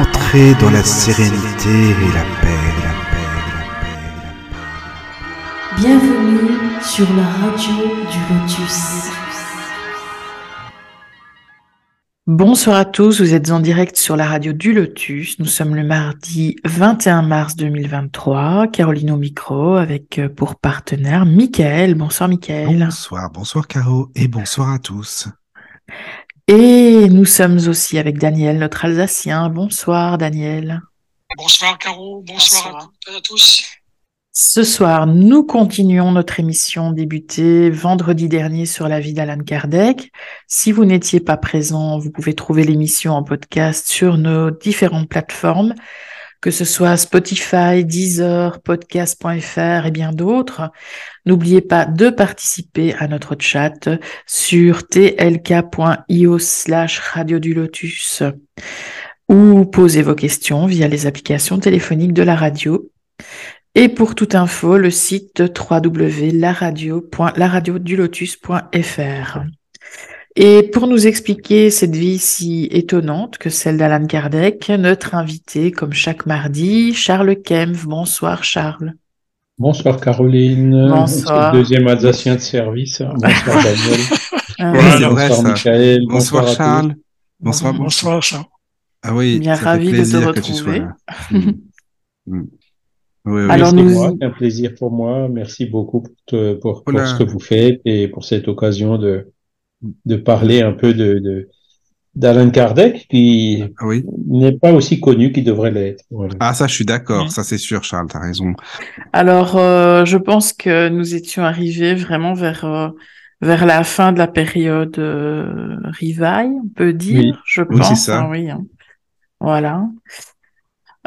Entrez dans la sérénité et la paix, la paix, la paix, la paix. Bienvenue sur la radio du Lotus. Bonsoir à tous, vous êtes en direct sur la radio du Lotus. Nous sommes le mardi 21 mars 2023. Caroline au micro avec euh, pour partenaire Michael. Bonsoir Michael. Bonsoir, bonsoir Caro et bonsoir à tous. Et nous sommes aussi avec Daniel, notre Alsacien. Bonsoir Daniel. Bonsoir Caro, bonsoir, bonsoir. À, à tous. Ce soir, nous continuons notre émission débutée vendredi dernier sur la vie d'Alan Kardec. Si vous n'étiez pas présent, vous pouvez trouver l'émission en podcast sur nos différentes plateformes, que ce soit Spotify, Deezer, podcast.fr et bien d'autres. N'oubliez pas de participer à notre chat sur tlk.io slash radio du lotus ou poser vos questions via les applications téléphoniques de la radio. Et pour toute info, le site www.laradio.laradiodulotus.fr. Et pour nous expliquer cette vie si étonnante que celle d'Alan Kardec, notre invité, comme chaque mardi, Charles Kempf. Bonsoir Charles. Bonsoir Caroline. Bonsoir. Deuxième Alsacien de service. Bonsoir Daniel. Ah, bonsoir vrai, Michael. Bonsoir, bonsoir Charles. Bonsoir, bonsoir Charles. Ah oui, Bien ça fait ravi de te retrouver. tu sois là. Mm. Oui, oui. Alors, nous- moi, un plaisir pour moi. Merci beaucoup pour, te- pour, pour ce que vous faites et pour cette occasion de, de parler un peu de, de, d'Alan Kardec, qui Ah oui. n'est pas aussi connu qu'il devrait l'être. Voilà. Ah ça, je suis d'accord. Ça, c'est sûr, Charles. T'as raison. Alors, euh, je pense que nous étions arrivés vraiment vers euh, vers la fin de la période euh, Rivaille, on peut dire, Oui. je Oui, pense. c'est ça. hein, oui, hein. Voilà.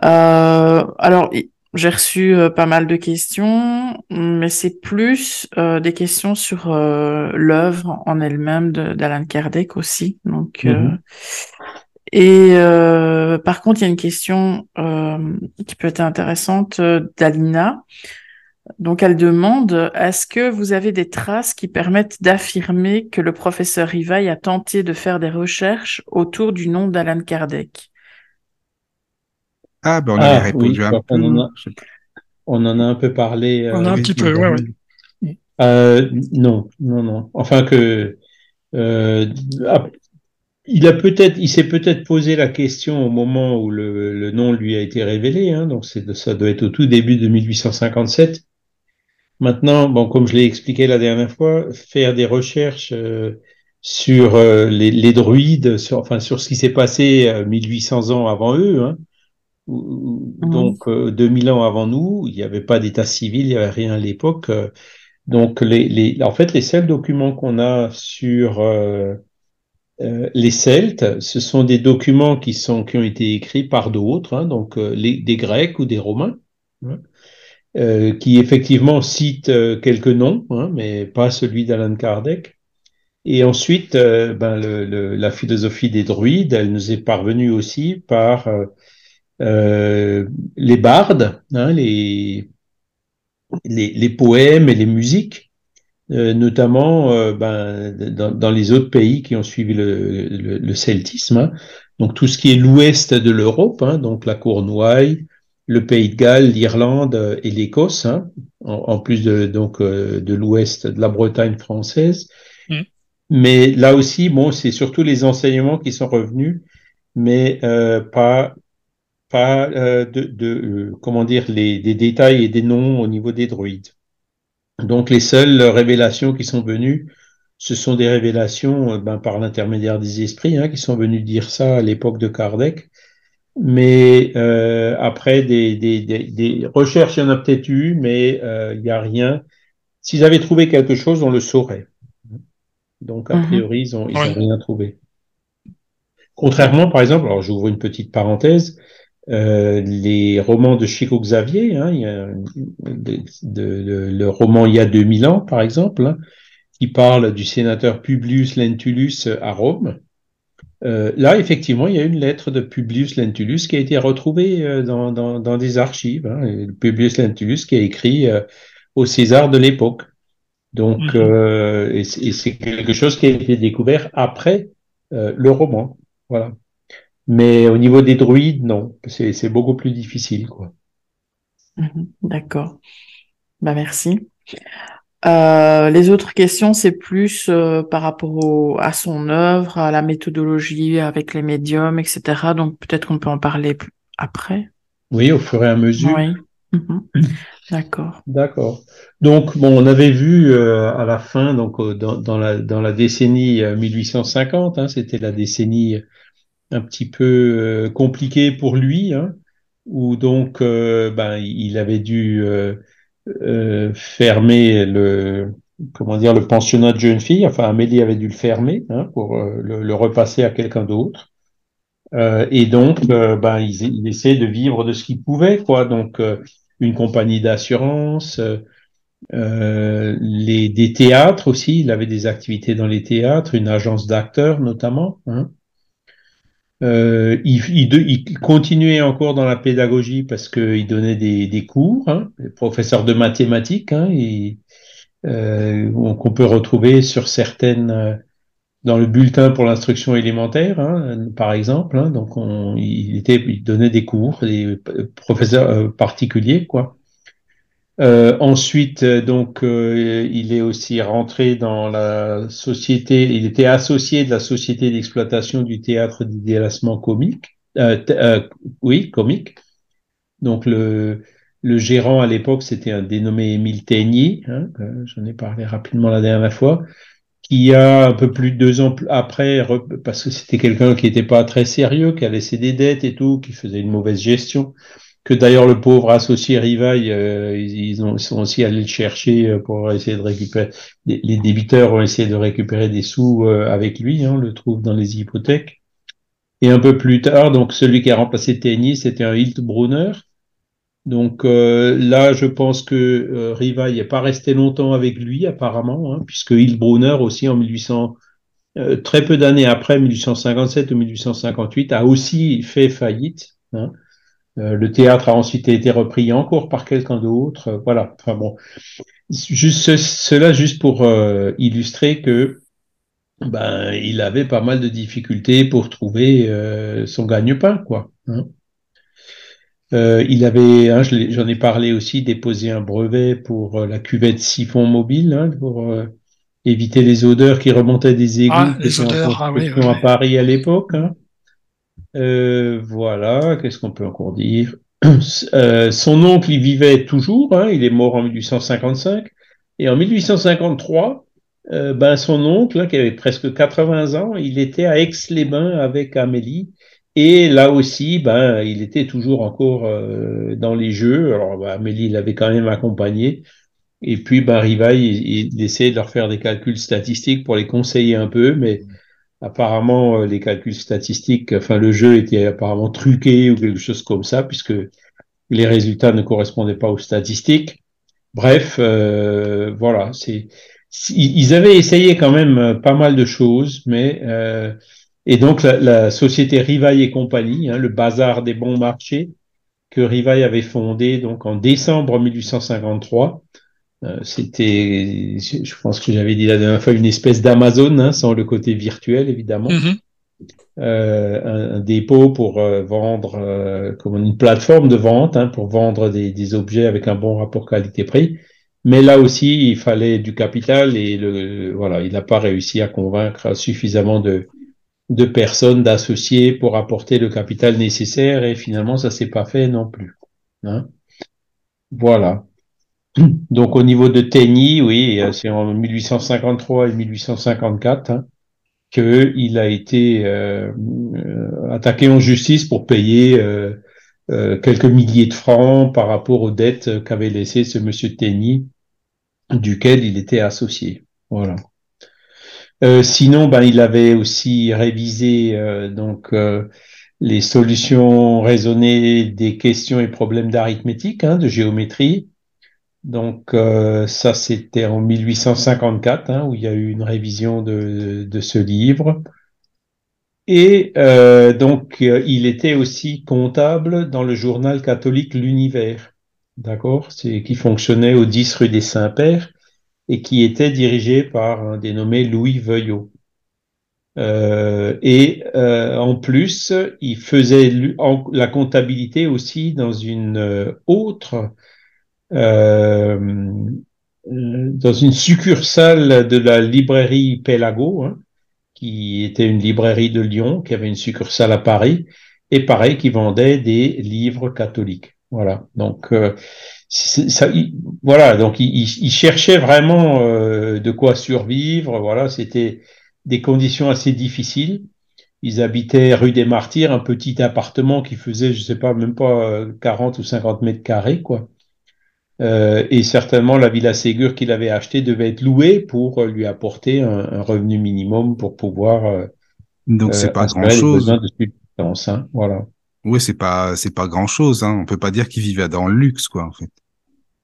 Euh, alors, j'ai reçu euh, pas mal de questions, mais c'est plus euh, des questions sur euh, l'œuvre en elle-même d'Alan Kardec aussi. Donc, euh, Mhm. et euh, par contre, il y a une question euh, qui peut être intéressante euh, d'Alina. Donc, elle demande, est-ce que vous avez des traces qui permettent d'affirmer que le professeur Rivail a tenté de faire des recherches autour du nom d'Alan Kardec? Ah, ben on Ah, avait répondu oui, un peu. en a-. On en a un peu parlé. On a un euh, petit peu, ouais, ouais. Euh, non, non, non. Enfin que euh, ah, il a peut-être, il s'est peut-être posé la question au moment où le, le nom lui a été révélé. Hein, donc c'est, ça doit être au tout début de 1857. Maintenant, bon, comme je l'ai expliqué la dernière fois, faire des recherches euh, sur euh, les, les druides, sur, enfin sur ce qui s'est passé euh, 1800 ans avant eux, hein, Mhm. donc euh, 2000 ans avant nous, il n'y avait pas d'état civil, il n'y avait rien à l'époque. euh, donc, les, les, en fait, les seuls documents qu'on a sur euh, euh, les Celtes, ce sont des documents qui sont qui ont été écrits par d'autres, hein, donc euh, les, des Grecs ou des Romains, hein, euh, qui effectivement citent euh, quelques noms, hein, mais pas celui d'Alan Kardec. Et ensuite, euh, ben, le, le- la philosophie des druides, elle nous est parvenue aussi par euh, euh, les bardes, hein, les, les, les poèmes et les musiques, euh, notamment euh, ben, dans, dans les autres pays qui ont suivi le, le, le celtisme. hein. Donc tout ce qui est l'ouest de l'Europe, hein, donc la Cornouaille, le Pays de Galles, l'Irlande euh, et l'Écosse, hein, en, en plus de donc euh, de l'ouest de la Bretagne française. Mm. Mais là aussi, bon, c'est surtout les enseignements qui sont revenus, mais euh, pas pas euh, de, de euh, comment dire les des détails et des noms au niveau des druides. Donc les seules révélations qui sont venues, ce sont des révélations euh, ben, par l'intermédiaire des esprits hein, qui sont venus dire ça à l'époque de Kardec. Mais euh, après des, des, des, des recherches, il y en a peut-être eu, mais euh, il n'y a rien. S'ils avaient trouvé quelque chose, on le saurait. Donc a Mhm. priori, ils ont, ils ont Ouais. rien trouvé. Contrairement, par exemple, alors j'ouvre une petite parenthèse, euh, les romans de Chico Xavier, hein, il y a de, de- de- le roman Il y a 2000 ans, par exemple, hein, qui parle du sénateur Publius Lentulus à Rome. Euh, là, effectivement, il y a une lettre de Publius Lentulus qui a été retrouvée euh, dans, dans, dans des archives. Hein, Publius Lentulus qui a écrit euh, au César de l'époque. Donc, Mhm. euh, et c'est et c'est quelque chose qui a été découvert après euh, le roman. Voilà. Mais au niveau des druides, non, c'est beaucoup plus difficile, quoi. Mhm, d'accord. Bah, merci. Euh, les autres questions, c'est plus euh, par rapport à son œuvre, à la méthodologie avec les médiums, etc. Donc peut-être qu'on peut en parler après. Oui, au fur et à mesure. Oui. Mhm. D'accord. D'accord. Donc, bon, on avait vu euh, à la fin, donc dans, dans, la, dans la décennie 1850, hein, c'était la décennie un petit peu compliquée pour lui, hein, où donc ben, il avait dû euh, fermer le comment dire le pensionnat de jeunes filles. Enfin, Amélie avait dû le fermer hein, pour euh, le, repasser à quelqu'un d'autre. Euh, et donc, ben, il, il essayait de vivre de ce qu'il pouvait, quoi. Donc, une compagnie d'assurance, les des théâtres aussi. Il avait des activités dans les théâtres, une agence d'acteurs notamment. Hein. Euh, il, il, continuait encore dans la pédagogie parce qu'il donnait des, des cours, hein, professeur de mathématiques, hein, euh, qu'on peut retrouver sur certaines euh, dans le bulletin pour l'instruction élémentaire, hein, par exemple. Hein, donc, on, il, était, il donnait des cours, des professeurs euh, particuliers, quoi. Euh, ensuite, euh, donc, euh, il est aussi rentré dans la société. Il était associé de la société d'exploitation du théâtre d'idéalisme comique. oui, comique. Donc, le, le gérant à l'époque, c'était un dénommé Émile Teigny. Hein, J'en ai parlé rapidement la dernière fois qui a un peu plus de deux ans après, parce que c'était quelqu'un qui n'était pas très sérieux, qui a laissé des dettes et tout, qui faisait une mauvaise gestion, que d'ailleurs le pauvre associé Rivaille, euh, ils, ont, sont aussi allés le chercher euh, pour essayer de récupérer. Les débiteurs ont essayé de récupérer des sous euh, avec lui, hein, on le trouve dans les hypothèques. Et un peu plus tard, donc celui qui a remplacé Tenny, c'était un Hiltbrunner. Donc là, je pense que Rivaille n'est pas resté longtemps avec lui, apparemment, hein, puisque Hiltbrunner aussi en 1800, très peu d'années après, 1857 ou 1858, a aussi fait faillite. Hein. Euh, le théâtre a ensuite été repris encore par quelqu'un d'autre. Euh, voilà. Enfin bon, juste cela juste pour euh, illustrer que ben il avait pas mal de difficultés pour trouver son gagne-pain, quoi. Hein. il avait, hein, j'en ai parlé aussi, déposé un brevet pour la cuvette siphon mobile, hein, pour éviter les odeurs qui remontaient des égouts ah, les odeurs, ah, oui, à Paris à l'époque. Hein. Euh, voilà, qu'est-ce qu'on peut encore dire? Euh, Son oncle, il vivait toujours, hein, il est mort en 1855, et en 1853, euh, ben, son oncle, hein, qui avait presque 80 ans, il était à Aix-les-Bains avec Amélie, et là aussi, ben, il était toujours encore dans les jeux. Alors, ben, Amélie l'avait quand même accompagné. Et puis, ben, il, il, essayait de leur faire des calculs statistiques pour les conseiller un peu, mais apparemment euh, les calculs statistiques, enfin le jeu était apparemment truqué ou quelque chose comme ça, puisque les résultats ne correspondaient pas aux statistiques. Bref, euh, voilà, c'est ils avaient essayé quand même euh, pas mal de choses, mais euh, et donc la, société Rivaille et compagnie, hein, le bazar des bons marchés que Rivaille avait fondé donc en décembre 1853, euh, c'était, je pense que j'avais dit la dernière fois, une espèce d'Amazon, hein, sans le côté virtuel évidemment. Mm-hmm. Euh, un, dépôt pour euh, vendre, euh, comme une plateforme de vente hein, pour vendre des, des, objets avec un bon rapport qualité-prix. Mais là aussi, il fallait du capital et le, voilà, il n'a pas réussi à convaincre suffisamment de, de personnes, d'associés pour apporter le capital nécessaire et finalement, ça s'est pas fait non plus. Hein. Voilà. Donc au niveau de Tenny, oui, euh, c'est en 1853 et 1854 hein, qu'il a été euh, euh, attaqué en justice pour payer quelques milliers de francs par rapport aux dettes qu'avait laissé ce monsieur Tenny, duquel il était associé. Voilà. sinon, ben, il avait aussi révisé donc les solutions raisonnées des questions et problèmes d'arithmétique, hein, de géométrie, donc euh, ça, c'était en 1854, hein, où il y a eu une révision de, ce livre. Et euh, donc, euh, il était aussi comptable dans le journal catholique L'Univers, d'accord C'est qui fonctionnait au 10 rue des Saints-Pères et qui était dirigé par un dénommé Louis Veuillot. Et en plus, il faisait la comptabilité aussi dans une autre, dans une succursale de la librairie Pélago, hein, qui était une librairie de Lyon, qui avait une succursale à Paris, et pareil, qui vendait des livres catholiques. Voilà. Donc, euh, ça, il- voilà. Donc, il, il- vraiment euh, de quoi survivre. Voilà. C'était des conditions assez difficiles. Ils habitaient rue des Martyrs, un petit appartement qui faisait, je sais pas, même pas euh, 40 ou 50 mètres carrés, quoi. Euh, et certainement, la Villa Ségur qu'il avait achetée devait être louée pour euh, lui apporter un, un revenu minimum pour pouvoir euh, Donc euh, c'est pas assurer les grand-chose. besoins de. Hein, voilà. Oui, c'est pas c'est pas grand-chose. Hein. On peut pas dire qu'il vivait dans le luxe, quoi, en fait.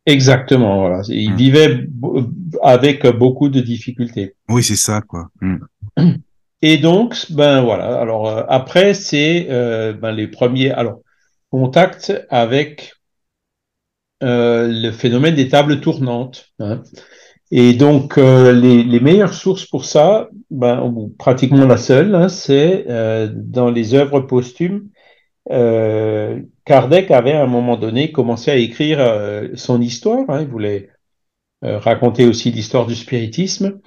Exactement. Voilà. Il Hmm. vivait avec beaucoup de difficultés. Oui, c'est ça, quoi. Hmm. Et donc, ben voilà. Alors euh, après, c'est euh, ben, les premiers alors contacts avec euh, le phénomène des tables tournantes. hein. Et donc, euh, les, meilleures sources pour ça, ben, pratiquement la seule, hein, c'est euh, dans les œuvres posthumes. Kardec avait à un moment donné commencé à écrire son histoire. hein. il voulait raconter aussi l'histoire du spiritisme.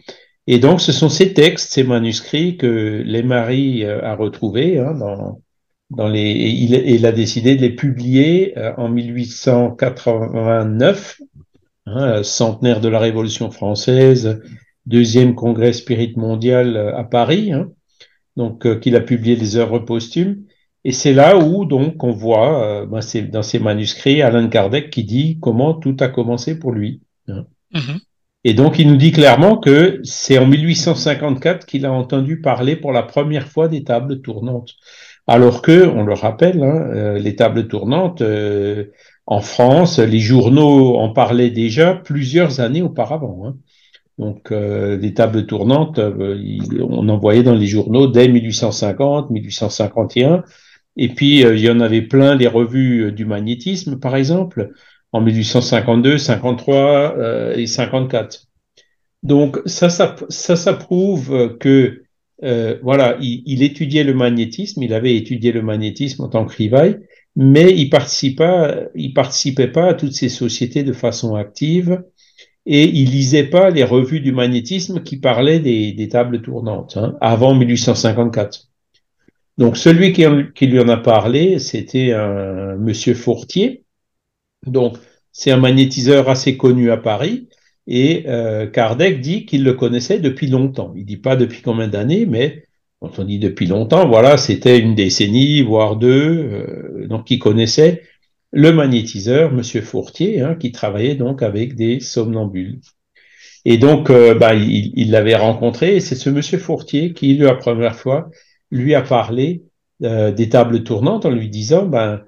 Et donc, ce sont ces textes, ces manuscrits que les maris a retrouvés dans, dans les, et il, et il a décidé de les publier euh, en 1889, hein, centenaire de la Révolution française, deuxième congrès spirit mondial euh, à Paris, hein, donc euh, qu'il a publié les œuvres posthumes. Et c'est là où donc on voit euh, ben, dans ces manuscrits Alain Kardec qui dit comment tout a commencé pour lui. hein. Mhm. Et donc, il nous dit clairement que c'est en 1854 qu'il a entendu parler pour la première fois des tables tournantes. Alors que, on le rappelle, hein, euh, les tables tournantes, euh, en France, les journaux en parlaient déjà plusieurs années auparavant. hein. Donc, euh, les tables tournantes, euh, on en voyait dans les journaux dès 1850, 1851. Et puis, euh, il y en avait plein, les revues euh, du magnétisme, par exemple, en 1852, 53 euh, et 54. Donc, ça, ça, ça, ça prouve que, euh, voilà, il, étudiait le magnétisme, il avait étudié le magnétisme en tant que rivaille, mais il il participait pas à toutes ces sociétés de façon active et il lisait pas les revues du magnétisme qui parlaient des, tables tournantes hein, avant 1854. Donc celui qui, qui lui en a parlé, c'était un monsieur Fourtier. Donc c'est un magnétiseur assez connu à Paris et euh, Kardec dit qu'il le connaissait depuis longtemps. Il dit pas depuis combien d'années, mais quand on dit depuis longtemps, voilà, c'était une décennie, voire deux. euh, donc il connaissait le magnétiseur, Monsieur Fourtier, hein, qui travaillait donc avec des somnambules. Et donc, euh, bah, il l'avait rencontré, et c'est ce Monsieur Fourtier qui, la première fois, lui a parlé des tables tournantes en lui disant ben,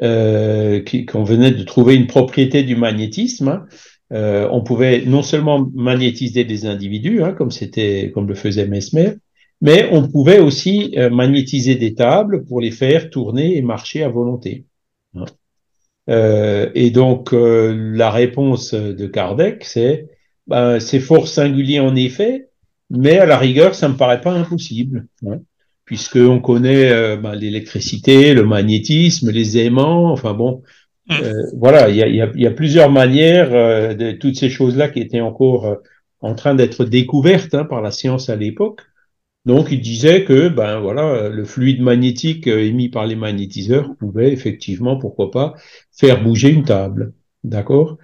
qu'on venait de trouver une propriété du magnétisme. hein. Euh, on pouvait non seulement magnétiser des individus, hein, comme c'était, comme le faisait Mesmer, mais on pouvait aussi euh, magnétiser des tables pour les faire tourner et marcher à volonté. hein. Euh, et donc, euh, la réponse de Kardec, c'est ben, c'est fort singulier en effet, mais à la rigueur, ça me paraît pas impossible, hein, puisqu'on connaît ben, l'électricité, le magnétisme, les aimants, enfin bon, euh, voilà, il y a, y, a, y a plusieurs manières euh, de toutes ces choses-là qui étaient encore euh, en train d'être découvertes hein, par la science à l'époque. Donc, il disait que ben voilà, le fluide magnétique euh, émis par les magnétiseurs pouvait effectivement, pourquoi pas, faire bouger une table, d'accord?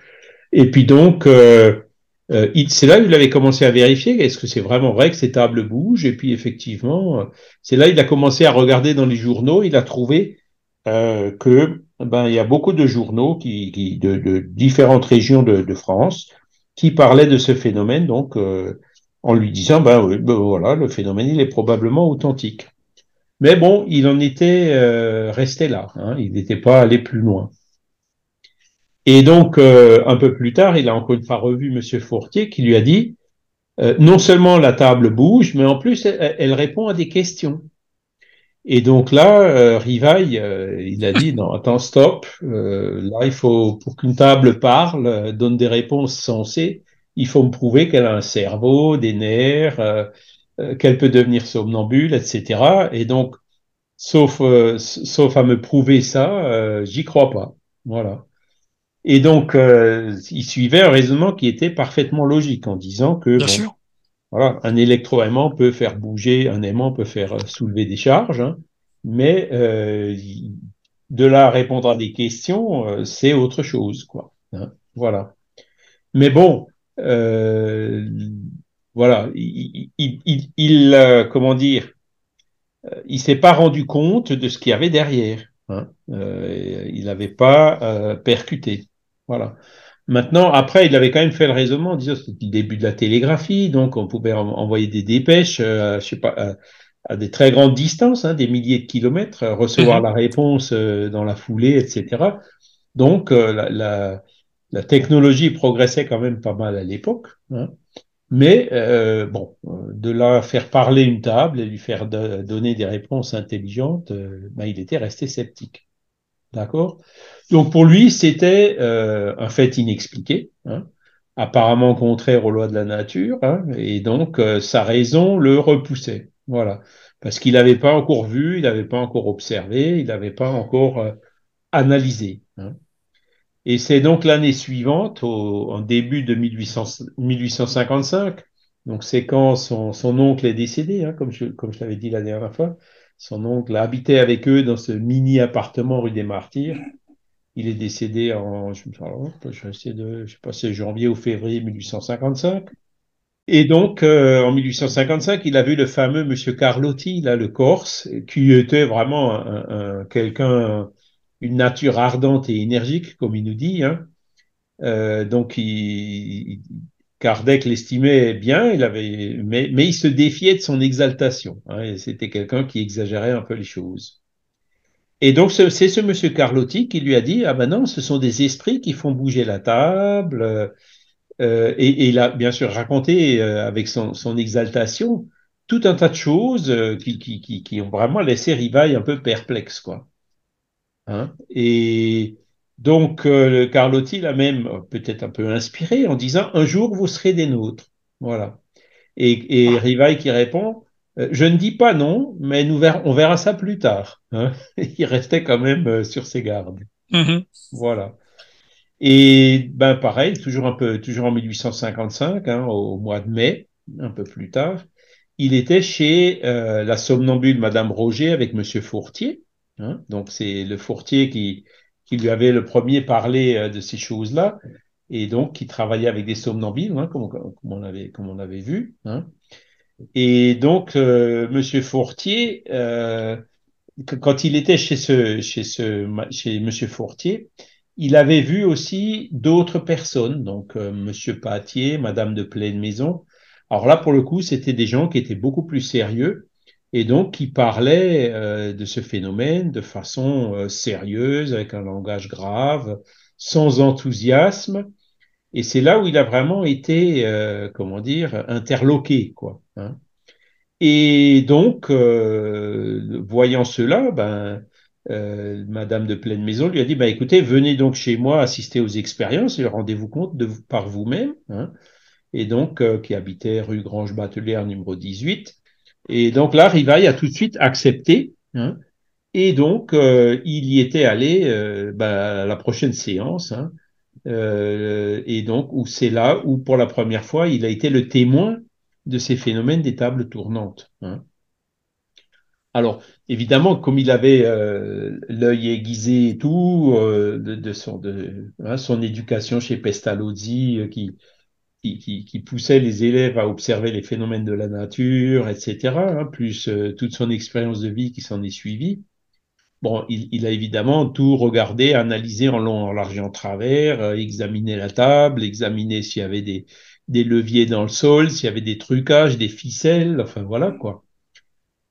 Et puis donc, euh, c'est là où il avait commencé à vérifier est-ce que c'est vraiment vrai que ces tables bougent? Et puis effectivement, c'est là il a commencé à regarder dans les journaux. Il a trouvé que ben il y a beaucoup de journaux qui, qui de, de différentes régions de, de France qui parlaient de ce phénomène. Donc euh, en lui disant ben ben voilà, le phénomène il est probablement authentique. Mais bon, il en était euh, resté là. Hein, il n'était pas allé plus loin. Et donc, euh, un peu plus tard, il a encore une fois revu Monsieur Fourtier qui lui a dit euh, non seulement la table bouge, mais en plus elle répond à des questions. Et donc là, euh, Rivaille, euh, il a dit non, attends, stop. Euh, là, il faut pour qu'une table parle, euh, donne des réponses sensées, il faut me prouver qu'elle a un cerveau, des nerfs, euh, euh, qu'elle peut devenir somnambule, etc. Et donc, sauf, euh, sauf à me prouver ça, euh, j'y crois pas. Voilà. Et donc, euh, il suivait un raisonnement qui était parfaitement logique en disant que Bien bon, sûr. Un électroaimant peut faire bouger, un aimant peut faire euh, soulever des charges, hein, mais euh, de là à répondre à des questions, euh, c'est autre chose, quoi. hein. voilà. Mais bon, voilà, il, comment dire, il s'est pas rendu compte de ce qu'il y avait derrière. Hein. Il n'avait pas percuté. Voilà. Maintenant, après, il avait quand même fait le raisonnement en disant que c'était le début de la télégraphie, donc on pouvait en- envoyer des dépêches, euh, je sais pas, à, à des très grandes distances, hein, des milliers de kilomètres, euh, recevoir Mhm. la réponse euh, dans la foulée, etc. Donc, la, la, la technologie progressait quand même pas mal à l'époque. Hein. Mais bon, de là à faire parler une table et lui faire de- donner des réponses intelligentes, ben, il était resté sceptique. D'accord? Donc pour lui, c'était euh, un fait inexpliqué, hein, apparemment contraire aux lois de la nature, hein, et donc euh, sa raison le repoussait. Voilà. Parce qu'il n'avait pas encore vu, il n'avait pas encore observé, il n'avait pas encore euh, analysé. hein. Et c'est donc l'année suivante, en début de 1800 1855, donc c'est quand son, oncle est décédé, comme je l'avais dit la dernière fois. Son oncle habitait avec eux dans ce mini appartement rue des Martyrs. Il est décédé en, je, alors, je essayer de, je sais pas, c'est janvier ou février 1855. Et donc, euh, en 1855, il a vu le fameux Monsieur Carlotti, là, le Corse, qui était vraiment un, un- quelqu'un, une nature ardente et énergique, comme il nous dit. Hein. Euh, donc, il- Kardec l'estimait bien, il avait, mais, il se défiait de son exaltation. Hein, C'était quelqu'un qui exagérait un peu les choses. Et donc, ce- c'est ce monsieur Carlotti qui lui a dit, ah ben non, ce sont des esprits qui font bouger la table. euh, et, il a bien sûr raconté euh, avec son, son exaltation tout un tas de choses euh, qui, qui, qui, qui ont vraiment laissé Rivail un peu perplexe, quoi. Hein et donc, euh, Carlotti l'a même euh, peut-être un peu inspiré en disant, un jour, vous serez des nôtres. Voilà. Et, et Rivail qui répond, euh, je ne dis pas non, mais nous on verra ça plus tard. Hein il restait quand même sur ses gardes. Mhm. Voilà. Et ben pareil, toujours un peu, toujours en 1855, hein, au mois de mai, un peu plus tard, il était chez euh, la somnambule Madame Roger avec Monsieur Fourtier. Hein, donc c'est le Fourtier qui, qui lui avait le premier parlé euh, de ces choses-là, et donc qui travaillait avec des somnambules, hein, comme, on avait, comme on avait vu. Hein. Et donc euh, Monsieur Fourtier, euh, quand il était chez ce, chez ce, chez Monsieur Fourtier, il avait vu aussi d'autres personnes, donc euh, Monsieur Patier, Madame de Pleine Maison. Alors là, pour le coup, c'était des gens qui étaient beaucoup plus sérieux et donc qui parlaient euh, de ce phénomène de façon euh, sérieuse, avec un langage grave, sans enthousiasme. Et c'est là où il a vraiment été, euh, comment dire, interloqué, quoi. hein. Et donc, voyant cela, ben, Madame de Pleine Maison lui a dit, ben, écoutez, venez donc chez moi assister aux expériences et rendez-vous compte de, par vous-même. hein. Et donc, qui habitait rue Grange Batelière numéro 18. Et donc là, Rivail a tout de suite accepté. hein. Et donc, euh, il y était allé euh, ben, à la prochaine séance. hein. Euh, et donc, où c'est là où, pour la première fois, il a été le témoin de ces phénomènes des tables tournantes. hein. Alors, évidemment, comme il avait l'œil aiguisé et tout, de, son, de, son éducation chez Pestalozzi, qui, qui, poussait les élèves à observer les phénomènes de la nature, etc., hein, plus euh, toute son expérience de vie qui s'en est suivie, Bon, il, a évidemment tout regardé, analysé en long, en large et en travers, euh, examiné la table, examiné s'il y avait des, leviers dans le sol, s'il y avait des trucages, des ficelles, enfin voilà quoi.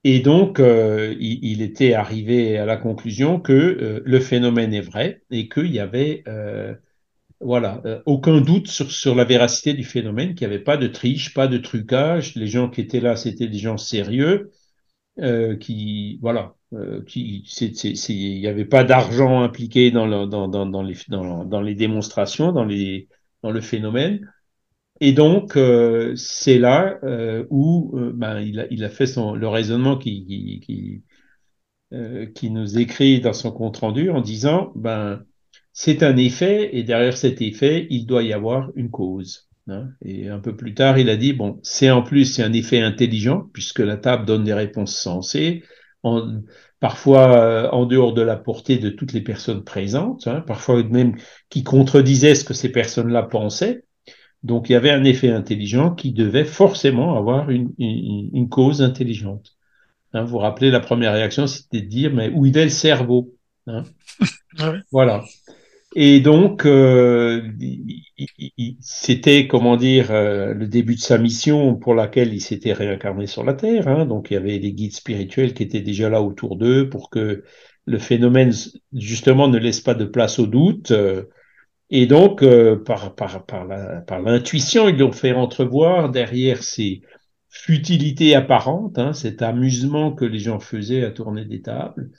Et donc, euh, il, était arrivé à la conclusion que le phénomène est vrai et qu'il y avait voilà, euh, aucun doute sur, sur la véracité du phénomène, qu'il n'y avait pas de triche, pas de trucage. Les gens qui étaient là, c'était des gens sérieux, euh, qui, voilà, euh, il n'y avait pas d'argent impliqué dans, dans, dans, les, dans, les démonstrations, dans, les, dans le phénomène. Et donc, c'est là où ben, il, a, il a fait son, le raisonnement qui, qui, qui, qui nous écrit dans son compte-rendu en disant, ben, c'est un effet et derrière cet effet, il doit y avoir une cause. hein. Et un peu plus tard, il a dit, bon, c'est en plus, c'est un effet intelligent puisque la table donne des réponses sensées, en, parfois euh, en dehors de la portée de toutes les personnes présentes, hein, parfois même qui contredisaient ce que ces personnes-là pensaient. Donc il y avait un effet intelligent qui devait forcément avoir une, une, une cause intelligente. Hein, vous vous rappelez, la première réaction, c'était de dire, mais où il est le cerveau Ouais. Voilà. Et donc, euh, c'était, comment dire, euh, le début de sa mission pour laquelle il s'était réincarné sur la Terre. hein. Donc, il y avait des guides spirituels qui étaient déjà là autour d'eux pour que le phénomène, justement, ne laisse pas de place au doute. et donc, euh, par, par, par l'intuition, ils l'ont fait entrevoir derrière ces futilités apparentes, hein, cet amusement que les gens faisaient à tourner des tables.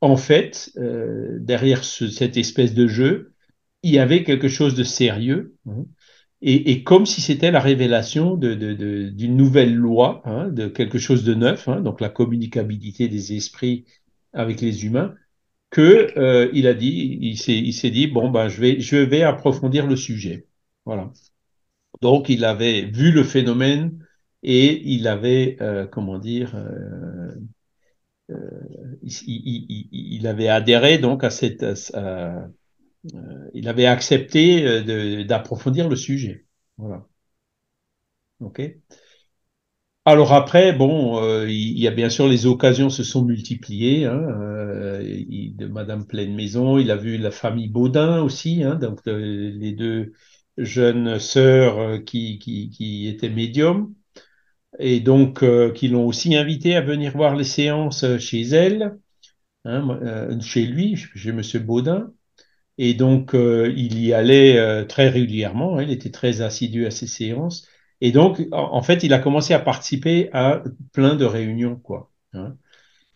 En fait, euh, derrière ce- cette espèce de jeu, il y avait quelque chose de sérieux. hein. et, et comme si c'était la révélation d'une nouvelle loi, hein, de quelque chose de neuf, hein, donc la communicabilité des esprits avec les humains, que euh, il a dit, il s'est, dit bon ben je vais, je vais approfondir le sujet. Voilà. Donc il avait vu le phénomène et il avait euh, comment dire, euh, il, il- avait adhéré donc à cette, euh, il avait accepté euh, d'approfondir le sujet. Voilà. Ok. Alors après, bon, euh, il y a bien sûr les occasions se sont multipliées. Hein, euh, de Madame Pleine Maison, il a vu la famille Baudin aussi, hein, donc euh, les deux jeunes sœurs euh, qui, qui étaient médiums et donc euh, qui l'ont aussi invité à venir voir les séances euh, chez elle, hein, euh, chez lui, chez Monsieur Baudin. Et donc, euh, il y allait très régulièrement, hein, il était très assidu à ces séances. Et donc, en, fait, il a commencé à participer à plein de réunions, quoi. hein.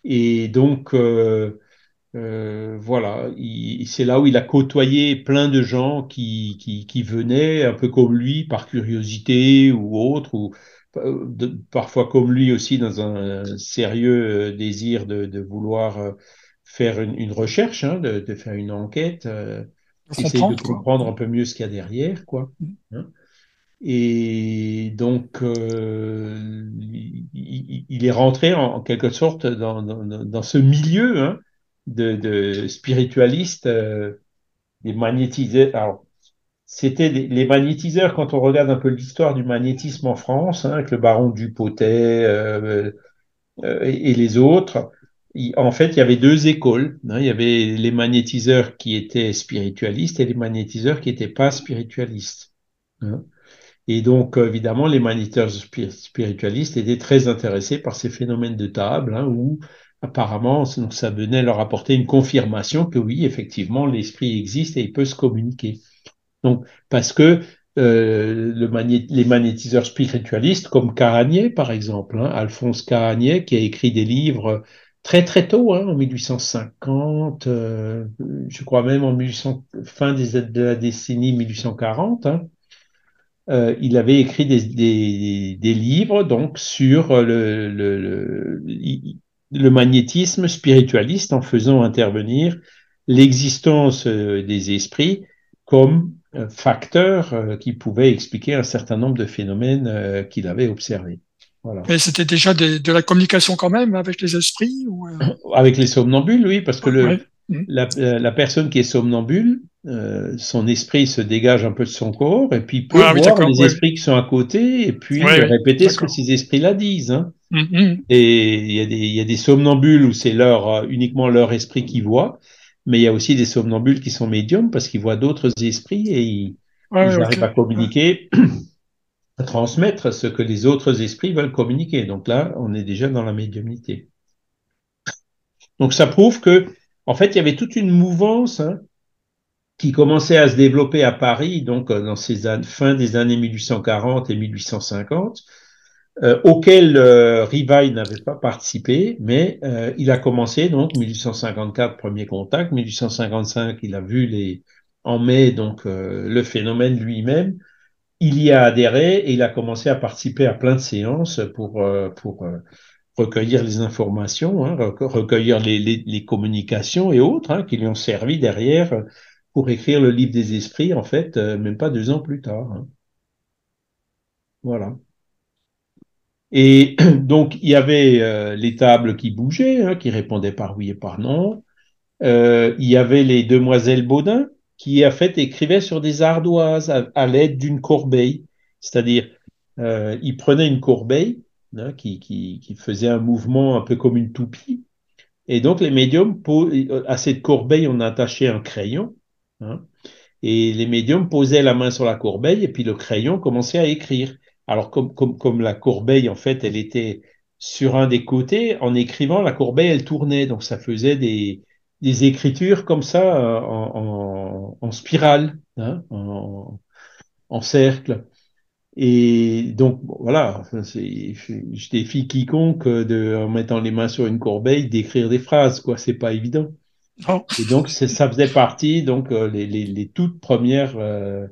Et donc, voilà, il- c'est là où il a côtoyé plein de gens qui, qui, qui venaient un peu comme lui par curiosité ou autre, ou de- parfois comme lui aussi dans un sérieux euh, désir de, de vouloir euh, faire une, une recherche, hein, de, de faire une enquête, euh, essayer de quoi. comprendre un peu mieux ce qu'il y a derrière, quoi. hein. Et donc, euh, il, est rentré en, en quelque sorte dans, dans, dans ce milieu hein, de, de spiritualistes, euh, des magnétiseurs. Alors, c'était les magnétiseurs, quand on regarde un peu l'histoire du magnétisme en France, hein, avec le baron Dupotet euh, euh, et, les autres, en fait, il y avait deux écoles. hein. Il y avait les magnétiseurs qui étaient spiritualistes et les magnétiseurs qui n'étaient pas spiritualistes. hein. Et donc, évidemment, les magnétiseurs spi- spiritualistes étaient très intéressés par ces phénomènes de table, où apparemment, ça venait leur apporter une confirmation que oui, effectivement, l'esprit existe et il peut se communiquer. Donc, parce que euh, les magnétiseurs spiritualistes, comme Caragné, par exemple, hein, Alphonse Caragné, qui a écrit des livres très très tôt, hein, en 1850, euh, je crois même en 1800, fin de la décennie 1840, hein, euh, il avait écrit des, livres donc sur le, le, magnétisme spiritualiste en faisant intervenir l'existence des esprits comme euh, facteur euh, qui pouvait expliquer un certain nombre de phénomènes euh, qu'il avait observés. Voilà. Mais c'était déjà des- de la communication quand même avec les esprits ou, euh, Avec les somnambules, oui, parce que le, ouais. Mm. la, la personne qui est somnambule, euh, son esprit se dégage un peu de son corps et puis peut Ah oui, voir d'accord, les ouais. esprits qui sont à côté et puis Ouais, répéter ce que ces esprits-là disent. Hein. Mm, mm. Et il y a des, il y a des somnambules où c'est leur, uniquement leur esprit qui voit, mais il y a aussi des somnambules qui sont médiums parce qu'ils voient d'autres esprits et ils, Ouais, ils ouais, arrivent à communiquer, à transmettre ce que les autres esprits veulent communiquer. Donc là, on est déjà dans la médiumnité. Donc ça prouve que, en fait, il y avait toute une mouvance hein, qui commençait à se développer à Paris, donc euh, dans ces années, fin des années 1840 et 1850, euh, auquel euh, Rivail n'avait pas participé, mais euh, il a commencé donc 1854 premier contact, 1855 il a vu les en mai donc euh, le phénomène lui-même il y a adhéré et il a commencé à participer à plein de séances pour, euh, pour euh, recueillir les informations, hein, recueillir les, les, les, communications et autres hein, qui lui ont servi derrière pour écrire le livre des esprits, en fait, même pas deux ans plus tard. Hein. Voilà. Et donc, il y avait les tables qui bougeaient, hein, qui répondaient par oui et par non. Euh, il y avait les demoiselles Baudin qui, en fait, écrivaient sur des ardoises à, l'aide d'une corbeille. C'est-à-dire, euh, ils prenaient une corbeille hein, qui, qui, qui, faisait un mouvement un peu comme une toupie. Et donc, les médiums, à cette corbeille, on attachait un crayon. Hein, et les médiums posaient la main sur la corbeille et puis le crayon commençait à écrire. Alors, comme, comme, comme la corbeille, en fait, elle était sur un des côtés, en écrivant, la corbeille, elle tournait. Donc, ça faisait des, des écritures comme ça euh, en, en, en spirale, hein, en, en, cercle. Et donc voilà, je défie quiconque de, en mettant les mains sur une corbeille d'écrire des phrases, quoi. C'est pas évident. Oh. Et donc ça faisait partie donc euh, les, les, les toutes premières euh,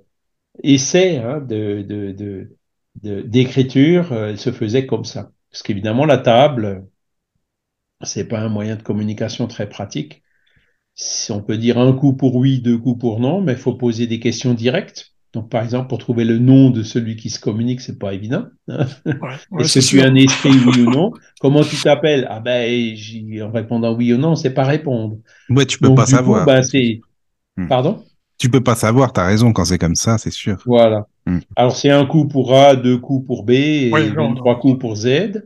essais hein, de, de, de, d'écriture, euh, se faisaient comme ça. Parce qu'évidemment la table, c'est pas un moyen de communication très pratique si on peut dire un coup pour oui, deux coups pour non, mais il faut poser des questions directes. Donc, par exemple, pour trouver le nom de celui qui se communique, c'est pas évident. Est-ce que tu es un esprit, oui ou non Comment tu t'appelles? Ah ben, en répondant oui ou non, c'est pas répondre. Ouais, tu peux pas savoir. ben, c'est... Hmm. Pardon? Tu peux pas savoir, tu as raison quand c'est comme ça, c'est sûr. Voilà. Hmm. Alors, c'est un coup pour A, deux coups pour B, et trois coups pour Z.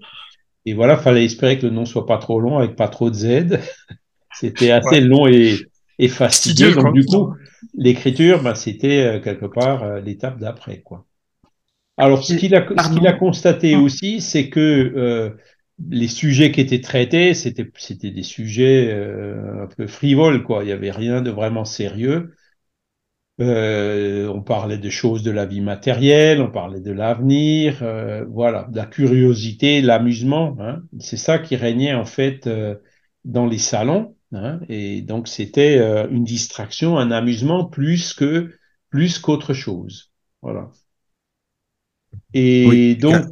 Et voilà, fallait espérer que le nom soit pas trop long avec pas trop de Z. C'était assez long et, et fastidieux. Donc, du coup, l'écriture, bah, c'était euh, quelque part euh, l'étape d'après, quoi. Alors, ce qu'il a, ce qu'il a constaté aussi, c'est que euh, les sujets qui étaient traités, c'était, c'était des sujets euh, un peu frivoles, quoi. Il n'y avait rien de vraiment sérieux. Euh, on parlait de choses de la vie matérielle, on parlait de l'avenir, euh, voilà, de la curiosité, l'amusement. Hein. C'est ça qui régnait en fait dans les salons. Hein, et donc c'était euh, une distraction, un amusement plus que plus qu'autre chose. Voilà. Et donc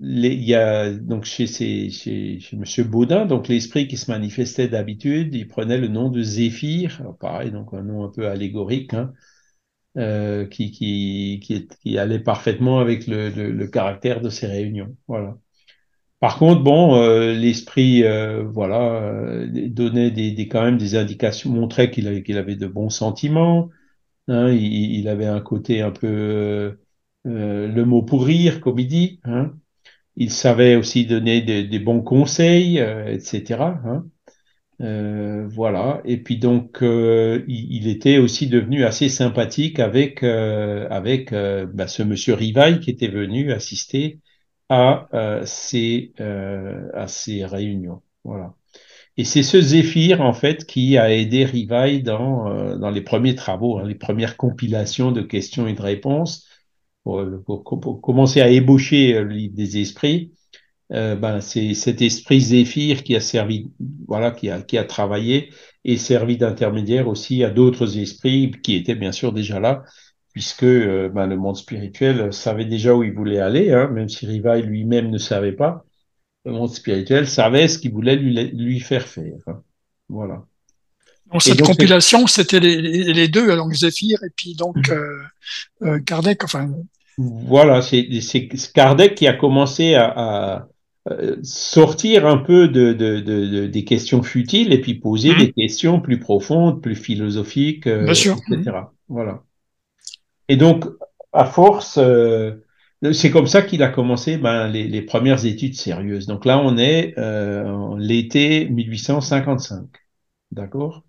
il y a donc chez, chez, Monsieur Baudin, donc l'esprit qui se manifestait d'habitude, il prenait le nom de Zéphyr, pareil, donc un nom un peu allégorique, hein, euh, qui, qui, qui, allait parfaitement avec le, le, caractère de ces réunions. Voilà. Par contre, bon, euh, l'esprit, euh, voilà, donnait des, quand même des indications, montrait qu'il avait, qu'il avait de bons sentiments. Hein, il, il, avait un côté un peu le mot pour rire, comme il dit. Hein. Il savait aussi donner des, bons conseils, etc. Hein. voilà. Et puis donc, il, il, était aussi devenu assez sympathique avec avec bah, ce monsieur Rivaille qui était venu assister à, euh, ces, euh, à ces réunions. Voilà. Et c'est ce Zéphyr, en fait, qui a aidé Rivaille dans, euh, dans les premiers travaux, hein, les premières compilations de questions et de réponses, pour, pour, commencer à ébaucher le livre des esprits. Euh, ben, c'est cet esprit Zéphyr qui a servi, voilà, qui a, qui a travaillé et servi d'intermédiaire aussi à d'autres esprits qui étaient bien sûr déjà là puisque euh, ben, le monde spirituel savait déjà où il voulait aller, hein, même si Rivail lui-même ne savait pas. Le monde spirituel savait ce qu'il voulait lui, lui faire faire. Hein. Voilà. Donc, cette compilation, c'était les, les, deux, donc Zéphyr et puis donc euh, euh, Kardec. Enfin. Voilà, c'est Kardec qui a commencé à, à sortir un peu de, de, de, des questions futiles et puis poser mmh. des questions plus profondes, plus philosophiques, etc. Voilà. Et donc, à force, euh, c'est comme ça qu'il a commencé ben, les, les, premières études sérieuses. Donc là, on est euh, l'été 1855. D'accord?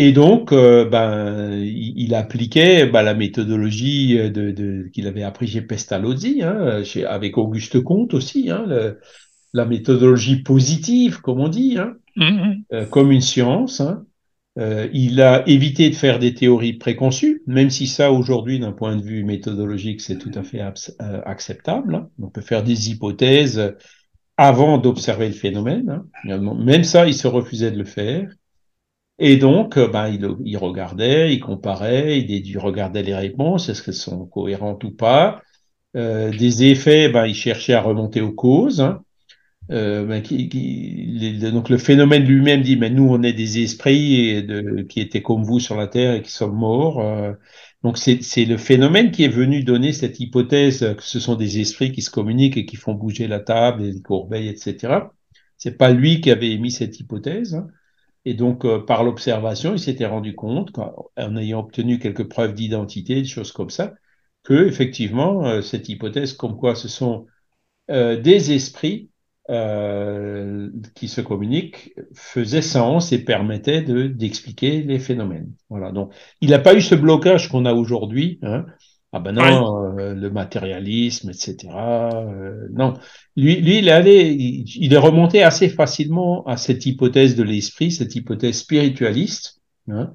Et donc, euh, ben, il, il, appliquait ben, la méthodologie de, de qu'il avait appris chez Pestalozzi, hein, chez, avec Auguste Comte aussi, hein, le, la méthodologie positive, comme on dit, hein, mmh. comme une science. Hein. Euh, il a évité de faire des théories préconçues, même si ça, aujourd'hui, d'un point de vue méthodologique, c'est tout à fait euh, acceptable. Hein. On peut faire des hypothèses avant d'observer le phénomène. Hein. Même ça, il se refusait de le faire. Et donc, ben, il, il, regardait, il comparait, il, il regardait les réponses, est-ce qu'elles sont cohérentes ou pas. Euh, des effets, ben, il cherchait à remonter aux causes. Hein. Euh, ben, qui, qui, donc le phénomène lui-même dit, mais nous, on est des esprits de, qui étaient comme vous sur la Terre et qui sommes morts. Euh, donc c'est le phénomène qui est venu donner cette hypothèse que ce sont des esprits qui se communiquent et qui font bouger la table, les corbeilles, etc. C'est pas lui qui avait émis cette hypothèse. Hein. Et donc, euh, par l'observation, il s'était rendu compte, en ayant obtenu quelques preuves d'identité, des choses comme ça, que effectivement, euh, cette hypothèse comme quoi ce sont euh, des esprits euh, qui se communiquent faisait sens et permettait de d'expliquer les phénomènes. Voilà. Donc, il n'a pas eu ce blocage qu'on a aujourd'hui. Hein. Ah ben non, euh, le matérialisme, etc. Euh, non, lui, lui, il est allé, il, est remonté assez facilement à cette hypothèse de l'esprit, cette hypothèse spiritualiste. Hein.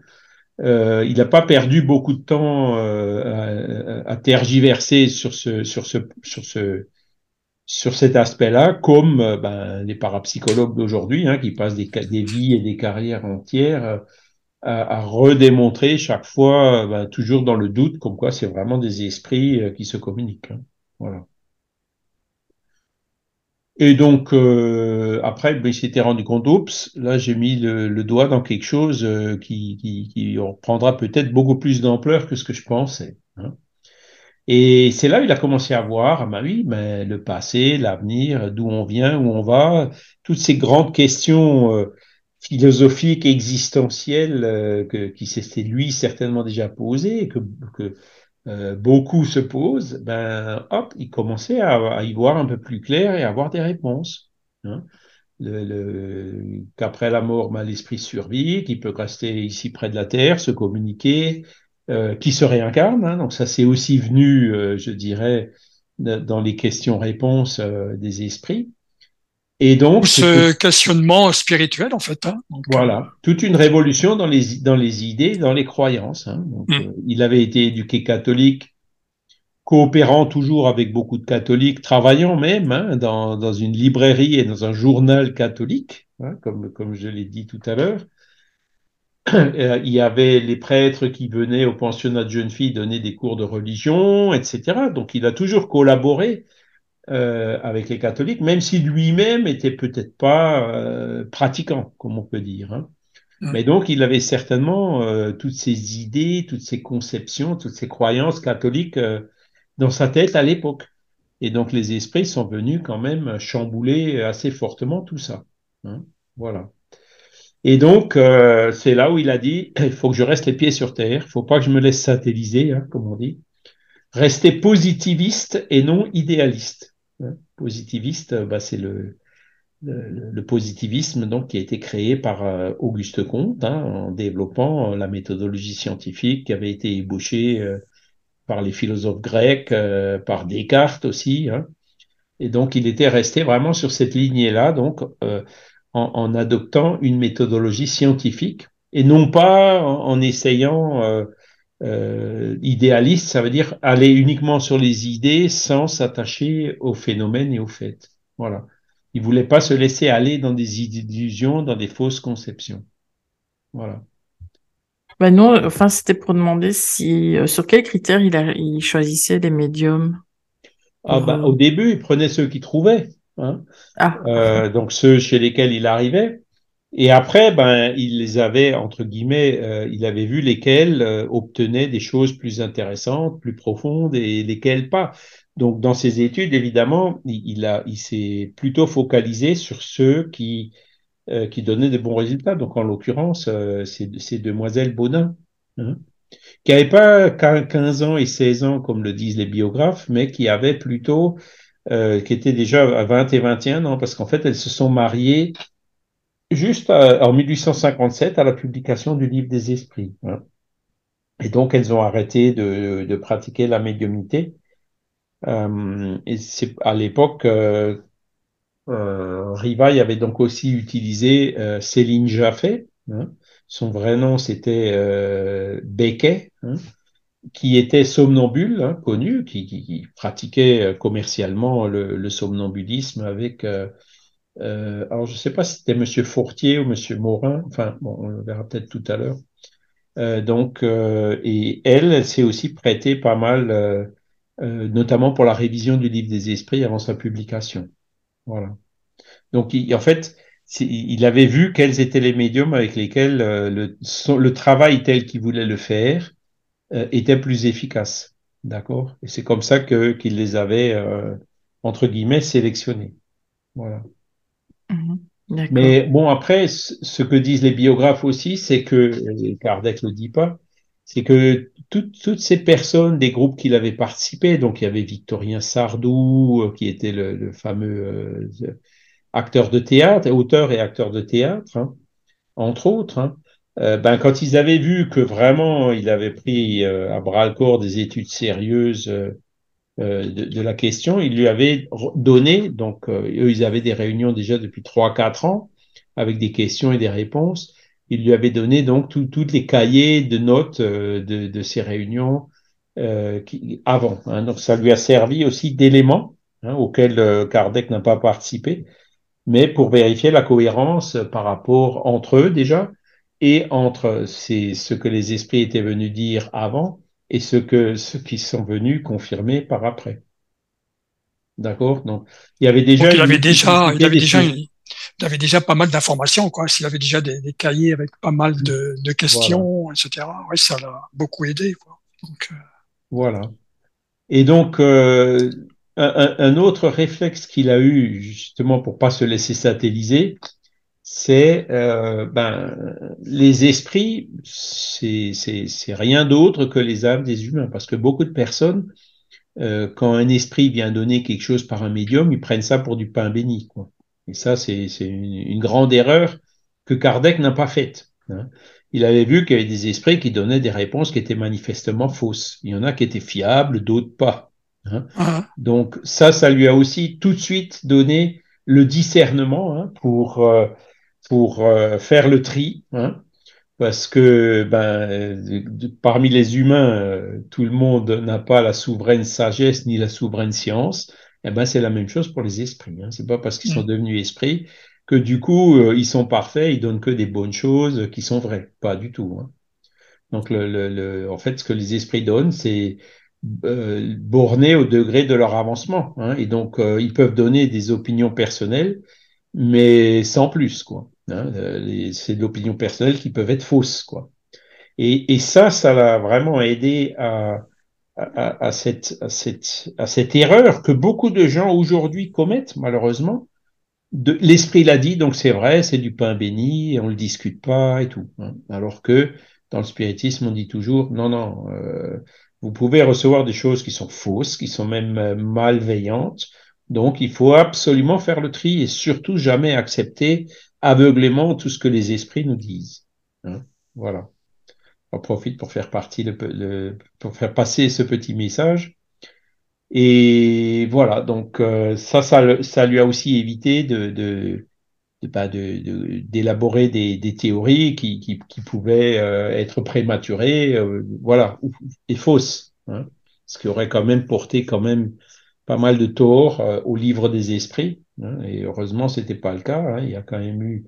Euh, il n'a pas perdu beaucoup de temps à, à, tergiverser sur ce, sur ce, sur ce, sur cet aspect-là, comme euh, ben, les parapsychologues d'aujourd'hui, hein, qui passent des, des, vies et des carrières entières euh, à, à, redémontrer chaque fois, euh, ben, toujours dans le doute, comme quoi c'est vraiment des esprits qui se communiquent. Hein. Voilà. Et donc euh, après, ben, il s'était rendu compte, oups, là j'ai mis le, le, doigt dans quelque chose qui, qui, qui prendra peut-être beaucoup plus d'ampleur que ce que je pensais. Hein. Et c'est là où il a commencé à voir, ah bah oui, mais le passé, l'avenir, d'où on vient, où on va, toutes ces grandes questions euh, philosophiques, existentielles, euh, que, qui s'était lui certainement déjà posées, et que, que euh, beaucoup se posent, ben hop, il commençait à, à, y voir un peu plus clair et à avoir des réponses. Hein. Le, le, qu'après la mort, ben, l'esprit survit, qu'il peut rester ici près de la Terre, se communiquer, euh, qui se réincarne. Hein, donc ça, c'est aussi venu, euh, je dirais, dans les questions-réponses euh, des esprits. Et donc ce questionnement spirituel, en fait. Hein, donc, voilà, toute une révolution dans les dans les idées, dans les croyances. Hein, donc, mm. il avait été éduqué catholique, coopérant toujours avec beaucoup de catholiques, travaillant même hein, dans, dans une librairie et dans un journal catholique, comme comme je l'ai dit tout à l'heure. Euh, il y avait les prêtres qui venaient au pensionnat de jeunes filles donner des cours de religion, etc. Donc il a toujours collaboré euh, avec les catholiques, même si lui-même était peut-être pas euh, pratiquant, comme on peut dire. Hein. Mais donc il avait certainement euh, toutes ces idées, toutes ces conceptions, toutes ces croyances catholiques euh, dans sa tête à l'époque. Et donc les esprits sont venus quand même chambouler assez fortement tout ça. Hein. Voilà. Et donc, euh, c'est là où il a dit, il faut que je reste les pieds sur terre, il faut pas que je me laisse satelliser, hein, comme on dit. Rester positiviste et non idéaliste. Hein. Positiviste, bah, c'est le, le, le, positivisme donc qui a été créé par euh, Auguste Comte hein, en développant euh, la méthodologie scientifique qui avait été ébauchée euh, par les philosophes grecs, euh, par Descartes aussi. Hein. Et donc, il était resté vraiment sur cette lignée-là, donc en, en, adoptant une méthodologie scientifique et non pas en, en essayant euh, euh, idéaliste, ça veut dire aller uniquement sur les idées sans s'attacher aux phénomènes et aux faits. Voilà. Il voulait pas se laisser aller dans des illusions, dans des fausses conceptions. Voilà. Ben non, enfin, c'était pour demander si, euh, sur quels critères il, a, il choisissait les médiums. Ah, ben, au début, il prenait ceux qu'il trouvait. Hein. Ah. Euh, donc ceux chez lesquels il arrivait. Et après, ben, il les avait, entre guillemets, euh, il avait vu lesquels euh, obtenaient des choses plus intéressantes, plus profondes et lesquels pas. Donc, dans ses études, évidemment, il, a, il s'est plutôt focalisé sur ceux qui, euh, qui donnaient de bons résultats. Donc, en l'occurrence, euh, c'est demoiselles Baudin, hein, qui n'avaient pas 15 ans et 16 ans, comme le disent les biographes, mais qui avaient plutôt euh, qui étaient déjà à 20 et 21 ans, parce qu'en fait, elles se sont mariées juste à, en 1857 à la publication du livre des esprits. Hein. Et donc, elles ont arrêté de, pratiquer la médiumnité. Euh, et à l'époque, euh, euh, Rivaille avait donc aussi utilisé euh, Céline Jaffé. Hein. Son vrai nom, c'était euh. Hein qui était somnambule, connu, qui, pratiquait euh, commercialement le, le, somnambulisme avec euh, alors, je ne sais pas si c'était Monsieur Fourtier ou Monsieur Morin. Enfin, bon, on le verra peut-être tout à l'heure. Euh, donc, euh, et elle, elle s'est aussi prêtée pas mal, euh, euh, notamment pour la révision du livre des esprits avant sa publication. Voilà. Donc, il, en fait, il avait vu quels étaient les médiums avec lesquels euh, le, le, travail tel qu'il voulait le faire était plus efficace. D'accord? Et c'est comme ça que qu'il les avait, entre guillemets, sélectionnés. Voilà. Mhm. Mais bon, après, ce que disent les biographes aussi, c'est que, et Kardec le dit pas, c'est que toutes, ces personnes des groupes qu'il avait participé, donc il y avait Victorien Sardou, euh, qui était le, fameux euh, acteur de théâtre, auteur et acteur de théâtre, hein, entre autres, hein, euh, ben, quand ils avaient vu que vraiment il avait pris à bras le corps des études sérieuses de, de, la question, ils lui avaient donné, donc eux ils avaient des réunions déjà depuis trois quatre ans avec des questions et des réponses, il lui avait donné donc tous les cahiers de notes de, de, ces réunions qui, avant. Hein, donc ça lui a servi aussi d'élément hein, auquel Kardec n'a pas participé, mais pour vérifier la cohérence par rapport entre eux déjà et entre ce que les esprits étaient venus dire avant et ce que ceux qui sont venus confirmer par après. D'accord? Donc, il y avait déjà. il avait déjà, il avait déjà, il avait déjà pas mal d'informations, quoi. S'il avait déjà des, des, cahiers avec pas mal de, de questions, voilà. etc. Oui, ça l'a beaucoup aidé, quoi. Donc, euh... Voilà. Et donc, euh, un, un, autre réflexe qu'il a eu, justement, pour pas se laisser satelliser, c'est euh, ben les esprits, c'est rien d'autre que les âmes des humains, parce que beaucoup de personnes, euh, quand un esprit vient donner quelque chose par un médium, ils prennent ça pour du pain béni, quoi. Et ça, c'est une, une, grande erreur que Kardec n'a pas faite. Hein. Il avait vu qu'il y avait des esprits qui donnaient des réponses qui étaient manifestement fausses. Il y en a qui étaient fiables, d'autres pas. Hein. Ah. Donc ça, ça lui a aussi tout de suite donné le discernement hein, pour euh, pour euh, faire le tri, hein, parce que ben, de, parmi les humains, euh, tout le monde n'a pas la souveraine sagesse ni la souveraine science. Et eh ben c'est la même chose pour les esprits. Hein. C'est pas parce qu'ils sont mm. devenus esprits que du coup euh, ils sont parfaits, ils donnent que des bonnes choses qui sont vraies. Pas du tout. Hein. Donc le, le, le, en fait, ce que les esprits donnent, c'est borné au degré de leur avancement. Hein, et donc, ils peuvent donner des opinions personnelles, mais sans plus, quoi. Hein, euh, c'est de l'opinion personnelle qui peuvent être fausses, quoi. Et, et ça, ça l'a vraiment aidé à, à, à, cette, à, cette, à cette erreur que beaucoup de gens aujourd'hui commettent, malheureusement. L'esprit l'a dit, donc c'est vrai, c'est du pain béni, on le discute pas et tout. Hein. Alors que dans le spiritisme, on dit toujours, non, non, euh, vous pouvez recevoir des choses qui sont fausses, qui sont même euh, malveillantes. Donc, il faut absolument faire le tri et surtout jamais accepter aveuglément tout ce que les esprits nous disent. Hein voilà. On profite pour faire partie, le, le, pour faire passer ce petit message. Et voilà, donc euh, ça, ça, ça lui a aussi évité de, de, de d'élaborer des, des, théories qui, qui, qui pouvaient euh, être prématurées, euh, voilà, et fausses, hein, ce qui aurait quand même porté quand même pas mal de tort euh, au livre des esprits. Hein, et heureusement, c'était pas le cas. Hein, il y a quand même eu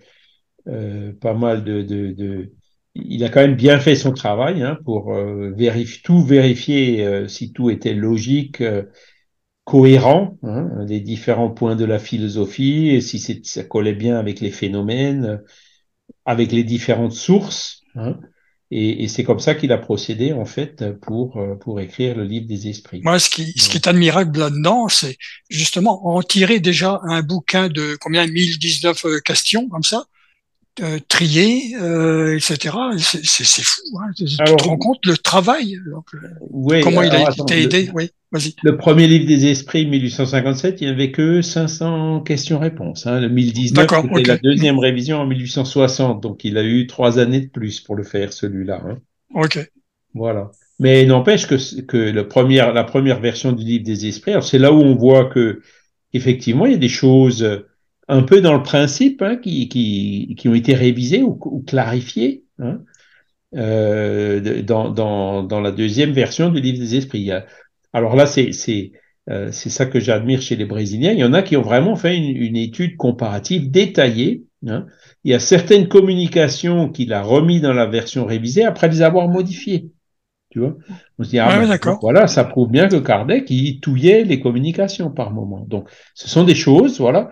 euh, pas mal de, Il a quand même bien fait son travail hein, pour euh, tout vérifier si tout était logique, cohérent, les différents points de la philosophie, et si ça collait bien avec les phénomènes, avec les différentes sources. Et, et c'est comme ça qu'il a procédé, en fait, pour, pour écrire le livre des esprits. Moi, ce qui, ce qui est admirable là-dedans, c'est justement en tirer déjà un bouquin de combien? 1019 questions, comme ça, euh, trier, euh, etc. C'est fou. Hein. Tu alors, te rends compte le travail donc, oui, Comment il a été aidé le, Oui, vas-y. Le premier livre des esprits, 1857, il n'y avait que 500 questions-réponses. Hein. Le 1019, c'était okay. la deuxième révision en 1860. Donc, il a eu trois années de plus pour le faire, celui-là. Hein. OK. Voilà. Mais n'empêche que, que le la première version du livre des esprits, c'est là où on voit que, effectivement, il y a des choses un peu dans le principe hein, qui, qui, qui, ont été révisés ou, ou clarifiés hein, euh, dans, dans, dans, la deuxième version du livre des esprits. Alors là, c'est Euh, c'est ça que j'admire chez les Brésiliens. Il y en a qui ont vraiment fait une, une étude comparative détaillée. Hein. Il y a certaines communications qu'il a remis dans la version révisée après les avoir modifiées. Tu vois On se dit, ah, Ouais, ben, d'accord. voilà, ça prouve bien que Kardec, il touillait les communications par moment. Donc, ce sont des choses, voilà.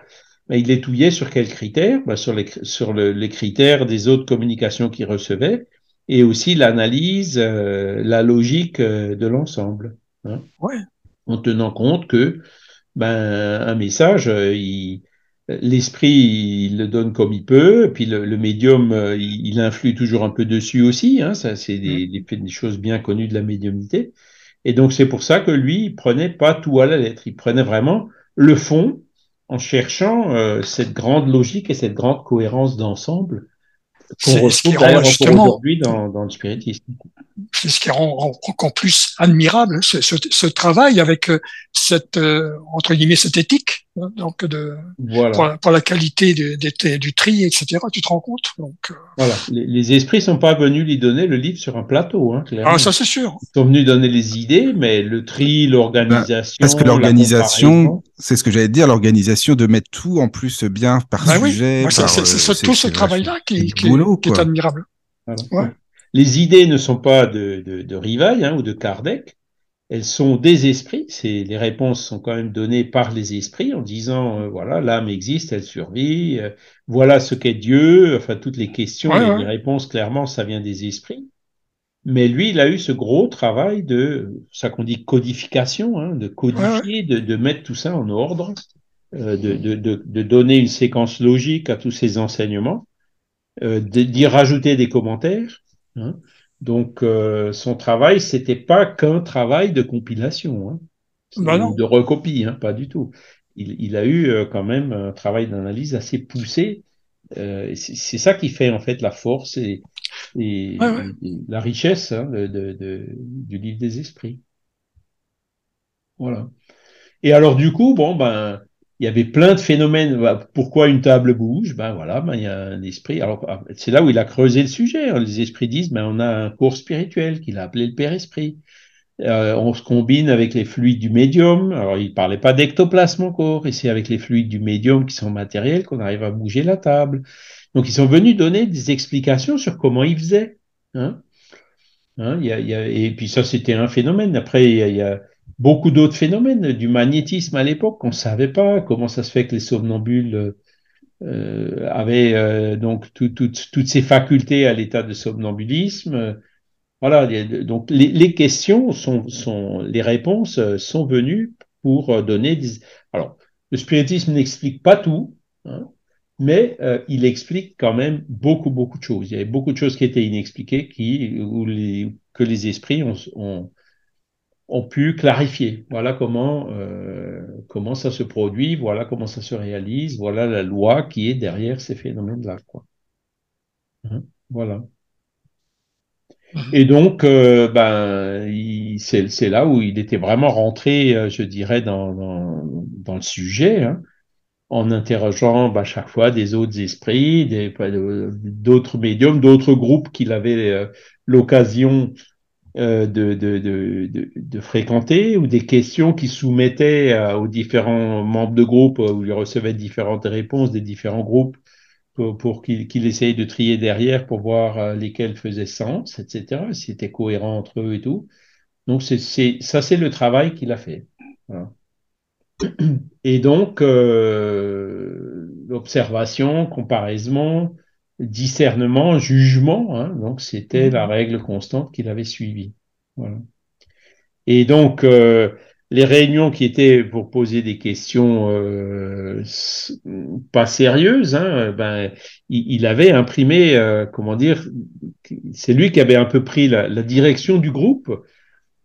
Mais il les touillait sur quels critères? Ben, Sur, les, sur le- les critères des autres communications qu'il recevait et aussi l'analyse, euh, la logique euh, de l'ensemble. hein. Ouais. En tenant compte que ben, un message, euh, il- l'esprit, il le donne comme il peut, puis le, le médium, euh, il, il influe toujours un peu dessus aussi. Hein, ça, c'est des, des, des choses bien connues de la médiumnité. Et donc, c'est pour ça que lui, il prenait pas tout à la lettre. Il prenait vraiment le fond en cherchant euh, cette grande logique et cette grande cohérence d'ensemble qu'on retrouve d'ailleurs aujourd'hui dans, dans le spiritisme. C'est ce qui rend en- encore plus admirable ce, ce, ce travail avec euh, cette euh, entre guillemets cette éthique hein, donc de Voilà. pour, la- pour la qualité de- de- du tri etc. Tu te rends compte? Donc euh, voilà. Les, les esprits sont pas venus lui donner le livre sur un plateau, hein, clairement. ah ça c'est sûr Ils sont venus donner les idées, mais le tri, l'organisation. Parce que l'organisation, c'est ce que j'allais dire, l'organisation de mettre tout en plus bien par oui, sujet. moi, c'est tout ce travail là qui, qui, boulot, qui est admirable voilà. Ouais. Les idées ne sont pas de, de, de Rivail hein, ou de Kardec, elles sont des esprits. Les réponses sont quand même données par les esprits en disant euh, voilà l'âme existe, elle survit, euh, voilà ce qu'est Dieu. Enfin toutes les questions, Ouais, les, ouais. les réponses clairement ça vient des esprits. Mais lui, il a eu ce gros travail de ça qu'on dit codification, hein, de codifier, De, de mettre tout ça en ordre, euh, de, de, de, de donner une séquence logique à tous ces enseignements, d'y rajouter des commentaires. Hein. Donc euh, son travail, c'était pas qu'un travail de compilation, hein, Bah non. de recopie, hein, pas du tout. Il, il a eu euh, quand même un travail d'analyse assez poussé. Euh, c'est c'est ça qui fait en fait la force et, et- Ouais, ouais. et la richesse hein, de, de- de- du livre des esprits. Voilà. Et alors du coup, bon ben, il y avait plein de phénomènes. Bah, Pourquoi une table bouge? Ben voilà, ben il y a un esprit. Alors ah, c'est là où il a creusé le sujet. hein. Les esprits disent, ben on a un cours spirituel qu'il a appelé le Père Esprit. Euh, on se combine avec les fluides du médium. Alors il parlait pas d'ectoplasme encore, et c'est avec les fluides du médium qui sont matériels qu'on arrive à bouger la table. Donc ils sont venus donner des explications sur comment ils faisaient. Hein Hein, et puis ça, c'était un phénomène. Après, il y a, y a beaucoup d'autres phénomènes du magnétisme à l'époque qu'on ne savait pas. Comment ça se fait que les somnambules euh, avaient euh, donc tout- tout- toutes ces facultés à l'état de somnambulisme. Voilà, donc les, les questions sont, sont, les réponses euh, sont venues pour euh, donner des. Alors, le spiritisme n'explique pas tout, hein, mais euh, il explique quand même beaucoup, beaucoup de choses. Il y avait beaucoup de choses qui étaient inexpliquées, qui, où les, que les esprits ont, ont, ont pu clarifier. Voilà comment, euh, comment ça se produit, voilà comment ça se réalise, voilà la loi qui est derrière ces phénomènes-là. Hein, voilà. Et donc, euh, ben, c'est c'est là où il était vraiment rentré, euh, je dirais, dans, dans, dans le sujet, hein, en interrogeant ben, chaque fois des autres esprits, des- d'autres médiums, d'autres groupes qu'il avait euh, l'occasion de, de, fréquenter, ou des questions qu'il soumettait euh, aux différents membres de groupe, euh, où il recevait différentes réponses des différents groupes pour, pour qu'il qu'il essaye de trier derrière pour voir euh, lesquels faisaient sens, etc., si c'était cohérent entre eux et tout. Donc, ça, c'est le travail qu'il a fait. Et donc, euh, observation, comparaison, discernement, jugement, hein, donc c'était la règle constante qu'il avait suivie. Voilà. Et donc, euh, les réunions qui étaient pour poser des questions euh, pas sérieuses, hein, ben, il, il avait imprimé, euh, comment dire, c'est lui qui avait un peu pris la, la direction du groupe.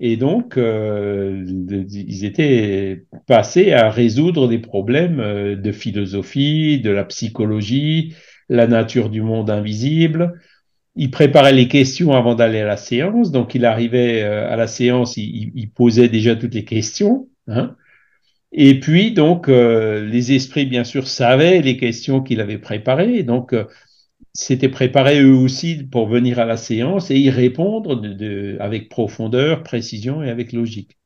Et donc, euh, ils étaient passés à résoudre des problèmes euh, de philosophie, de la psychologie, la nature du monde invisible. Il préparait les questions avant d'aller à la séance. Donc, il arrivait euh, à la séance, il, posait déjà toutes les questions. Hein. Et puis, donc, euh, les esprits, bien sûr, savaient les questions qu'il avait préparées. Donc, euh, s'étaient préparés eux aussi pour venir à la séance et y répondre avec profondeur, précision et avec logique.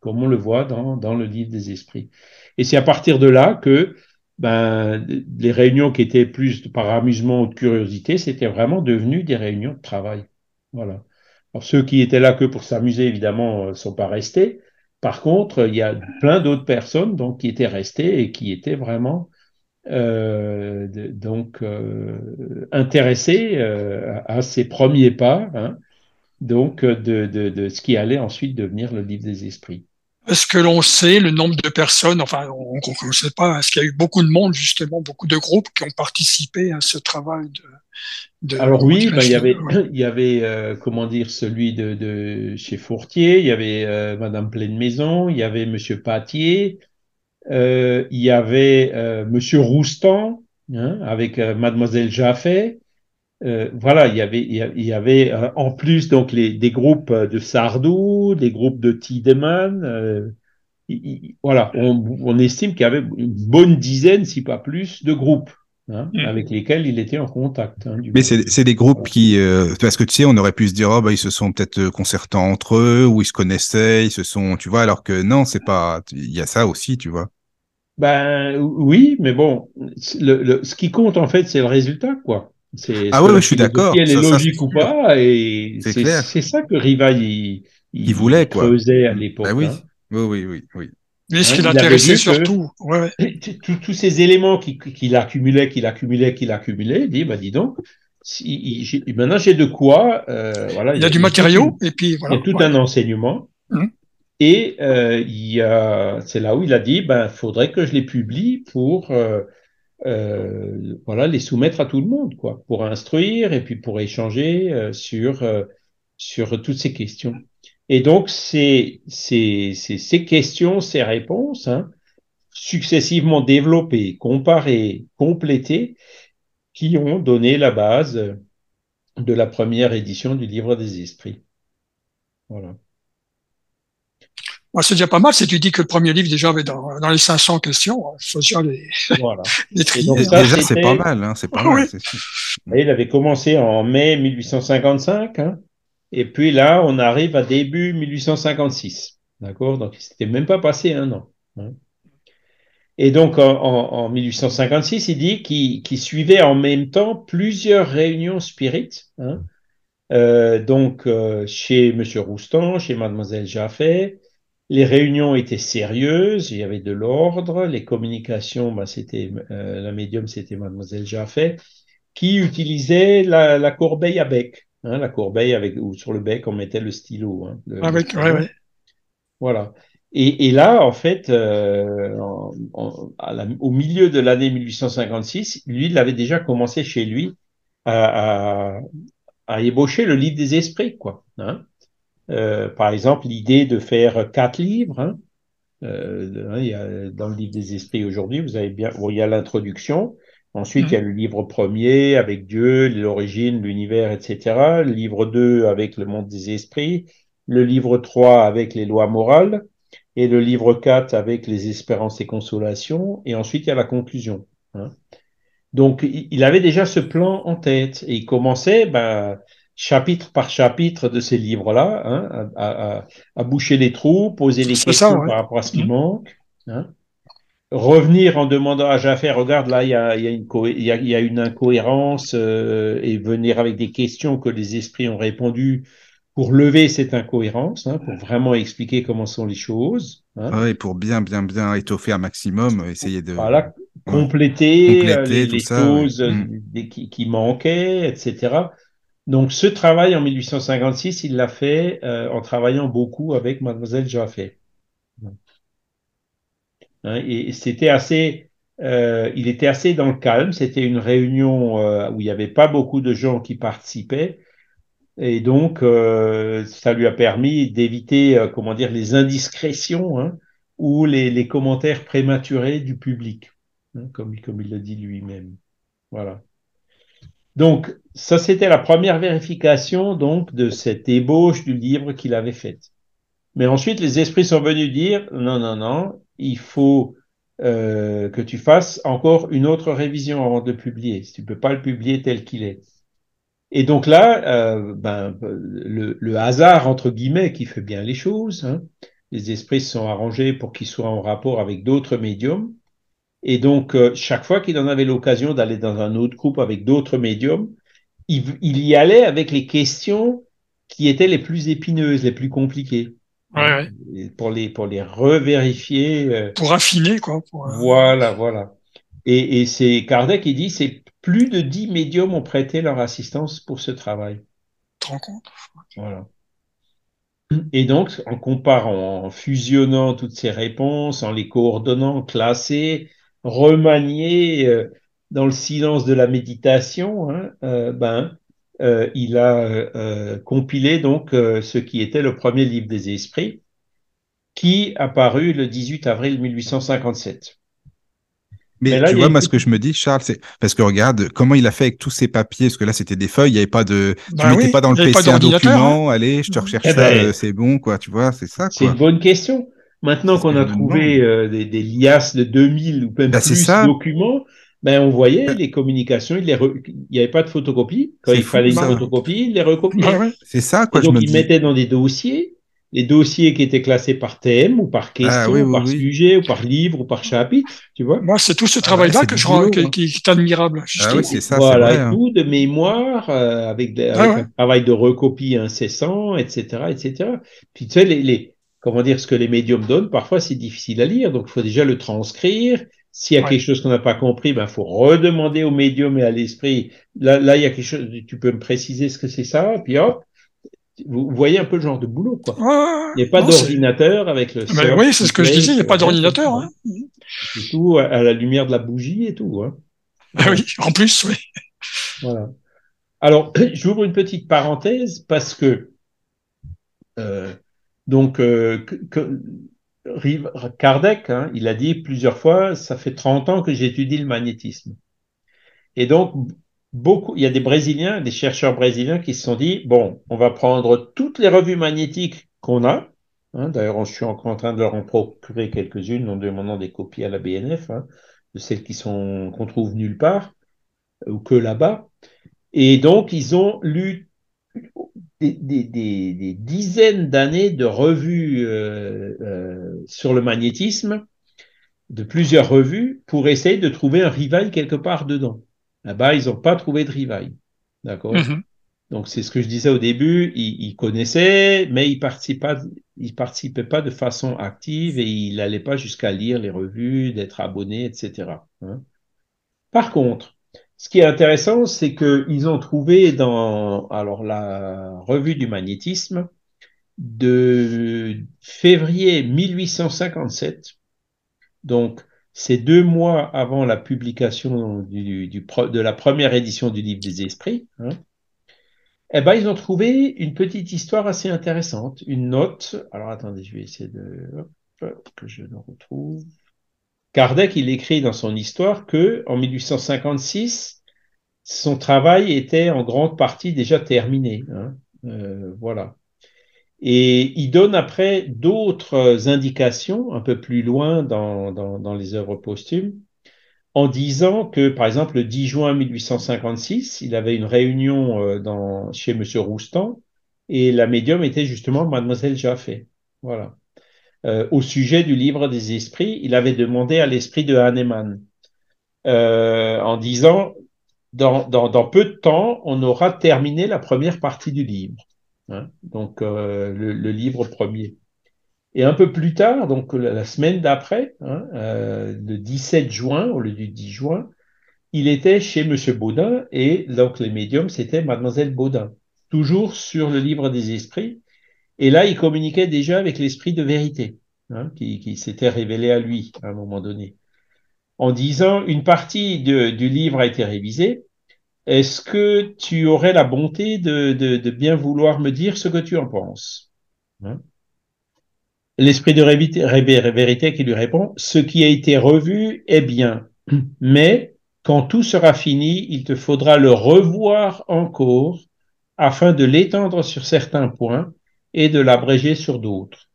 comme on le voit dans le livre des esprits. Et c'est à partir de là que ben, les réunions qui étaient plus par amusement ou de curiosité, c'était vraiment devenu des réunions de travail. Voilà. Alors, ceux qui étaient là que pour s'amuser, évidemment, ne sont pas restés. Par contre, il y a plein d'autres personnes donc, qui étaient restées et qui étaient vraiment euh, donc euh, intéressées euh, à, ces premiers pas, hein, donc de, de ce qui allait ensuite devenir le livre des esprits. Est-ce que l'on sait le nombre de personnes Enfin, on ne sait pas. Est-ce qu'il y a eu beaucoup de monde, justement, beaucoup de groupes qui ont participé à ce travail de. de Alors oui, bah, il y avait, il y avait euh, comment dire, celui de, de, chez Fourtier, il y avait euh, Madame Pleine Maison, il y avait Monsieur Patier, euh, il y avait euh, Monsieur Roustan, hein, avec euh, Mademoiselle Jaffet. Euh, voilà, il y avait, il y avait euh, en plus donc les, des groupes de Sardou, des groupes de Tiedemann. Euh, voilà, on, on estime qu'il y avait une bonne dizaine, si pas plus, de groupes. Hein, mmh. avec lesquels il était en contact. Hein, Mais c'est des groupes voilà. qui, euh, parce que tu sais, on aurait pu se dire, oh, bah, ils se sont peut-être concertés entre eux, ou ils se connaissaient, ils se sont, tu vois, alors que non, c'est pas, il y a ça aussi, tu vois. Ben oui, mais bon, le, le, ce qui compte en fait, c'est le résultat, quoi. Ah ouais, ouais je suis d'accord. Elle est ça, logique ça, ou pas, et c'est ça que Riva il, il, il voulait quoi. creusait à l'époque. Ben oui. Hein. oui, oui, oui, oui. Mais ce qui l'intéressait surtout, ouais. tous ces éléments qu'il qu accumulait, qu'il accumulait, qu'il accumulait, il dit, bah dis donc, si, maintenant j'ai de quoi, euh, voilà. Il y a, il y a du matériau, et puis voilà. Il y a tout ouais. un enseignement. Mmh. Et euh, il y a, c'est là où il a dit, ben, faudrait que je les publie pour, euh, euh, voilà, les soumettre à tout le monde, quoi, pour instruire et puis pour échanger euh, sur euh, sur toutes ces questions. Et donc ces ces ces, ces questions, ces réponses, hein, successivement développées, comparées, complétées, qui ont donné la base de la première édition du Livre des Esprits. Voilà. C'est déjà pas mal si tu dis que le premier livre déjà avait dans, dans les 500 questions. Il faut déjà les, voilà. les trier. Donc, ça, déjà, c'est pas mal. Hein, c'est pas Ah, mal. oui. Il avait commencé en mai 1855. Hein, et puis là, on arrive à début 1856. D'accord? Donc, c'était même pas passé un an. Hein. Et donc, en, en, en 1856, il dit qu'il qu suivait en même temps plusieurs réunions spirites. Hein, euh, donc, euh, chez Monsieur Roustan, chez Mademoiselle Jaffet, les réunions étaient sérieuses, il y avait de l'ordre, les communications, bah, c'était euh, la médium, c'était Mademoiselle Jaffet, qui utilisait la, la corbeille à bec, hein, la corbeille avec où sur le bec on mettait le stylo. Hein, le, avec, le ouais, ouais. Voilà. Et, et, là, en fait, euh, en, en, la, au milieu de l'année 1856, lui, il avait déjà commencé chez lui à, à, à ébaucher le livre des esprits, quoi. Hein. Euh, par exemple, l'idée de faire quatre livres. Hein. Euh, hein, il y a, dans le livre des esprits aujourd'hui, vous avez bien, bon, il y a l'introduction. Ensuite, mmh. il y a le livre premier avec Dieu, l'origine, l'univers, etc. Le livre 2 avec le monde des esprits. Le livre 3 avec les lois morales. Et le livre 4 avec les espérances et consolations. Et ensuite, il y a la conclusion. Hein. Donc, il avait déjà ce plan en tête. Et il commençait, ben, chapitre par chapitre de ces livres-là, hein, à, à, à, boucher les trous, poser les questions ça, ouais. par rapport à ce qui mmh. manque, hein. revenir en demandant à Jaffer, regarde là, il y a, y, a une y, a, y a une incohérence, euh, et venir avec des questions que les esprits ont répondu pour lever cette incohérence, hein, pour vraiment expliquer comment sont les choses. Hein. Et pour bien, bien, bien étoffer un maximum, essayer de voilà, compléter, compléter euh, les, les ça, choses ouais. mmh. qui, qui manquaient, etc. Donc, ce travail en 1856, il l'a fait euh, en travaillant beaucoup avec Mademoiselle Jaffé. Hein, et c'était assez, euh, il était assez dans le calme. C'était une réunion euh, où il n'y avait pas beaucoup de gens qui participaient. Et donc, euh, ça lui a permis d'éviter, euh, comment dire, les indiscrétions hein, ou les, les, commentaires prématurés du public, hein, comme, comme il l'a dit lui-même. Voilà. Donc, ça, c'était la première vérification donc de cette ébauche du livre qu'il avait faite. Mais ensuite, les esprits sont venus dire non, non, non, il faut euh, que tu fasses encore une autre révision avant de publier. Tu peux pas le publier tel qu'il est. Et donc là, euh, ben, le, le, hasard entre guillemets qui fait bien les choses, hein, les esprits se sont arrangés pour qu'ils soient en rapport avec d'autres médiums. Et donc, euh, chaque fois qu'il en avait l'occasion d'aller dans un autre groupe avec d'autres médiums, il, il, y allait avec les questions qui étaient les plus épineuses, les plus compliquées. Ouais, ouais. Pour les, pour les revérifier. Euh, pour affiner, quoi. Pour, euh... Voilà, voilà. Et, et c'est Kardec qui dit, c'est plus de dix médiums ont prêté leur assistance pour ce travail. Tu te rends compte? Voilà. Et donc, en comparant, en fusionnant toutes ces réponses, en les coordonnant, classées, remaniées euh, dans le silence de la méditation, hein, euh, ben, euh, il a euh, compilé donc ce qui était le premier livre des esprits, qui apparu le 18 avril 1857. Mais, Mais là, tu vois, moi, ce que je me dis, Charles, c'est parce que regarde comment il a fait avec tous ces papiers, parce que là, c'était des feuilles, il n'y avait pas de, Bah tu mettais oui, pas dans le PC un d'ordinateur, document, allez, je te recherche Eh ça, ben, c'est bon, quoi, tu vois, c'est ça, C'est une bonne question. Maintenant qu'on a trouvé euh, des, des liasses de 2000 ou même Bah, plus ça. documents, ben on voyait les communications, il re- n'y avait pas de photocopie. Quand il fou, fallait une photocopie, il les recopiait. Bah ouais. C'est ça, Et quoi, je donc me il dis. mettait dans des dossiers, les dossiers qui étaient classés par thème ou par question, Ah oui, ou oui, par oui. sujet, ou par livre, ou par chapitre, tu vois. Moi, c'est tout ce Ah travail-là ouais, que je rends, qui, hein. qui- est admirable, Ah c'est ça, c'est voilà, vrai. et hein. tout de mémoire, euh, avec, Ah avec ouais. un travail de recopie incessant, etc., etc. Puis tu sais, les, les, comment dire, ce que les médiums donnent, parfois c'est difficile à lire, donc il faut déjà le transcrire. S'il y a Ouais. quelque chose qu'on n'a pas compris, ben faut redemander au médium et à l'esprit. Là, là, il y a quelque chose, tu peux me préciser ce que c'est ça, puis hop, vous, voyez un peu le genre de boulot, quoi. Ouais, Il n'y a pas d'ordinateur avec le. Mais soft oui, c'est ce que je disais, il n'y a pas d'ordinateur. Hein. C'est tout à, à la lumière de la bougie et tout, hein. Ah oui, en plus, oui. Voilà. Alors, j'ouvre une petite parenthèse parce que euh, donc euh, que, que- Kardec, hein, il a dit plusieurs fois, ça fait 30 ans que j'étudie le magnétisme. Et donc, beaucoup, il y a des Brésiliens, des chercheurs brésiliens qui se sont dit, bon, on va prendre toutes les revues magnétiques qu'on a. hein, D'ailleurs, je suis encore en train de leur en procurer quelques-unes en demandant des copies à la BNF, hein, de celles qui sont qu'on trouve nulle part ou que là-bas. Et donc, ils ont lu des, des- des- des dizaines d'années de revues euh, euh, sur le magnétisme, de plusieurs revues, pour essayer de trouver un rivail quelque part dedans. Là-bas, ils n'ont pas trouvé de rivail. D'accord? Mhm. Donc, c'est ce que je disais au début, ils, ils connaissaient, mais ils participaient ils participaient pas de façon active et ils n'allaient pas jusqu'à lire les revues, d'être abonnés, etc. hein. Par contre, ce qui est intéressant, c'est qu'ils ont trouvé dans alors la revue du magnétisme de février 1857, donc c'est deux mois avant la publication de la première édition du livre des esprits, hein, eh ben, ils ont trouvé une petite histoire assez intéressante, une note. Alors attendez, je vais essayer de hop, que je le retrouve. Kardec, il écrit dans son histoire que en 1856, son travail était en grande partie déjà terminé. hein. Euh, voilà. Et il donne après d'autres indications un peu plus loin dans, les œuvres posthumes, en disant que, par exemple, le 10 juin 1856, il avait une réunion euh, chez Monsieur Roustan, et la médium était justement Mademoiselle Jaffé. Voilà. Euh, au sujet du livre des esprits, il avait demandé à l'esprit de Hahnemann, euh, en disant, dans, peu de temps, on aura terminé la première partie du livre. Hein, donc, euh, le, livre premier. Et un peu plus tard, donc la, semaine d'après, hein, le 17 juin, au lieu du 10 juin, il était chez Monsieur Baudin et donc les médiums, c'était Mademoiselle Baudin, toujours sur le livre des esprits. Et là, il communiquait déjà avec l'esprit de vérité, hein, qui, s'était révélé à lui à un moment donné, en disant une partie du livre a été révisée. Est-ce que tu aurais la bonté de, bien vouloir me dire ce que tu en penses? Hein? L'esprit de vérité qui lui répond, ce qui a été revu est bien, mais quand tout sera fini, il te faudra le revoir encore afin de l'étendre sur certains points et de l'abréger sur d'autres.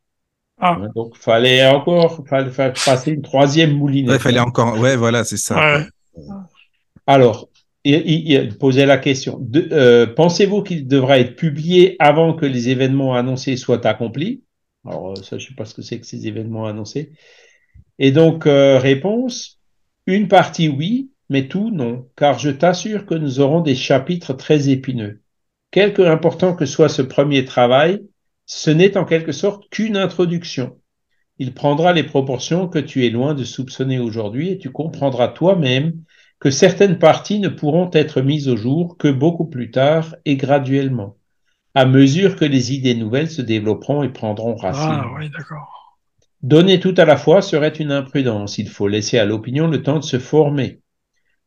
Ah, Hein, Donc, fallait encore fallait faire passer une troisième moulinette. Ouais, fallait encore, ouais, voilà, c'est ça. ouais. Alors, il, il- il posait la question. euh, Pensez-vous qu'il devra être publié avant que les événements annoncés soient accomplis? Alors, ça, je sais pas ce que c'est que ces événements annoncés. Et donc, euh, réponse, une partie oui, mais tout non, car je t'assure que nous aurons des chapitres très épineux. Quelque important que soit ce premier travail, ce n'est en quelque sorte qu'une introduction. Il prendra les proportions que tu es loin de soupçonner aujourd'hui et tu comprendras toi-même que certaines parties ne pourront être mises au jour que beaucoup plus tard et graduellement, à mesure que les idées nouvelles se développeront et prendront racine. Ah oui, d'accord. Donner tout à la fois serait une imprudence. Il faut laisser à l'opinion le temps de se former.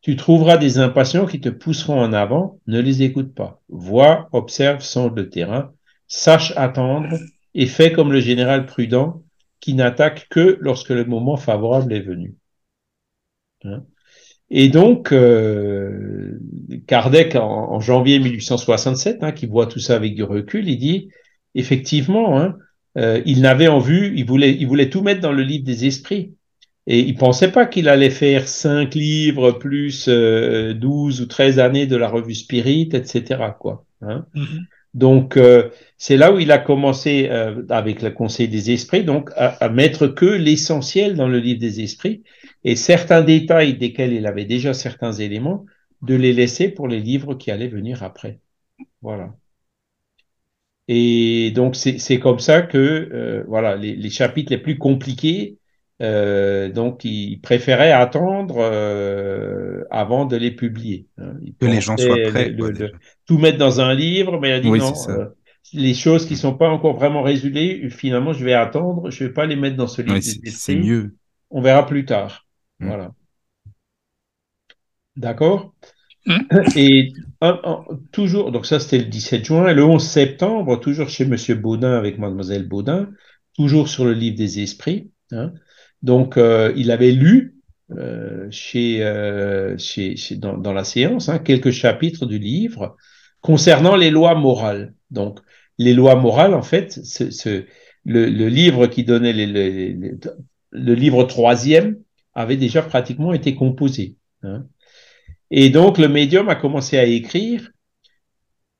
Tu trouveras des impatients qui te pousseront en avant, ne les écoute pas. Vois, observe, sonde le terrain, sache attendre et fais comme le général prudent qui n'attaque que lorsque le moment favorable est venu. Hein et donc, euh, Kardec, en, janvier 1867, hein, qui voit tout ça avec du recul, il dit, effectivement, hein, euh, il n'avait en vue, il voulait, tout mettre dans le livre des esprits. Et il pensait pas qu'il allait faire cinq livres plus euh, 12 ou 13 années de la revue Spirit, etc. Quoi, hein. Mm -hmm. Donc, euh, c'est là où il a commencé, euh, avec le Conseil des Esprits, donc à, à mettre que l'essentiel dans le livre des Esprits et certains détails desquels il avait déjà certains éléments, de les laisser pour les livres qui allaient venir après. Voilà. Et donc, c'est comme ça que, euh, voilà, les, les, chapitres les plus compliqués, euh, donc, il préférait attendre euh, avant de les publier. Hein. que les gens soient prêts. Le, le, tout mettre dans un livre, mais il a dit oui, non. Euh, les choses qui sont pas encore vraiment résolues, finalement, je vais attendre. Je vais pas les mettre dans ce livre. Oui, c'est mieux. On verra plus tard. Mmh. Voilà. D'accord? Mmh. Et un, un, toujours, donc ça c'était le 17 juin, et le 11 septembre, toujours chez Monsieur Baudin avec Mademoiselle Baudin, toujours sur le livre des esprits. Hein. Donc euh, il avait lu euh, chez, euh, chez, chez dans, dans, la séance hein, quelques chapitres du livre concernant les lois morales. Donc les lois morales, en fait, ce, le, livre qui donnait les, le livre troisième avait déjà pratiquement été composé. Hein. Et donc le médium a commencé à écrire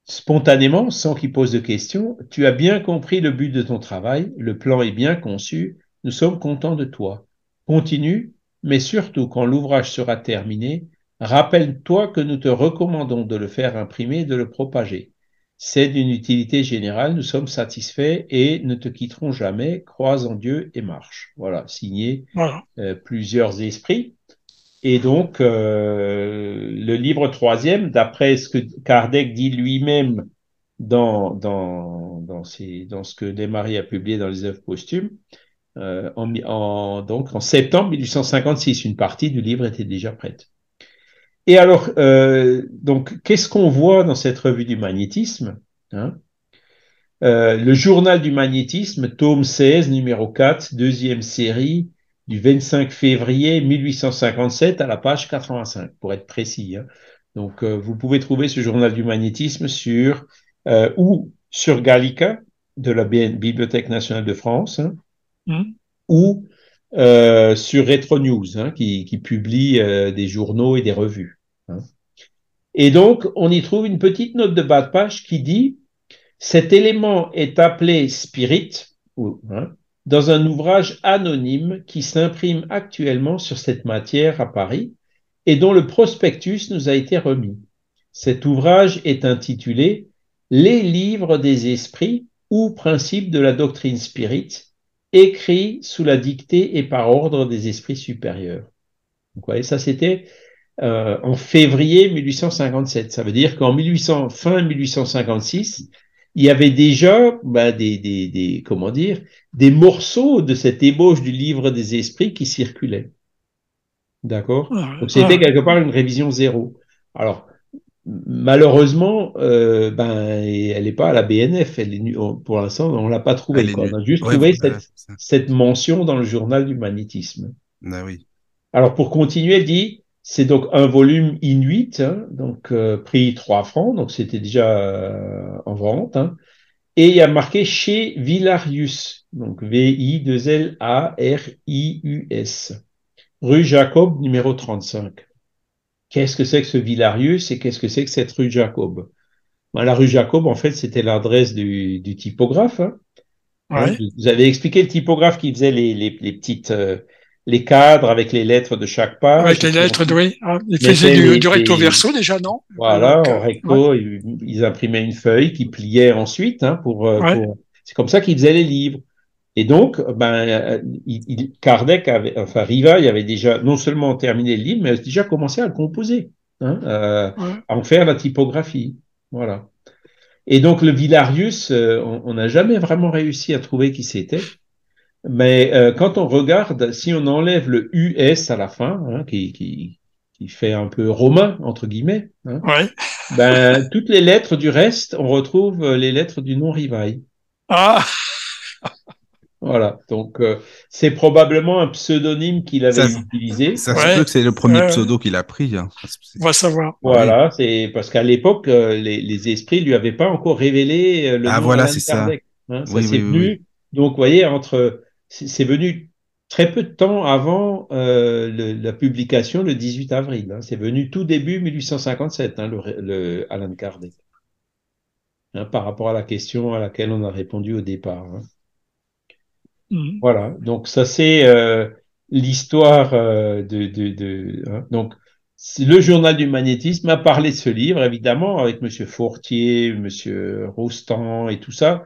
spontanément, sans qu'il pose de questions. Tu as bien compris le but de ton travail, le plan est bien conçu, nous sommes contents de toi. Continue, mais surtout quand l'ouvrage sera terminé, rappelle-toi que nous te recommandons de le faire imprimer et de le propager. C'est d'une utilité générale, nous sommes satisfaits et ne te quitterons jamais. Croise en Dieu et marche. Voilà, signé voilà. Euh, plusieurs esprits. Et donc, euh, le livre troisième, d'après ce que Kardec dit lui-même dans, dans, dans, ses, dans ce que Desmarais a publié dans les œuvres posthumes, euh, en, en, donc en septembre 1856, une partie du livre était déjà prête. Et alors, euh, donc, qu'est-ce qu'on voit dans cette revue du magnétisme hein? Euh, Le journal du magnétisme, tome 16, numéro 4, deuxième série, du 25 février 1857 à la page 85, pour être précis. Hein. Donc, euh, vous pouvez trouver ce journal du magnétisme sur euh, ou sur Gallica de la Bibliothèque nationale de France, hein, mmh. ou euh, sur Retro News, hein, qui, qui, publie euh, des journaux et des revues. Hein. Et donc, on y trouve une petite note de bas de page qui dit cet élément est appelé spirit hein, dans un ouvrage anonyme qui s'imprime actuellement sur cette matière à Paris et dont le prospectus nous a été remis. Cet ouvrage est intitulé Les livres des esprits ou principes de la doctrine spirit écrit sous la dictée et par ordre des esprits supérieurs. Donc, voyez, ça c'était euh, en février 1857. Ça veut dire qu'en 1800, fin 1856, il y avait déjà ben, des, des, des, comment dire, des morceaux de cette ébauche du livre des esprits qui circulaient. D'accord? Donc c'était quelque part une révision zéro. Alors, malheureusement, euh, ben, elle n'est pas à la BNF. Elle est, pour l'instant, on l'a pas trouvée. On a juste ouais, trouvé cette, cette, mention dans le journal du magnétisme. Ah, oui. Alors, pour continuer, elle dit, c'est donc un volume inuit, hein, donc euh, prix 3 francs, donc c'était déjà euh, en vente. Hein, et il y a marqué chez Villarius, donc V-I-2-L-A-R-I-U-S, rue Jacob, numéro 35 qu'est-ce que c'est que ce Villarius et qu'est-ce que c'est que cette rue Jacob? Ben, La rue Jacob, en fait, c'était l'adresse du, du, typographe. Hein. Ouais. vous avez expliqué le typographe qui faisait les, les, les petites euh, les cadres avec les lettres de chaque page. Avec les lettres, oui. Ah, ils faisaient du, recto verso déjà, non? Voilà, Donc, en euh, recto, ouais. ils, ils imprimaient une feuille qui pliait ensuite hein, pour, euh, Ouais. pour- C'est comme ça qu'ils faisaient les livres. Et donc, ben, il, il- Kardec avait, enfin Riva, il avait déjà non seulement terminé le livre, mais déjà commencé à le composer, hein, euh, Ouais. à en faire la typographie. Voilà. Et donc le Villarius, euh, on n'a jamais vraiment réussi à trouver qui c'était. Mais euh, quand on regarde, si on enlève le US à la fin, hein, qui, qui, qui fait un peu romain entre guillemets, hein, Ouais. ben, toutes les lettres du reste, on retrouve les lettres du nom Rivail. Ah, Voilà. Donc, euh, c'est probablement un pseudonyme qu'il avait Ça, utilisé. Ça Ouais. se peut que c'est le premier Ouais, pseudo qu'il a pris. hein. On va savoir. Voilà. C'est parce qu'à l'époque, euh, les, les esprits lui avaient pas encore révélé euh, le Ah, nom voilà, c'est ça. Kardec. Hein, ça Oui, oui, venu. oui. Donc, vous voyez, entre, c'est venu très peu de temps avant euh, le- la publication, le 18 avril. hein. C'est venu tout début 1857, hein, le, le Alan Kardec. Hein, par rapport à la question à laquelle on a répondu au départ. Mhm. Voilà, donc ça c'est euh, l'histoire euh, de, de, de hein. donc le journal du magnétisme a parlé de ce livre évidemment avec Monsieur Fortier, Monsieur Rostand et tout ça,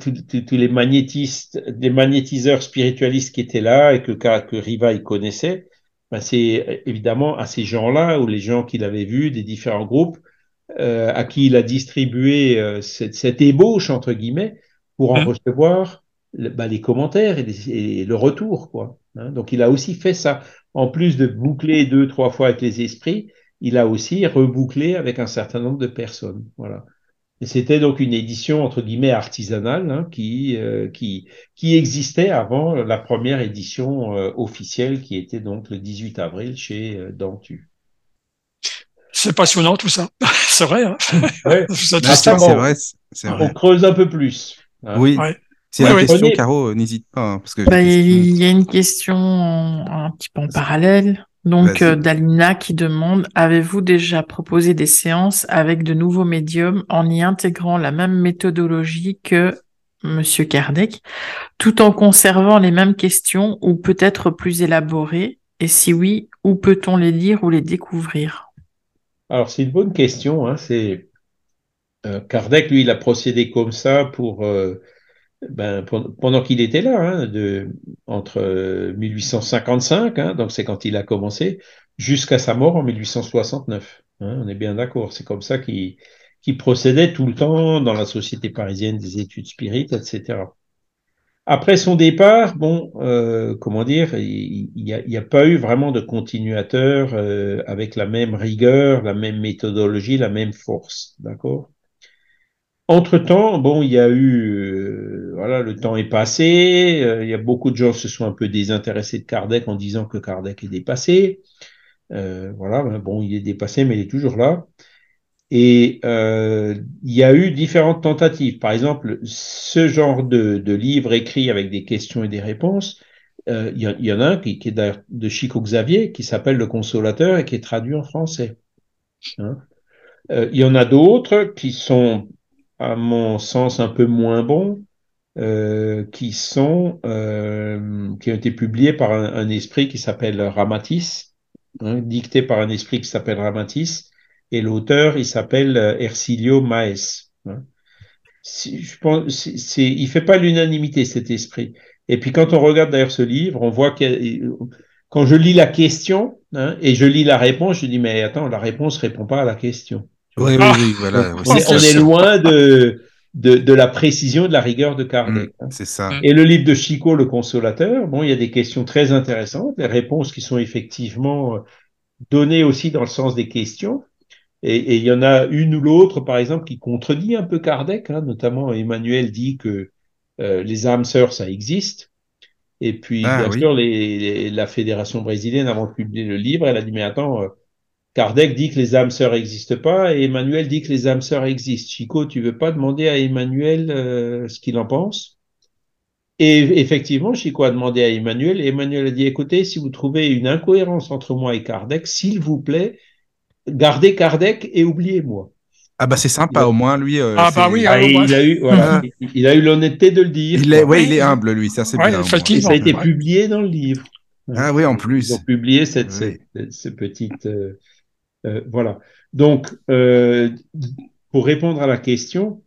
tous les magnétistes, des magnétiseurs spiritualistes qui étaient là et que que Riva il connaissait, ben, c'est évidemment à ces gens-là ou les gens qu'il avait vus des différents groupes euh, à qui il a distribué euh, cette, cette ébauche entre guillemets pour en Mhm. recevoir le- bah, les commentaires et, les- et le retour quoi. hein. Donc il a aussi fait ça. En plus de boucler deux trois fois avec les esprits, il a aussi rebouclé avec un certain nombre de personnes. Voilà. Et c'était donc une édition entre guillemets artisanale hein, qui euh, qui qui existait avant la première édition euh, officielle qui était donc le 18 avril chez euh, Dantu. C'est passionnant tout ça. c'est vrai. Hein Ouais. Ah, C'est vrai, On creuse un peu plus. hein. Oui. Ouais. S'il y a une ouais. question, Caro, euh, n'hésite pas. hein, parce que Bah, il y a une question en- un petit peu en parallèle. Donc, euh, Dalina qui demande, avez-vous déjà proposé des séances avec de nouveaux médiums en y intégrant la même méthodologie que Monsieur Kardec, tout en conservant les mêmes questions ou peut-être plus élaborées? Et si oui, où peut-on les lire ou les découvrir? Alors, c'est une bonne question. Hein. C'est euh, Kardec, lui, il a procédé comme ça pour euh, ben, pen- pendant qu'il était là, hein, entre euh, 1855, hein, donc c'est quand il a commencé, jusqu'à sa mort en 1869. hein. on est bien d'accord. C'est comme ça qu'il procédait tout le temps dans la Société parisienne des études spirites, etc. Après son départ, bon, euh, comment dire, il n'y a, pas eu vraiment de continuateur euh, avec la même rigueur, la même méthodologie, la même force, d'accord? Entre-temps, bon, il y a eu, euh, voilà, le temps est passé, euh, il y a beaucoup de gens se sont un peu désintéressés de Kardec en disant que Kardec est dépassé. Euh, voilà, ben bon, il est dépassé, mais il est toujours là. Et euh, il y a eu différentes tentatives. Par exemple, ce genre de, de livre écrit avec des questions et des réponses, il, y, en a un qui, qui est d'ailleurs de Chico Xavier, qui s'appelle Le Consolateur et qui est traduit en français. Hein. Il y en a d'autres qui sont, à mon sens, un peu moins bons, euh, qui sont euh, qui ont été publiés par un, un esprit qui s'appelle Ramatis, hein, dicté par un esprit qui s'appelle Ramatis, et l'auteur il s'appelle euh, Ercilio Maes. hein. Je pense, c'est, c'est- il fait pas l'unanimité cet esprit. Et puis quand on regarde d'ailleurs ce livre, on voit que quand je lis la question hein, et je lis la réponse, je dis mais attends, la réponse répond pas à la question. Oui, oui, oui, voilà. Ouais, on, est loin de, de, de la précision, de la rigueur de Kardec. Mm, C'est ça. Mm. Et le livre de Chico, le consolateur, bon, il y a des questions très intéressantes, des réponses qui sont effectivement euh, données aussi dans le sens des questions. Et, et il y en a une ou l'autre, par exemple, qui contredit un peu Kardec, hein, notamment Emmanuel dit que euh, les âmes sœurs, ça existe. Et puis, Ah, bien oui. sûr, les, les- la fédération brésilienne, avant de publier le livre, elle a dit, mais attends, euh, Kardec dit que les âmes sœurs n'existent pas et Emmanuel dit que les âmes sœurs existent. Chico, tu veux pas demander à Emmanuel euh, ce qu'il en pense? Et effectivement, Chico a demandé à Emmanuel et Emmanuel a dit, écoutez, si vous trouvez une incohérence entre moi et Kardec, s'il vous plaît, gardez Kardec et oubliez-moi. Ah bah c'est sympa au moins lui. euh, Ah, bah oui, Ah, ouais. il a eu, voilà, il- il a eu l'honnêteté de le dire. il est, ouais, il est humble lui, ça c'est Ouais, bien. Et ça a été Ouais. publié dans le livre. Ah oui, en plus. Ils ont publié cette, Oui. cette, cette petite, euh, euh, voilà. Donc, euh, pour répondre à la question,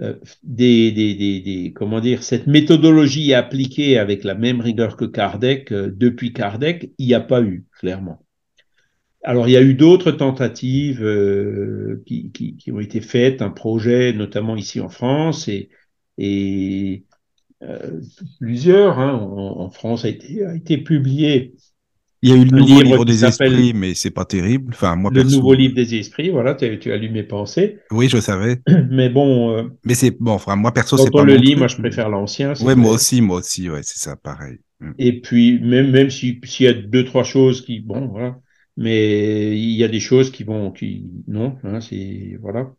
euh, des, cette méthodologie appliquée avec la même rigueur que Kardec depuis Kardec, il n'y a pas eu, clairement. Alors, il y a eu d'autres tentatives qui, ont été faites, un projet notamment ici en France et, plusieurs hein, en, en France a été, a été publié Il y a eu le nouveau livre des esprits, mais c'est pas terrible. Enfin, moi le perso. nouveau livre des esprits. Voilà, tu, tu as lu mes pensées. Oui, je savais. Mais bon, euh, Mais c'est bon. Enfin, moi perso, c'est quand on pas le lit, moi je préfère l'ancien. Ouais, moi aussi, moi aussi. Ouais, c'est ça, pareil. Mm. Et puis même même si s'il y a deux trois choses qui bon voilà, mais il y a des choses qui vont qui non, hein, c'est voilà.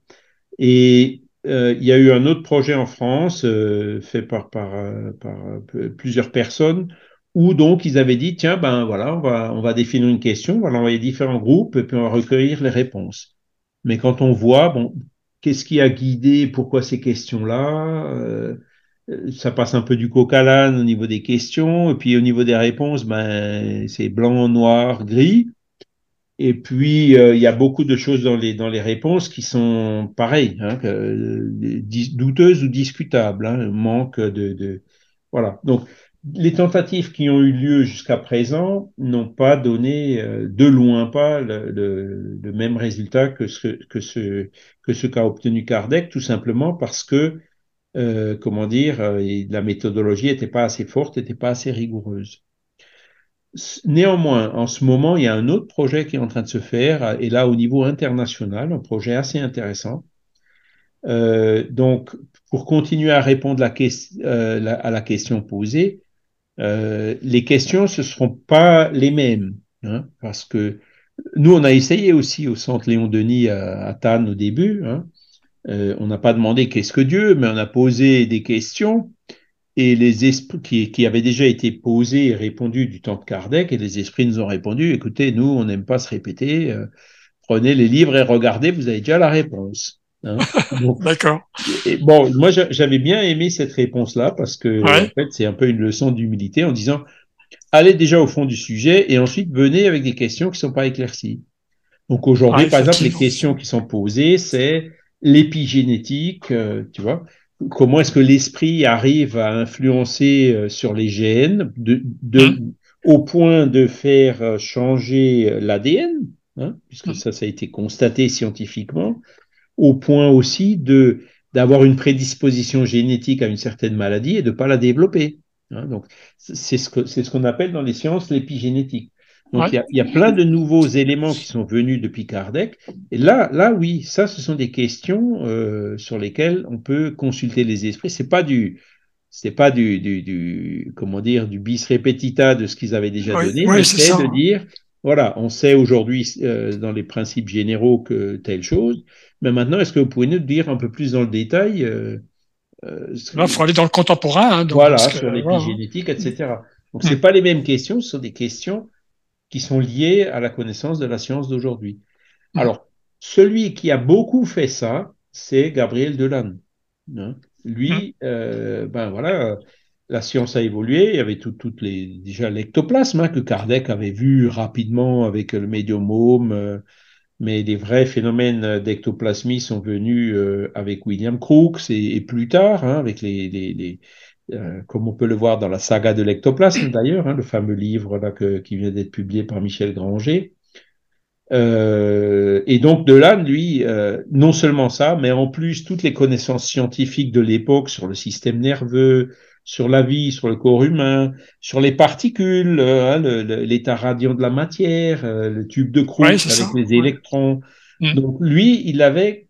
Et euh, il y a eu un autre projet en France euh, fait par par par plusieurs personnes où donc ils avaient dit tiens ben voilà on va on va définir une question, on va l'envoyer à différents groupes et puis on va recueillir les réponses. Mais quand on voit bon qu'est-ce qui a guidé pourquoi ces questions-là euh, euh, ça passe un peu du coq à l'âne au niveau des questions, et puis au niveau des réponses, ben, c'est blanc, noir, gris. Et puis, euh, il y a beaucoup de choses dans les, dans les réponses qui sont pareilles, hein, euh, douteuses ou discutables, hein, manque de, de... Voilà. Donc, les tentatives qui ont eu lieu jusqu'à présent n'ont pas donné euh, de loin pas le, même résultat que ce que ce que ce qu'a obtenu Kardec, tout simplement parce que euh, comment dire, euh, la méthodologie n'était pas assez forte, n'était pas assez rigoureuse. Néanmoins, en ce moment, il y a un autre projet qui est en train de se faire, et là au niveau international, un projet assez intéressant. Donc, pour continuer à répondre à la question posée, euh, les questions ce seront pas les mêmes, hein, parce que nous on a essayé aussi au Centre Léon Denis à, à Cannes au début. Hein, euh, on n'a pas demandé qu'est-ce que Dieu, mais on a posé des questions et les esprits qui, avaient déjà été posées et répondues du temps de Kardec, et les esprits nous ont répondu, écoutez, nous, on n'aime pas se répéter, euh, prenez les livres et regardez, vous avez déjà la réponse. Hein? D'accord. bon, moi, j'a- j'avais bien aimé cette réponse-là parce que, Ouais. en fait, c'est un peu une leçon d'humilité en disant, allez déjà au fond du sujet et ensuite venez avec des questions qui sont pas éclaircies. Donc aujourd'hui, par exemple, les questions qui sont posées, c'est l'épigénétique, euh, tu vois. Comment est-ce que l'esprit arrive à influencer euh, sur les gènes de, de, Mm. au point de faire euh, changer l'ADN, hein, puisque Mm. ça, ça a été constaté scientifiquement, au point aussi de d'avoir une prédisposition génétique à une certaine maladie et de pas la développer. hein. donc c'est ce que c'est ce qu'on appelle dans les sciences l'épigénétique. Donc Ouais. il y, y a plein de nouveaux éléments qui sont venus depuis Kardec. Et là, là oui, ça, ce sont des questions euh, sur lesquelles on peut consulter les esprits. C'est pas du, c'est pas du, du, du, comment dire, du bis repetita de ce qu'ils avaient déjà donné, mais c'est de dire, voilà, on sait aujourd'hui euh, dans les principes généraux que telle chose, mais maintenant, est-ce que vous pouvez nous dire un peu plus dans le détail euh, euh, ce- Là, il faut aller dans le contemporain. Hein, donc, voilà, que, sur voilà. l'épigénétique, etc. Donc, Mm. c'est pas les mêmes questions, ce sont des questions qui sont liées à la connaissance de la science d'aujourd'hui. Mm. Alors, celui qui a beaucoup fait ça, c'est Gabriel Delanne. hein. Lui, euh, ben voilà, euh, la science a évolué. Il y avait tout- toutes les déjà l'ectoplasme hein, que Kardec avait vu rapidement avec le médiumome, euh, mais les vrais phénomènes d'ectoplasmie sont venus euh, avec William Crookes et, et plus tard hein, avec les, les, les euh, comme on peut le voir dans la saga de l'ectoplasme d'ailleurs, hein, le fameux livre là que, qui vient d'être publié par Michel Granger. Euh, et donc Delanne, lui, euh, non seulement ça, mais en plus toutes les connaissances scientifiques de l'époque sur le système nerveux, sur la vie, sur le corps humain, sur les particules, euh, hein, l'état radiant de la matière, euh, le tube de Crookes Ouais, avec ça, les électrons. Mm. Donc lui, il avait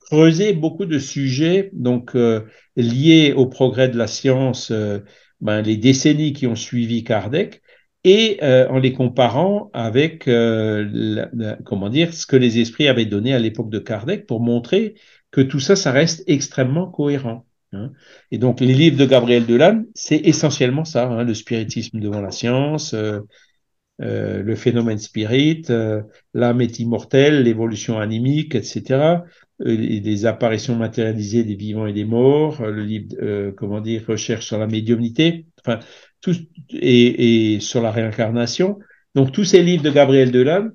creusé beaucoup de sujets donc euh, liés au progrès de la science, euh, ben, les décennies qui ont suivi Kardec, et euh, en les comparant avec la- la- comment dire ce que les esprits avaient donné à l'époque de Kardec pour montrer que tout ça, ça reste extrêmement cohérent. Hein. Et donc les livres de Gabriel Delanne, c'est essentiellement ça, hein, le spiritisme devant la science. euh, euh, le phénomène spirit, euh, l'âme est immortelle, l'évolution animique, etc. euh, des apparitions matérialisées des vivants et des morts, euh, le livre, euh, comment dire, recherche sur la médiumnité, enfin, tout, et, et, sur la réincarnation. Donc, tous ces livres de Gabriel Delanne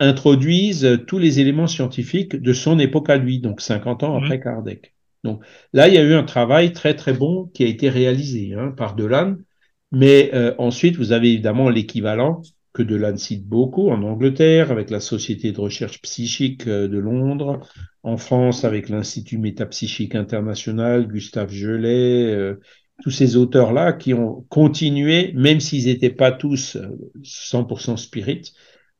introduisent tous les éléments scientifiques de son époque à lui, donc 50 ans après mmh. Kardec. Donc, là, il y a eu un travail très, très bon qui a été réalisé hein, par Delanne. Mais euh, ensuite, vous avez évidemment l'équivalent que Delanne cite beaucoup en Angleterre avec la Société de recherche psychique de Londres, en France avec l'Institut métapsychique international, Gustave Gelet, euh, tous ces auteurs-là qui ont continué, même s'ils n'étaient pas tous 100% spirit,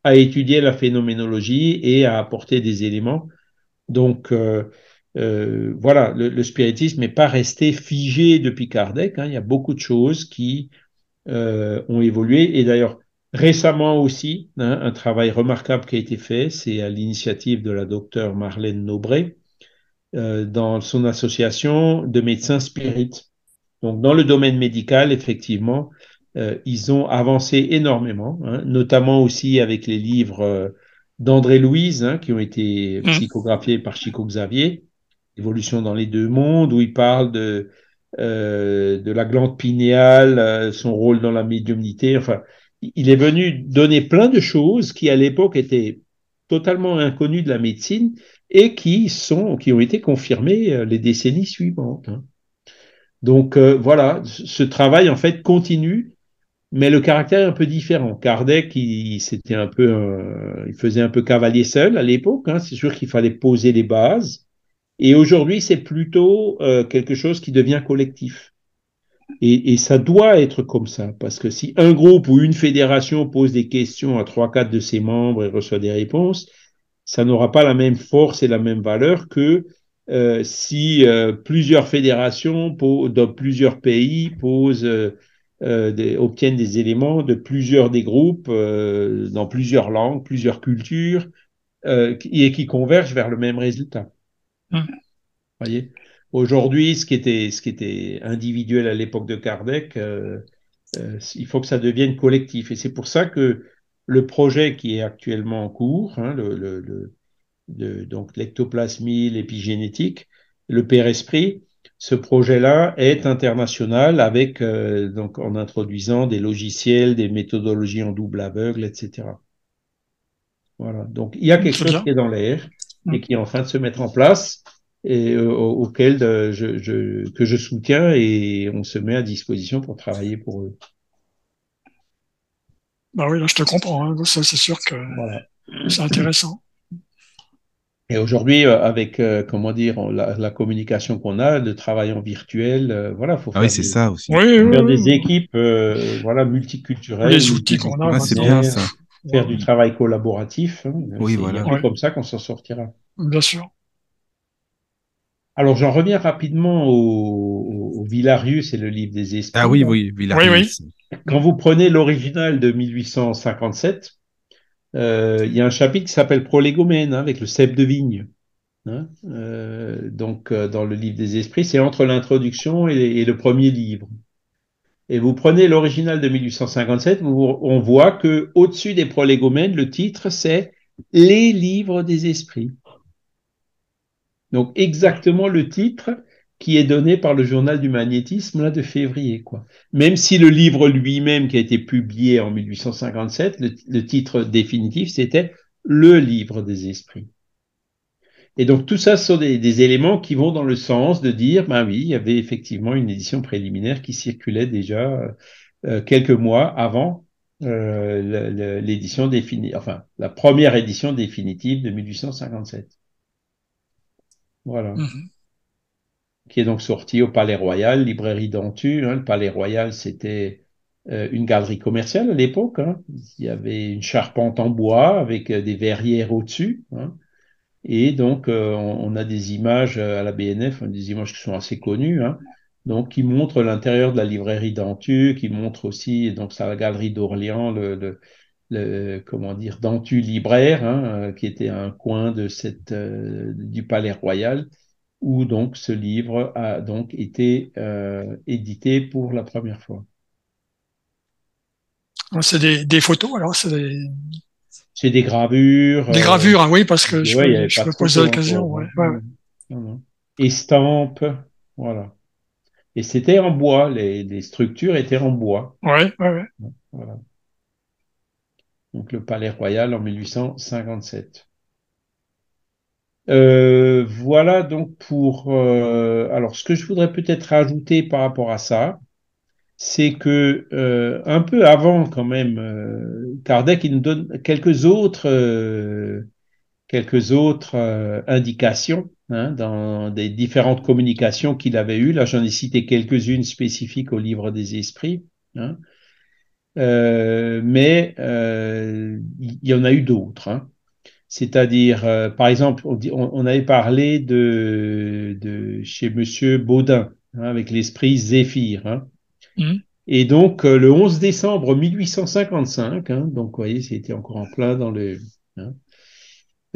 à étudier la phénoménologie et à apporter des éléments. Donc euh, euh, voilà, le, le spiritisme n'est pas resté figé depuis Kardec. Hein, il y a beaucoup de choses qui euh, ont évolué. Et d'ailleurs, Récemment aussi, hein, un travail remarquable qui a été fait, c'est à l'initiative de la docteure Marlène Nobré, euh, dans son association de médecins spirites. Donc, dans le domaine médical, effectivement, euh, ils ont avancé énormément, hein, notamment aussi avec les livres d'André Louise, hein, qui ont été mmh. psychographiés par Chico Xavier, Évolution dans les deux mondes, où il parle de, euh, de la glande pinéale, euh, son rôle dans la médiumnité, enfin, il est venu donner plein de choses qui à l'époque étaient totalement inconnues de la médecine et qui sont qui ont été confirmées euh, les décennies suivantes. Hein. Donc euh, voilà, ce travail en fait continue, mais le caractère est un peu différent. Kardec, il, c'était un peu, il faisait un peu cavalier seul à l'époque. Hein. C'est sûr qu'il fallait poser les bases. Et aujourd'hui, c'est plutôt euh, quelque chose qui devient collectif. Et, et, ça doit être comme ça, parce que si un groupe ou une fédération pose des questions à trois, quatre de ses membres et reçoit des réponses, ça n'aura pas la même force et la même valeur que euh, si euh, plusieurs fédérations dans plusieurs pays posent, euh, euh, obtiennent des éléments de plusieurs des groupes euh, dans plusieurs langues, plusieurs cultures, et qui convergent vers le même résultat. Hum. Voyez Aujourd'hui, ce qui était ce qui était individuel à l'époque de Kardec, euh, euh, il faut que ça devienne collectif. Et c'est pour ça que le projet qui est actuellement en cours, hein, le, le, le donc l'ectoplasmie, l'épigénétique, le Père Esprit, ce projet-là est international avec euh, donc en introduisant des logiciels, des méthodologies en double aveugle, etc. Voilà. Donc il y a quelque chose qui est dans l'air et qui est en train de se mettre en place et euh, auquel euh, je, je, que je soutiens et on se met à disposition pour travailler pour eux. Bah oui, là, je te comprends. Hein. Ça, c'est sûr que voilà. c'est intéressant. Et aujourd'hui, euh, avec comment dire la, la communication qu'on a, le travail en virtuel, voilà, faut ah oui, c'est ça aussi. Oui, faire oui, des équipes, voilà, multiculturelles. Les outils qu'on a, c'est bien ça. Faire du travail collaboratif. Hein, oui, voilà. C'est comme ça qu'on s'en sortira. Bien sûr. Alors, j'en reviens rapidement au, au, Villarius et le livre des esprits. Ah oui, oui, Villarius. Oui, oui. Quand vous prenez l'original de 1857, euh, il y a un chapitre qui s'appelle Prolégomène, hein, avec le cep de vigne. Hein, euh, donc, euh, dans le livre des esprits, c'est entre l'introduction et, et, le premier livre. Et vous prenez l'original de 1857, vous, on voit que au-dessus des prolégomènes, le titre c'est Les livres des esprits. Donc exactement le titre qui est donné par le journal du magnétisme là de février quoi. Même si le livre lui-même qui a été publié en 1857, le, le titre définitif c'était le livre des esprits. Et donc tout ça ce sont des, des, éléments qui vont dans le sens de dire ben oui, il y avait effectivement une édition préliminaire qui circulait déjà euh, quelques mois avant euh, l'édition définitive, enfin la première édition définitive de 1857. Voilà. Mmh. Qui est donc sorti au Palais Royal, librairie Dentu. Hein. Le Palais Royal, c'était euh, une galerie commerciale à l'époque. Hein. Il y avait une charpente en bois avec euh, des verrières au-dessus. Hein. Et donc, euh, on, a des images euh, à la BNF, des images qui sont assez connues, hein. donc qui montrent l'intérieur de la librairie Dentu, qui montrent aussi, donc, c'est la galerie d'Orléans, le, le, comment dire, Dantu libraire, hein, euh, qui était un coin du Palais Royal, où donc ce livre a donc été édité pour la première fois. C'est des, des, photos, alors c'est des... C'est des gravures. Des euh, gravures, hein, oui, parce que je, avait je me l'occasion. Ouais, ouais. Estampes, voilà. Et c'était en bois, les, les structures étaient en bois. Ouais, ouais, ouais. Voilà. Donc le Palais Royal en 1857. Euh, voilà donc pour. euh, alors, ce que je voudrais peut-être rajouter par rapport à ça, c'est que euh, un peu avant quand même, euh, Kardec nous donne quelques autres, euh, quelques autres euh, indications hein, dans des différentes communications qu'il avait eues. Là, j'en ai cité quelques-unes spécifiques au livre des esprits. hein. Mais il y, en a eu d'autres. hein. C'est-à-dire, euh, par exemple, on, on- avait parlé de, de chez Monsieur Baudin, hein, avec l'esprit Zéphyr. hein. Mhm. Et donc, euh, le 11 décembre 1855, hein, donc vous voyez, c'était encore en plein dans le... hein,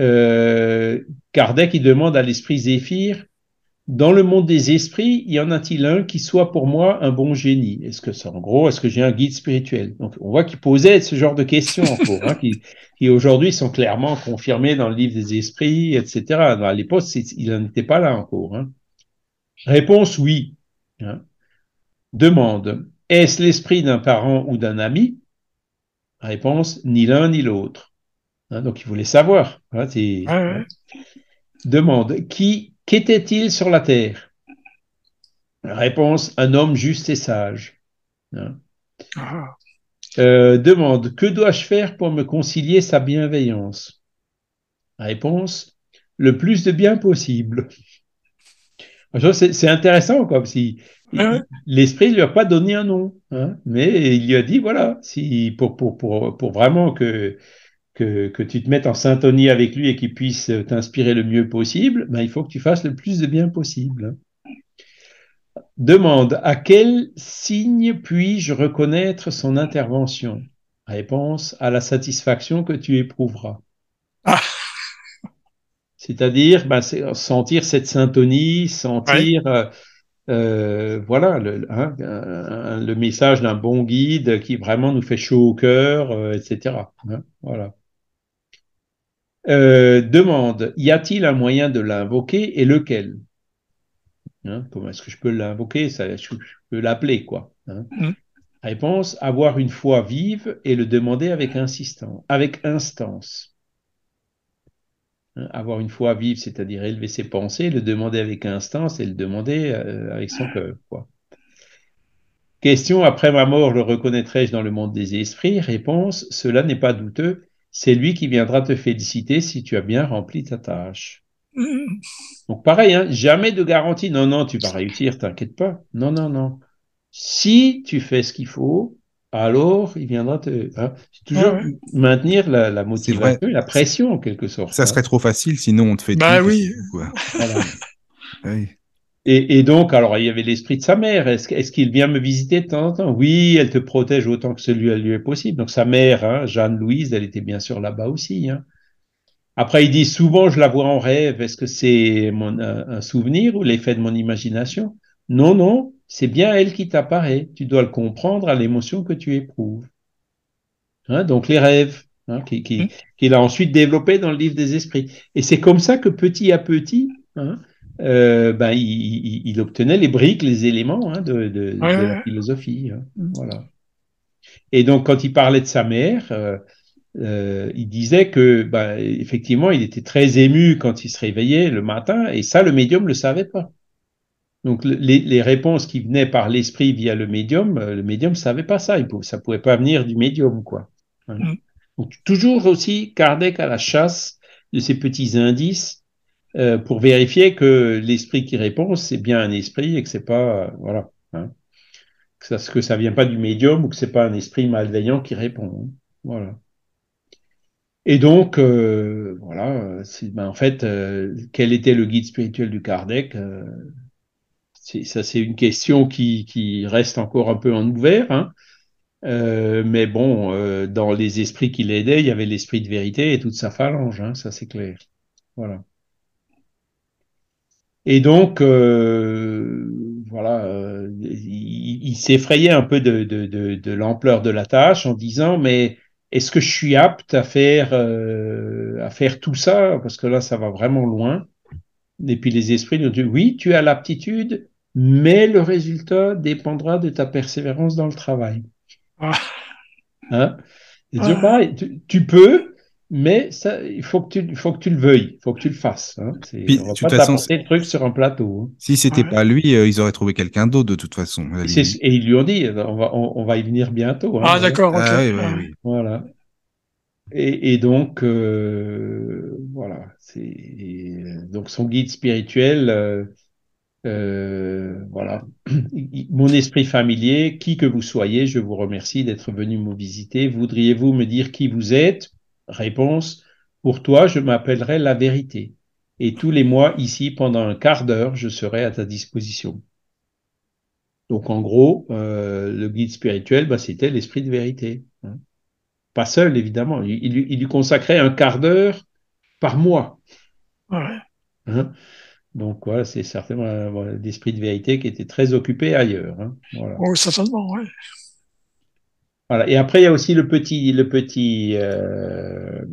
euh, Kardec, il demande à l'esprit Zéphyr, dans le monde des esprits, y en a-t-il un qui soit pour moi un bon génie? Est-ce que c'est en gros, est-ce que j'ai un guide spirituel? Donc, on voit qu'il posait ce genre de questions en cours, hein, qui, aujourd'hui sont clairement confirmées dans le livre des esprits, etc. À l'époque, il n'en était pas là encore. hein. Réponse oui. Demande est-ce l'esprit d'un parent ou d'un ami? Réponse ni l'un ni l'autre. Hein, donc, il voulait savoir. hein, Ouais. Demande qui qu'était-il sur la terre? Réponse un homme juste et sage. Hein. Ah, Euh, demande que dois-je faire pour me concilier sa bienveillance? Réponse le plus de bien possible. C'est intéressant comme si Ouais, ouais. l'esprit ne lui a pas donné un nom, hein, mais il lui a dit voilà, si pour pour pour pour vraiment que que, que tu te mettes en syntonie avec lui et qu'il puisse t'inspirer le mieux possible, ben, il faut que tu fasses le plus de bien possible. Demande à quel signe puis-je reconnaître son intervention? Réponse à la satisfaction que tu éprouveras. Ah. C'est-à-dire ben, sentir cette syntonie, sentir euh, euh, voilà le, hein, un- le message d'un bon guide qui vraiment nous fait chaud au cœur, euh, etc. hein, voilà. Euh, demande, y a-t-il un moyen de l'invoquer et lequel? Hein, Comment est-ce que je peux l'invoquer? Ça, je, je peux l'appeler, quoi. Mhm. Réponse, avoir une foi vive et le demander avec insistance, avec instance. Hein, avoir une foi vive, c'est-à-dire élever ses pensées, le demander avec instance et le demander euh, avec son cœur, quoi. Question, après ma mort, le reconnaîtrai-je dans le monde des esprits? Réponse, cela n'est pas douteux, c'est lui qui viendra te féliciter si tu as bien rempli ta tâche. Donc pareil, hein, jamais de garantie. Non, non, tu vas réussir, t'inquiète pas. Non, non, non. Si tu fais ce qu'il faut, alors il viendra te. hein. C'est toujours Ouais, ouais. maintenir la, motivation la pression en quelque sorte. Ça hein. serait trop facile, sinon on te fait Bah tout, oui. quoi. Voilà. Oui. Et, et donc, alors, il y avait l'esprit de sa mère. Est-ce, est-ce qu'il vient me visiter de temps en temps? Oui, elle te protège autant que celui lui est possible. Donc, sa mère, hein, Jeanne-Louise, elle était bien sûr là-bas aussi. hein. Après, il dit souvent, je la vois en rêve. Est-ce que c'est mon, un, un souvenir ou l'effet de mon imagination? Non, non, c'est bien elle qui t'apparaît. Tu dois le comprendre à l'émotion que tu éprouves. Hein, donc, les rêves, hein, qui- qui- Mm. qu'il a ensuite développé dans le livre des esprits. Et c'est comme ça que petit à petit, hein, euh, ben, il, il- il obtenait les briques, les éléments de, de- Ouais, de ouais, la philosophie. hein. Voilà. Et donc, quand il parlait de sa mère, euh, euh, il disait que, ben, effectivement, il était très ému quand il se réveillait le matin, et ça, le médium le savait pas. Donc, le- les, les réponses qui venaient par l'esprit via le médium, euh, le médium savait pas ça. Il ça pouvait pas venir du médium, quoi. Mm. Donc, toujours aussi Kardec à la chasse de ces petits indices euh, pour vérifier que l'esprit qui répond, c'est bien un esprit et que c'est pas, euh, voilà, hein, que ça, que ça vient pas du médium ou que c'est pas un esprit malveillant qui répond. hein. Voilà. Et donc, euh, voilà, ben, en fait, quel était le guide spirituel du Kardec Ça, c'est une question qui, reste encore un peu en ouvert. hein. Euh, mais bon, euh, dans les esprits qui l'aidaient, il y avait l'esprit de vérité et toute sa phalange, hein, ça c'est clair. Voilà. Et donc, euh, voilà, il, s'effrayait un peu de, l'ampleur de la tâche en disant, mais est-ce que je suis apte à faire, à faire tout ça? Parce que là, ça va vraiment loin. Et puis les esprits nous disent, oui, tu as l'aptitude, mais le résultat dépendra de ta persévérance dans le travail. Ah. Hein? Et Ah. pareil, tu, tu peux, mais ça, il faut que tu, il faut que tu le veuilles, il faut que tu le fasses. Hein. C'est- Puis, on va de toute pas façon, t'apporter le truc sur un plateau. hein. Si c'était Ouais. pas lui, euh, ils auraient trouvé quelqu'un d'autre de toute façon. Et, ils lui ont dit, on va, on, on va y venir bientôt. hein. Ah, d'accord, ok. Ah oui, oui, Ah. oui. Voilà. Et, et donc, euh, voilà. C'est donc son guide spirituel. euh, euh, voilà. Mon esprit familier, qui que vous soyez, je vous remercie d'être venu me visiter. Voudriez-vous me dire qui vous êtes? Réponse. Pour toi, je m'appellerai la vérité. Et tous les mois, ici, pendant un quart d'heure, je serai à ta disposition. Donc, en gros, euh, le guide spirituel, bah, c'était l'esprit de vérité. hein. Pas seul, évidemment. Il, il lui- il lui consacrait un quart d'heure par mois. Ouais. hein. Donc, voilà, c'est certainement voilà, l'esprit de vérité qui était très occupé ailleurs. hein. Voilà. Oh, certainement, ouais. Voilà. Et après, il y a aussi le petit, le petit. euh,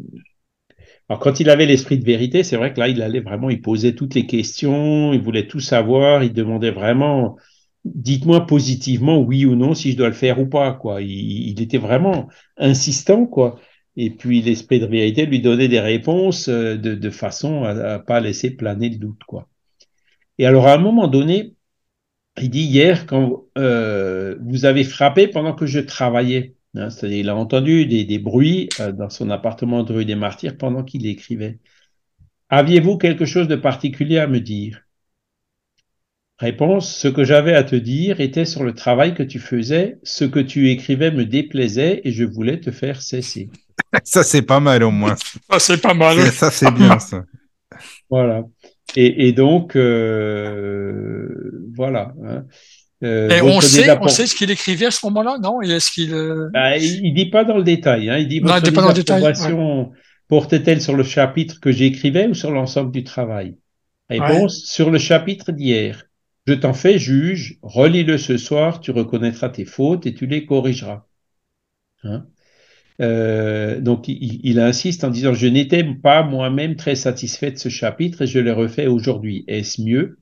Alors, quand il avait l'esprit de vérité, c'est vrai que là, il allait vraiment, il posait toutes les questions, il voulait tout savoir, il demandait vraiment, dites-moi positivement oui ou non si je dois le faire ou pas, quoi. Il, il était vraiment insistant, quoi. Et puis, l'esprit de vérité lui donnait des réponses euh, de, façon à, à pas laisser planer le doute, quoi. Et alors, à un moment donné, il dit hier, quand euh, vous avez frappé pendant que je travaillais, hein, c'est-à-dire il a entendu des, des bruits euh, dans son appartement de rue des Martyrs pendant qu'il écrivait. Aviez-vous quelque chose de particulier à me dire? Réponse, ce que j'avais à te dire était sur le travail que tu faisais, ce que tu écrivais me déplaisait et je voulais te faire cesser. Ça, c'est pas mal au moins. Ah, c'est pas mal. Ça, c'est bien, ça. Voilà. Et, et donc, euh, voilà. hein. Euh, Et on sait, on sait ce qu'il écrivait à ce moment-là, non? Et est-ce qu'il. euh, Bah, il, il dit pas dans le détail, hein. Il dit Non, il dit pas dans le détail, porte-t-elle sur le chapitre que j'écrivais ou sur l'ensemble du travail? Réponse sur le chapitre d'hier. Je t'en fais juge, relis-le ce soir, tu reconnaîtras tes fautes et tu les corrigeras. Hein? Euh, donc il, insiste en disant je n'étais pas moi-même très satisfait de ce chapitre et je le refais aujourd'hui. Est-ce mieux?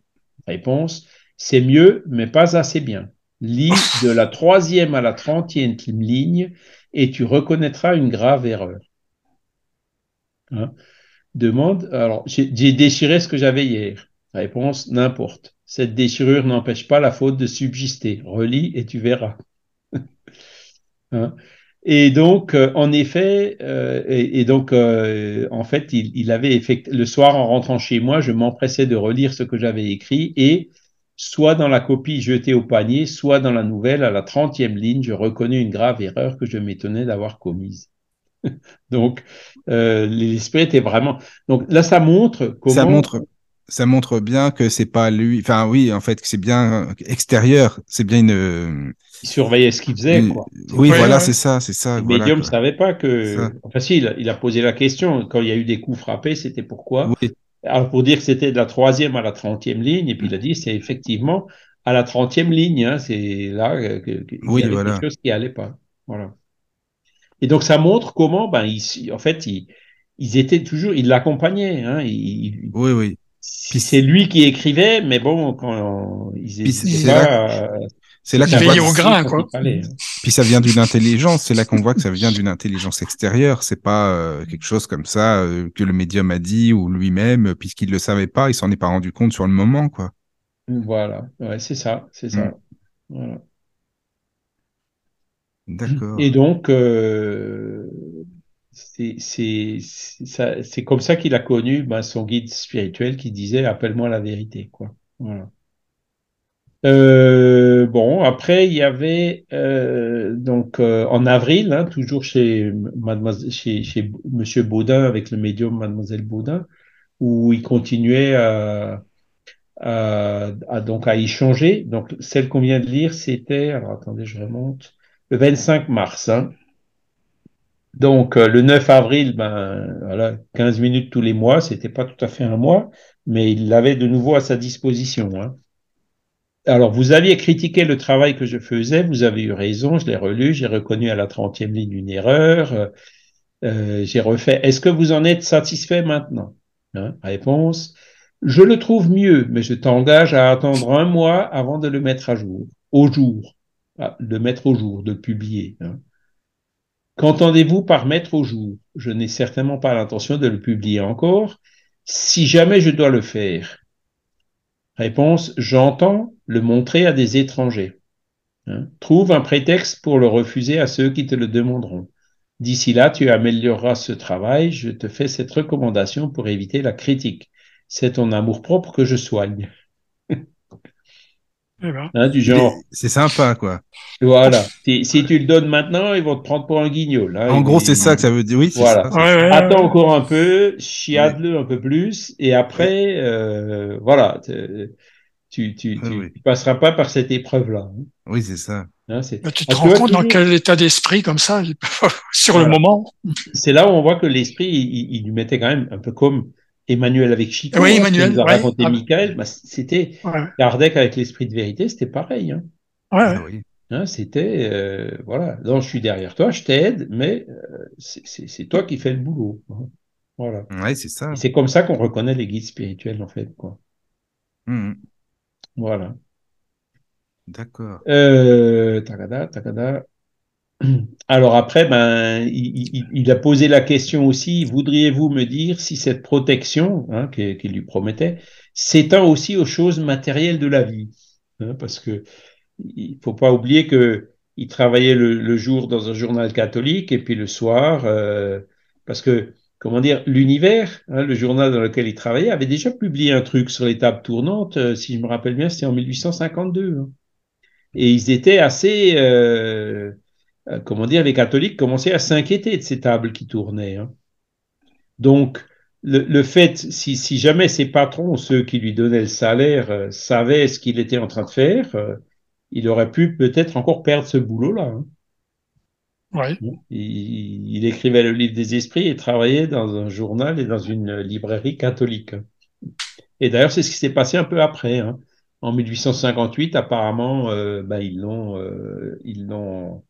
Réponse c'est mieux, mais pas assez bien. Lis de la troisième à la trentième ligne et tu reconnaîtras une grave erreur. Hein? Demande, alors j'ai déchiré ce que j'avais hier. Réponse, n'importe. Cette déchirure n'empêche pas la faute de subsister. Relis et tu verras. Hein et donc, euh, en effet, euh, et, et donc, euh, en fait, il, il avait effect... le soir en rentrant chez moi, je m'empressais de relire ce que j'avais écrit et soit dans la copie jetée au panier, soit dans la nouvelle, à la trentième ligne, je reconnais une grave erreur que je m'étonnais d'avoir commise. donc, l'esprit était vraiment. Donc là, ça montre comment. Ça montre, ça montre bien que c'est pas lui. Enfin, oui, en fait, que c'est bien extérieur. C'est bien une. Il surveillait ce qu'il faisait, une- quoi. Oui, voilà, ouais. c'est ça, c'est ça. Le voilà, médium ne quoi. savait pas que. Ça. Enfin, si, il a, il a posé la question. Quand il y a eu des coups frappés, c'était pourquoi? Oui, Alors, pour dire que c'était de la troisième à la trentième ligne, et puis il a dit c'est effectivement à la trentième ligne, hein, c'est là que- y avait voilà. quelque chose qui allait pas. Voilà. Et donc ça montre comment, ben, ils- en fait, ils, ils étaient toujours, ils l'accompagnaient. Hein, ils- oui, oui. Si c'est lui qui écrivait, mais bon, quand ils Puis c'est- étaient c'est pas, euh, là qu'on voit. au grain, quoi. hein. Puis ça vient d'une intelligence. C'est là qu'on voit que ça vient d'une intelligence extérieure. C'est pas euh, quelque chose comme ça euh, que le médium a dit ou lui-même, euh, puisqu'il le savait pas, il s'en est pas rendu compte sur le moment, quoi. Voilà, ouais, c'est ça, c'est ça. Mm. Voilà. D'accord. Et donc, euh, c'est comme ça qu'il a connu ben, son guide spirituel qui disait appelle-moi la vérité. Euh, bon, après il y avait euh, donc euh, en avril, hein, toujours chez Mademoiselle, chez, chez Monsieur Baudin avec le médium Mademoiselle Baudin, où il continuait à- donc à y changer. Donc celle qu'on vient de lire, c'était alors attendez, je remonte le 25 mars. hein. Donc, euh, le 9 avril, ben, voilà, 15 minutes tous les mois, c'était pas tout à fait un mois, mais il l'avait de nouveau à sa disposition. hein. alors, vous aviez critiqué le travail que je faisais, vous avez eu raison, je l'ai relu, j'ai reconnu à la 30e ligne une erreur, euh, j'ai refait. Est-ce que vous en êtes satisfait maintenant hein Réponse, je le trouve mieux, mais je t'engage à attendre un mois avant de le mettre à jour, au jour, de mettre au jour, de publier. Hein. Qu'entendez-vous par mettre au jour? Je n'ai certainement pas l'intention de le publier encore. Si jamais je dois le faire, Réponse, j'entends le montrer à des étrangers. Hein? Trouve un prétexte pour le refuser à ceux qui te le demanderont. D'ici là, tu amélioreras ce travail. Je te fais cette recommandation pour éviter la critique. C'est ton amour-propre que je soigne. Eh ben. Hein, du genre. C'est sympa, quoi. Voilà. Si, si, tu le donnes maintenant, ils vont te prendre pour un guignol. Hein. En gros, c'est ça que ça veut dire. Oui, voilà. ça. Ouais, ouais, Attends ouais. encore un peu, chiade-le un peu plus, et après, euh, voilà, tu, tu, Ah tu, oui. tu passeras pas par cette épreuve-là. hein. Oui, c'est ça. Hein, Mais tu te Parce rends que compte dans quel état d'esprit comme ça, sur Voilà. le moment. c'est là où on voit que l'esprit, il, il- il lui mettait quand même un peu comme Emmanuel avec Chico. Oui, hein, Emmanuel, nous a ouais. raconté Ah. Michael, bah, c'était Ouais, Kardec avec l'esprit de vérité, c'était pareil. Hein. ouais, Ah oui. Hein, c'était euh, voilà, non, je suis derrière toi, je t'aide, mais euh, c'est- toi qui fais le boulot. hein. Voilà. Ouais, c'est ça. C'est comme ça qu'on reconnaît les guides spirituels en fait, quoi. Mhm. Voilà. D'accord. Euh, tagada, tagada. Alors après, ben, il, a posé la question aussi, voudriez-vous me dire si cette protection hein, qu'il lui promettait s'étend aussi aux choses matérielles de la vie hein, Parce que il faut pas oublier que il travaillait le, jour dans un journal catholique et puis le soir, euh, parce que comment dire, l'univers, hein, le journal dans lequel il travaillait, avait déjà publié un truc sur les tables tournantes. euh, si je me rappelle bien, c'était en 1852. hein. Et ils étaient assez, euh, euh, comment dire, les catholiques commençaient à s'inquiéter de ces tables qui tournaient. hein. Donc, le, le fait, si, si jamais ses patrons, ceux qui lui donnaient le salaire, euh, savaient ce qu'il était en train de faire, euh, il aurait pu peut-être encore perdre ce boulot-là. hein. ouais. Il, il écrivait le livre des esprits et travaillait dans un journal et dans une librairie catholique. Et d'ailleurs, c'est ce qui s'est passé un peu après. hein. En 1858, apparemment, euh, ben, ils l'ont, euh, ils l'ont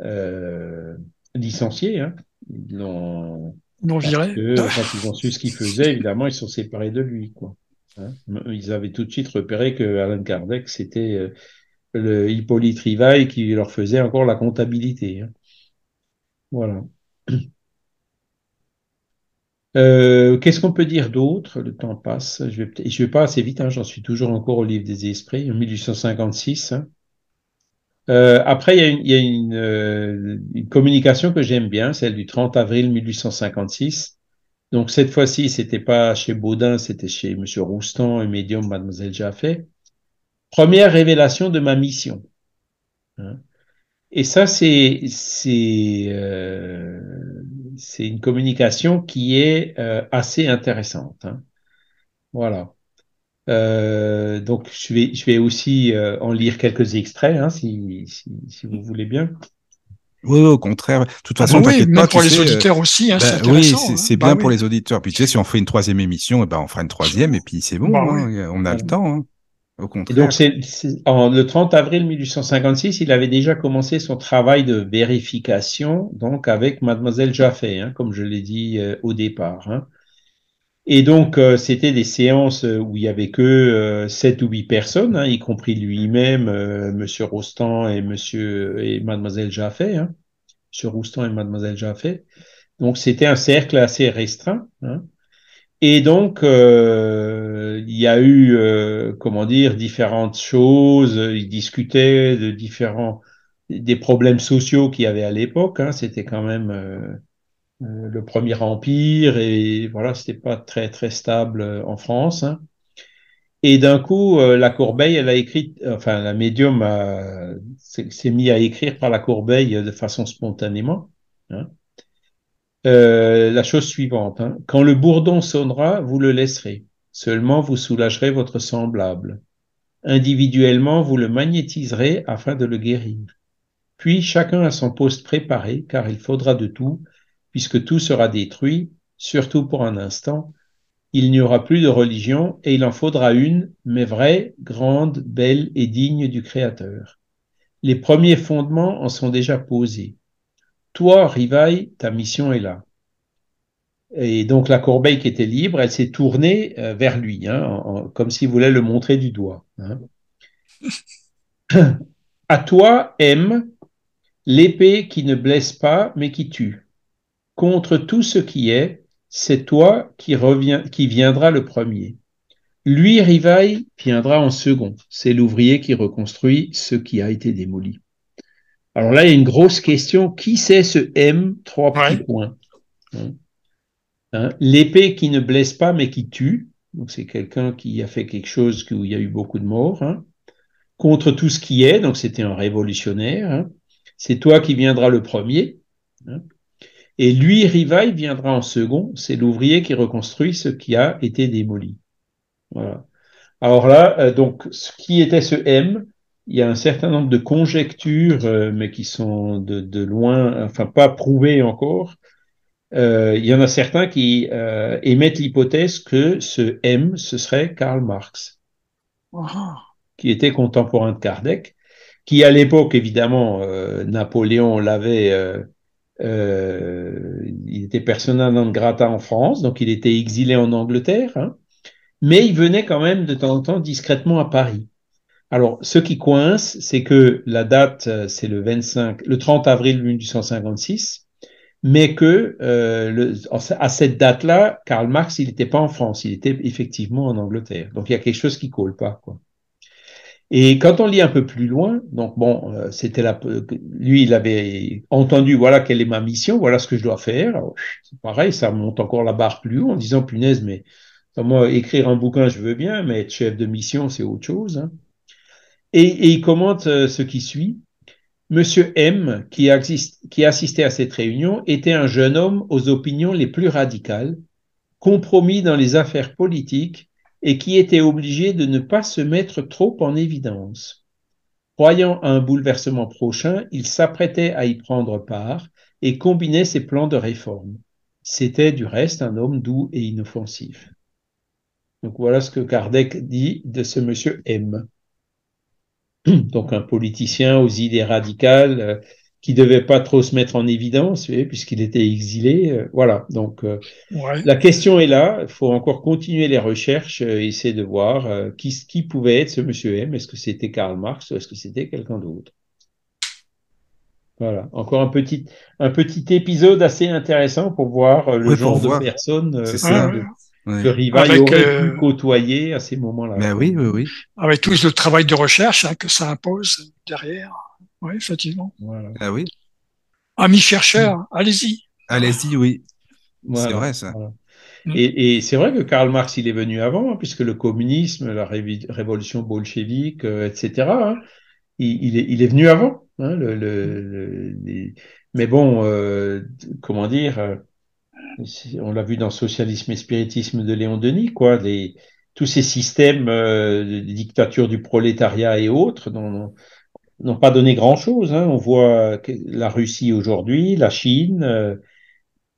euh, licencié. Hein. Ils l'ont Non que quand ils ont su ce qu'il faisait, évidemment, ils sont séparés de lui. Quoi. Hein. Ils avaient tout de suite repéré que Alan Kardec, c'était euh, le Hippolyte Rivail qui leur faisait encore la comptabilité. hein. Voilà. Euh, Qu'est-ce qu'on peut dire d'autre? Le temps passe. Je vais, je vais pas assez vite, hein, j'en suis toujours encore au livre des esprits, en 1856. hein. Euh, après, il y a une, y a une, euh, une communication que j'aime bien, celle du 30 avril 1856. Donc, cette fois-ci, c'était pas chez Baudin, c'était chez Monsieur Roustan et médium Mademoiselle Jaffé. Première révélation de ma mission. Hein. Et ça, c'est c'est euh, une communication qui est euh, assez intéressante. hein. Voilà. Euh, donc, je vais je vais aussi euh, en lire quelques extraits, hein, si, si si vous voulez bien. Oui, oui, au contraire. De toute Ah façon, bah oui, même pas, pour les sais, euh, auditeurs aussi, hein, bah, c'est oui, c'est hein. c'est Bah bien oui. pour les auditeurs. Puis tu sais, si on fait une troisième émission, eh ben, on fera une troisième et puis c'est bon. Bah hein, On a le temps. hein. Au Et contraire. donc, c'est, c'est- en, le 30 avril 1856, il avait déjà commencé son travail de vérification, donc avec Mademoiselle Jaffé, hein, comme je l'ai dit euh, au départ. Et donc, euh, c'était des séances euh, où il y avait que euh, sept ou huit personnes, hein, y compris lui-même, euh, Monsieur Rostand et Monsieur et Mademoiselle Jaffé, hein, Monsieur Roustan et Mademoiselle Jaffé. Donc, c'était un cercle assez restreint. hein. Et donc, euh, il y a eu, euh, comment dire, différentes choses. Ils discutaient de différents, des problèmes sociaux qu'il y avait à l'époque. Hein. C'était quand même euh, euh, le premier empire et voilà, c'était pas très très stable euh, en France. hein. Et d'un coup, euh, la Corbeille, elle a écrit, enfin la médium s'est mis à écrire par la Corbeille de façon spontanément. hein. Euh, la chose suivante. hein. Quand le bourdon sonnera, vous le laisserez. Seulement, vous soulagerez votre semblable. Individuellement, vous le magnétiserez afin de le guérir. Puis, chacun a son poste préparé, car il faudra de tout, puisque tout sera détruit, surtout pour un instant, il n'y aura plus de religion et il en faudra une, mais vraie, grande, belle et digne du Créateur. Les premiers fondements en sont déjà posés. Toi, Rivaille, ta mission est là. Et donc la corbeille qui était libre, elle s'est tournée euh, vers lui, hein, comme s'il voulait le montrer du doigt. hein. À toi, M, l'épée qui ne blesse pas, mais qui tue. Contre tout ce qui est, c'est toi qui, revient, qui viendra le premier. Lui, Rivaille, viendra en second. C'est l'ouvrier qui reconstruit ce qui a été démoli. Alors là, il y a une grosse question. Qui c'est ce M Trois petits Ouais. points? Hein? Hein, L'épée qui ne blesse pas, mais qui tue. Donc c'est quelqu'un qui a fait quelque chose où il y a eu beaucoup de morts. hein. Contre tout ce qui est. Donc c'était un révolutionnaire. C'est toi qui viendras le premier. Et lui, Rivaille, viendra en second. C'est l'ouvrier qui reconstruit ce qui a été démoli. Voilà. Alors là, euh, donc, ce qui était ce M, il y a un certain nombre de conjectures, euh, mais qui sont de, de loin, enfin pas prouvées encore. Euh, il y en a certains qui euh, émettent l'hypothèse que ce M, ce serait Karl Marx, Ah, qui était contemporain de Kardec, qui à l'époque, évidemment, euh, Napoléon l'avait, euh, il était persona non grata en France, donc il était exilé en Angleterre, hein, mais il venait quand même de temps en temps discrètement à Paris. Alors, ce qui coince, c'est que la date, euh, c'est le 25, le 30 avril 1856, mais que euh, à cette date-là, Karl Marx, il n'était pas en France, il était effectivement en Angleterre. Donc, il y a quelque chose qui colle pas, quoi. Et quand on lit un peu plus loin, donc bon, euh, c'était la, lui, il avait entendu, voilà quelle est ma mission, voilà ce que je dois faire. C'est pareil, ça monte encore la barre plus haut en disant, punaise, mais moi, écrire un bouquin, je veux bien, mais être chef de mission, c'est autre chose. hein. Et, il commente euh, ce qui suit. Monsieur M, qui assistait à cette réunion, était un jeune homme aux opinions les plus radicales, compromis dans les affaires politiques et qui était obligé de ne pas se mettre trop en évidence. Croyant à un bouleversement prochain, il s'apprêtait à y prendre part et combinait ses plans de réforme. C'était du reste un homme doux et inoffensif. Donc voilà ce que Kardec dit de ce monsieur M. Donc un politicien aux idées radicales qui devait pas trop se mettre en évidence, puisqu'il était exilé. euh, voilà. Donc euh, ouais. la question est là. Il faut encore continuer les recherches, euh, essayer de voir euh, qui, qui pouvait être ce monsieur M. Est-ce que c'était Karl Marx ou est-ce que c'était quelqu'un d'autre? Voilà. Encore un petit, un petit épisode assez intéressant pour voir euh, le Oui, genre voir. de personnes euh, C'est que- ça. Rivail Avec, aurait euh, pu côtoyer à ces moments-là. Ben oui, oui, oui. Avec tout le travail de recherche hein, que ça impose derrière. Oui, effectivement. Voilà. Ah oui. Amis chercheurs, allez-y. Allez-y, oui. Voilà. C'est vrai, ça. Voilà. Mm. Et, et c'est vrai que Karl Marx, il est venu avant, hein, puisque le communisme, la révolution bolchevique, euh, etc., hein, il, il est, il est venu avant. hein, le, le- le- les- Mais bon, euh, comment dire, euh, on l'a vu dans Socialisme et spiritisme de Léon Denis, quoi, les, tous ces systèmes euh, de dictature du prolétariat et autres n'ont n'ont pas donné grand-chose. hein. On voit la Russie aujourd'hui, la Chine, euh,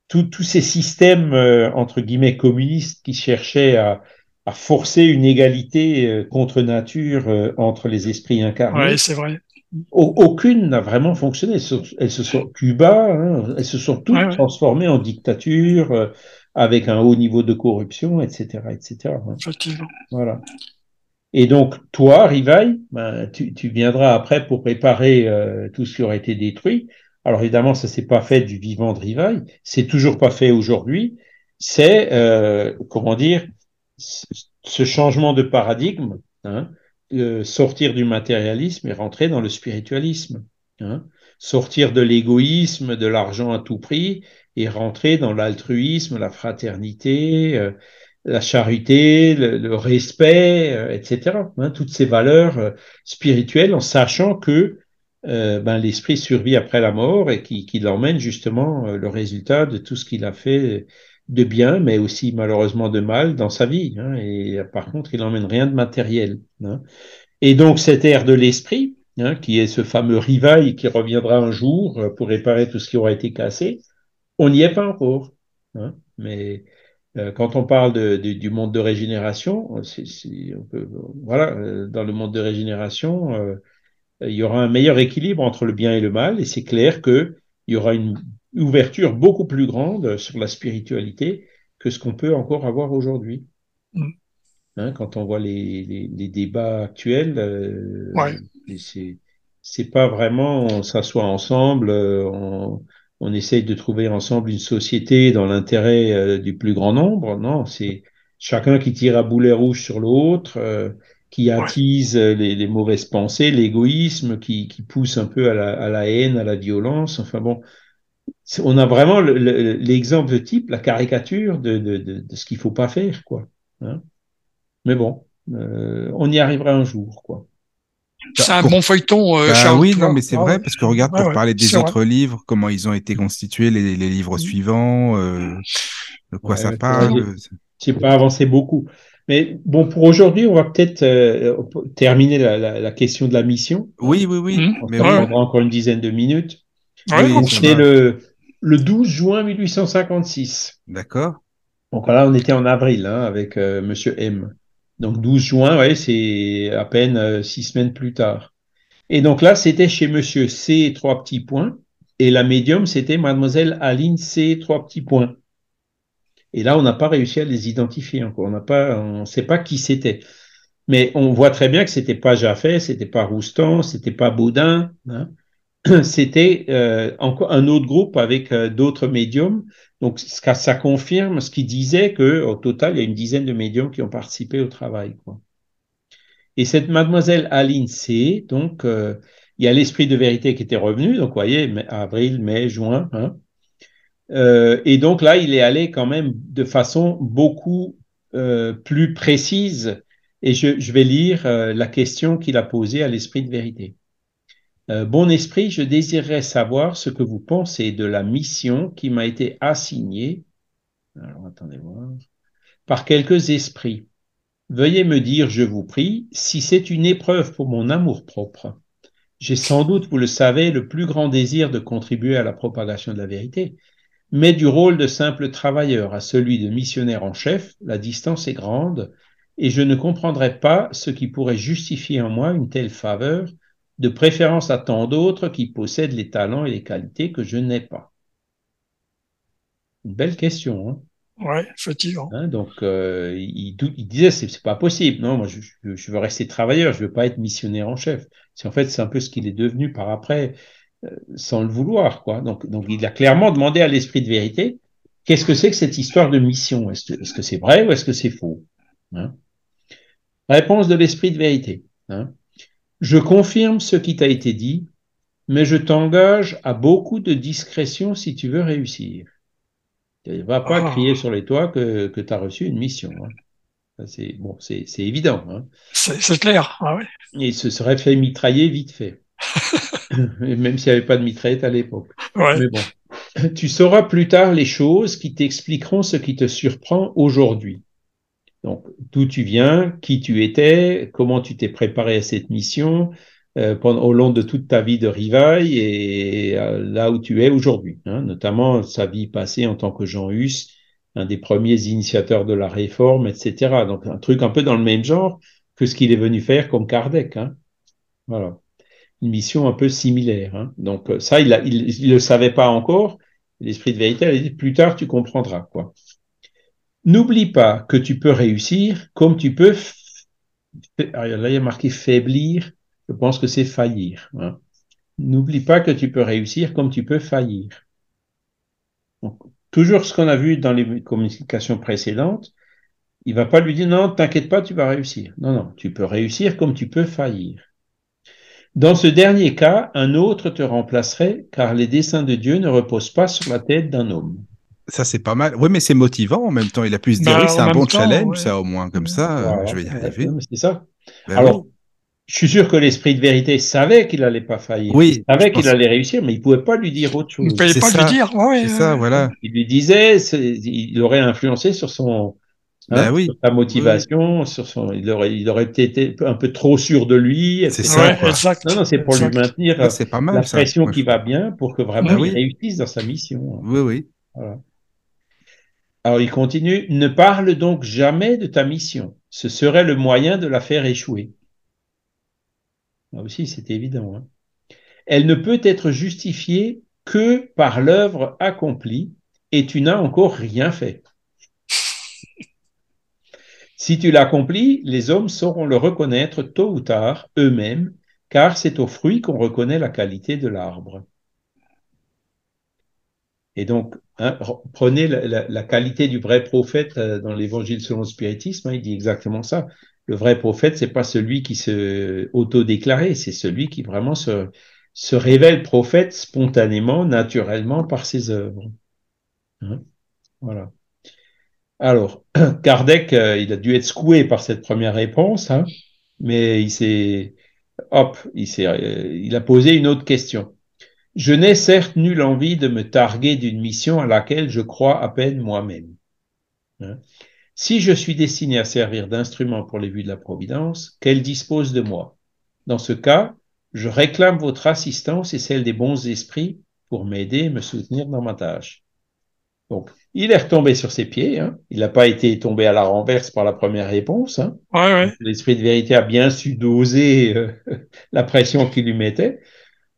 tous ces systèmes euh, entre guillemets communistes qui cherchaient à, à forcer une égalité euh, contre nature entre les esprits incarnés. Oui, c'est vrai. Au- Aucune n'a vraiment fonctionné. Elles se, elles se sont Cuba, hein, elles se sont toutes Ouais, ouais. transformées en dictature avec un haut niveau de corruption, etc., etc. hein. Effectivement. Voilà. Et donc, toi, Rivail, ben, tu, tu viendras après pour préparer euh, tout ce qui aurait été détruit. Alors évidemment, ça s'est pas fait du vivant de Rivail, c'est toujours pas fait aujourd'hui. C'est euh, comment dire ce changement de paradigme, hein, euh, sortir du matérialisme et rentrer dans le spiritualisme, hein, sortir de l'égoïsme, de l'argent à tout prix et rentrer dans l'altruisme, la fraternité, euh, la charité, le, le respect, euh, etc. hein, toutes ces valeurs euh, spirituelles, en sachant que euh, ben, l'esprit survit après la mort et qui, qui l'emmène justement euh, le résultat de tout ce qu'il a fait de bien, mais aussi malheureusement de mal dans sa vie. hein, et par contre, il n'emmène rien de matériel. hein. Et donc cette ère de l'esprit, hein, qui est ce fameux rivail qui reviendra un jour euh, pour réparer tout ce qui aura été cassé, on n'y est pas encore. hein. Mais quand on parle de, de, du monde de régénération, on peut, voilà, euh, dans le monde de régénération, euh, il y aura un meilleur équilibre entre le bien et le mal, et c'est clair qu'il y aura une ouverture beaucoup plus grande sur la spiritualité que ce qu'on peut encore avoir aujourd'hui. Mm. Hein, quand on voit les, les, les débats actuels, euh, Ouais. c'est pas vraiment on s'assoit ensemble, euh, on, on essaye de trouver ensemble une société dans l'intérêt euh, du plus grand nombre. Non, c'est chacun qui tire à boulet rouge sur l'autre, euh, qui attise euh, les, les mauvaises pensées, l'égoïsme, qui, qui pousse un peu à la, à la haine, à la violence. Enfin bon, on a vraiment le- le- l'exemple de type, la caricature de, de, de, de ce qu'il faut pas faire, quoi. hein. Mais bon, euh, on y arrivera un jour, quoi. C'est un pour- bon feuilleton, euh, Bah Charles. oui, non, mais c'est Ah vrai, ouais. parce que regarde, Ouais, pour ouais, parler des vrai. autres livres, comment ils ont été constitués, les, les livres suivants, euh, de quoi Ouais, ça ouais, parle. ouais. euh, c'est- J'ai pas avancé beaucoup. Mais bon, pour aujourd'hui, on va peut-être euh, terminer la, la, la question de la mission. Oui, oui, oui. On Mais oui, prendra encore une dizaine de minutes. Ouais, Oui, C'est le, le 12 juin 1856. D'accord. Donc là, on était en avril hein, avec euh, Monsieur M. Donc 12 juin, ouais, c'est à peine euh, six semaines plus tard. Et donc là, c'était chez Monsieur C, trois petits points. Et la médium, c'était Mademoiselle Aline C, trois petits points. Et là, on n'a pas réussi à les identifier encore. On n'a pas, on sait pas qui c'était. Mais on voit très bien que c'était pas Jaffet, c'était pas Roustan, c'était pas Baudin. Hein. C'était euh, encore un autre groupe avec euh, d'autres médiums. Donc ça, ça confirme ce qui disait que au total, il y a une dizaine de médiums qui ont participé au travail. Quoi. Et cette mademoiselle Aline C, donc euh, il y a l'esprit de vérité qui était revenu. Donc vous voyez, avril, mai, juin. Hein. Euh, et donc là, il est allé quand même de façon beaucoup euh, plus précise. Et je, je vais lire la question qu'il a posée à l'esprit de vérité. Euh, bon esprit, je désirerais savoir ce que vous pensez de la mission qui m'a été assignée. Alors attendez voir. Par quelques esprits. Veuillez me dire, je vous prie, si c'est une épreuve pour mon amour propre. J'ai sans doute, vous le savez, le plus grand désir de contribuer à la propagation de la vérité, mais du rôle de simple travailleur à celui de missionnaire en chef, la distance est grande, et je ne comprendrais pas ce qui pourrait justifier en moi une telle faveur, de préférence à tant d'autres qui possèdent les talents et les qualités que je n'ai pas. Une belle question, hein Ouais, effectivement. Hein, donc, euh, il, il disait, c'est pas possible. Non, moi, je, je- je veux rester travailleur, je veux pas être missionnaire en chef. C'est en fait, c'est un peu ce qu'il est devenu par après, euh, sans le vouloir, quoi. Donc, donc, il a clairement demandé à l'esprit de vérité, qu'est-ce que c'est que cette histoire de mission? Est-ce que c'est vrai ou est-ce que c'est faux? Hein? Réponse de l'esprit de vérité. hein. Je confirme ce qui t'a été dit, mais je t'engage à beaucoup de discrétion si tu veux réussir. Il va pas Ah. crier sur les toits que, que tu as reçu une mission. hein. C'est bon, c'est évident. Hein. C'est clair. Ah ouais. Il se serait fait mitrailler vite fait. Même s'il n'y avait pas de mitraillette à l'époque. Ouais. Mais bon, tu sauras plus tard les choses qui t'expliqueront ce qui te surprend aujourd'hui. Donc, d'où tu viens, qui tu étais, comment tu t'es préparé à cette mission euh, pendant, au long de toute ta vie de rivaille et euh, là où tu es aujourd'hui, hein, notamment sa vie passée en tant que Jean Hus, un des premiers initiateurs de la réforme, etc. Donc, un truc un peu dans le même genre que ce qu'il est venu faire comme Kardec. Hein. Voilà. Une mission un peu similaire. Hein. Donc, euh, ça, il ne le savait pas encore. L'esprit de vérité, il plus tard, tu comprendras. quoi. N'oublie pas que tu peux réussir comme tu peux. Ah, Là, il y a marqué faiblir. Je pense que c'est faillir. hein. N'oublie pas que tu peux réussir comme tu peux faillir. Toujours ce qu'on a vu dans les communications précédentes, il va pas lui dire non, t'inquiète pas, tu vas réussir. Non, non, tu peux réussir comme tu peux faillir. Dans ce dernier cas, un autre te remplacerait, car les desseins de Dieu ne reposent pas sur la tête d'un homme. Ça, c'est pas mal. Oui, mais c'est motivant en même temps. Il a pu se dire, Bah, oui, c'est un bon temps, challenge, ouais. ça, au moins, comme ça, euh, Voilà. je vais y arriver. C'est ça. Ben Alors, oui. je suis sûr que l'esprit de vérité savait qu'il allait pas faillir. Oui, il savait qu'il pense- allait réussir, mais il pouvait pas lui dire autre ne chose. pouvez C'est pas ça. lui dire. Ouais, c'est ça, voilà. Il lui disait, il aurait influencé sur son, hein, Ben oui. sur sa motivation, sur son, il aurait, il aurait peut-être été un peu trop sûr de lui. C'est ça, Ouais, exact. Non, non, c'est pour exact. lui maintenir c'est pas mal, la pression qui va bien pour que vraiment Ben il oui. réussisse dans sa mission. Oui, oui. Voilà. Alors il continue, ne parle donc jamais de ta mission. Ce serait le moyen de la faire échouer. Là aussi, c'est évident. Hein. Elle ne peut être justifiée que par l'œuvre accomplie et tu n'as encore rien fait. Si tu l'accomplis, les hommes sauront le reconnaître tôt ou tard eux-mêmes, car c'est au fruit qu'on reconnaît la qualité de l'arbre. Et donc, hein, prenez la, qualité du vrai prophète euh, dans l'évangile selon le spiritisme, hein, il dit exactement ça. Le vrai prophète, c'est pas celui qui se auto-déclaré, c'est celui qui vraiment se, se révèle prophète spontanément, naturellement par ses œuvres. Hein, voilà. Alors, Kardec, euh, il a dû être secoué par cette première réponse, mais il s'est, hop, il s'est, euh, il a posé une autre question. Je n'ai certes nulle envie de me targuer d'une mission à laquelle je crois à peine moi-même. Hein. Si je suis destiné à servir d'instrument pour les vues de la Providence, qu'elle dispose de moi. Dans ce cas, je réclame votre assistance et celle des bons esprits pour m'aider et me soutenir dans ma tâche. Donc, il est retombé sur ses pieds. Hein. Il n'a pas été tombé à la renverse par la première réponse. Hein. L'esprit de vérité a bien su doser euh, la pression qu'il lui mettait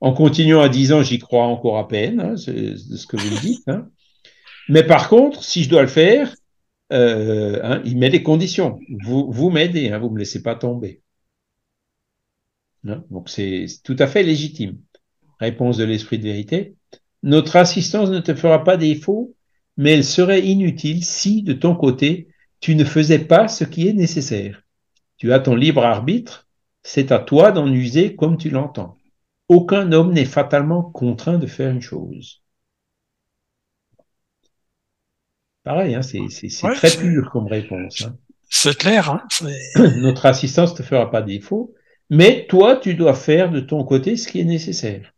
en continuant à 10 ans, j'y crois encore à peine, hein, c'est ce que vous me dites. Hein. Mais par contre, si je dois le faire, euh, hein, il met des conditions. Vous, vous m'aidez, hein, vous me laissez pas tomber. Donc c'est tout à fait légitime. Réponse de l'esprit de vérité. Notre assistance ne te fera pas défaut, mais elle serait inutile si, de ton côté, tu ne faisais pas ce qui est nécessaire. Tu as ton libre arbitre, c'est à toi d'en user comme tu l'entends. Aucun homme n'est fatalement contraint de faire une chose. Pareil, hein, c'est très pur comme réponse. Hein. C'est clair. Hein, Notre assistance ne te fera pas défaut, mais toi, tu dois faire de ton côté ce qui est nécessaire.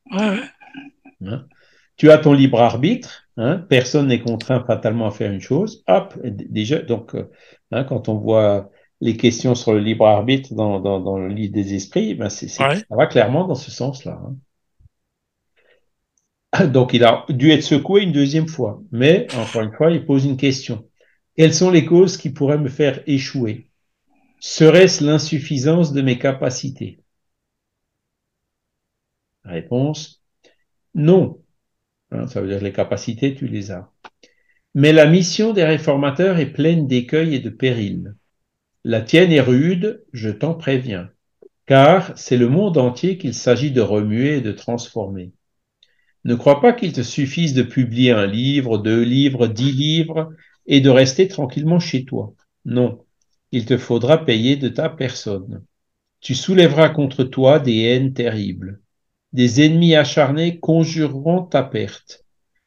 Tu as ton libre arbitre, personne n'est contraint fatalement à faire une chose. Hop, déjà, donc, euh, quand on voit les questions sur le libre arbitre dans, dans, le livre des esprits, ben c'est, ça va clairement dans ce sens-là. Hein. Donc il a dû être secoué une deuxième fois, mais encore une fois, il pose une question. Quelles sont les causes qui pourraient me faire échouer? Serait-ce l'insuffisance de mes capacités? Réponse non. Hein, ça veut dire que les capacités, tu les as. Mais la mission des réformateurs est pleine d'écueils et de périls. La tienne est rude, je t'en préviens, car c'est le monde entier qu'il s'agit de remuer et de transformer. Ne crois pas qu'il te suffise de publier un livre, deux livres, dix livres, et de rester tranquillement chez toi. Non, il te faudra payer de ta personne. Tu soulèveras contre toi des haines terribles. Des ennemis acharnés conjureront ta perte.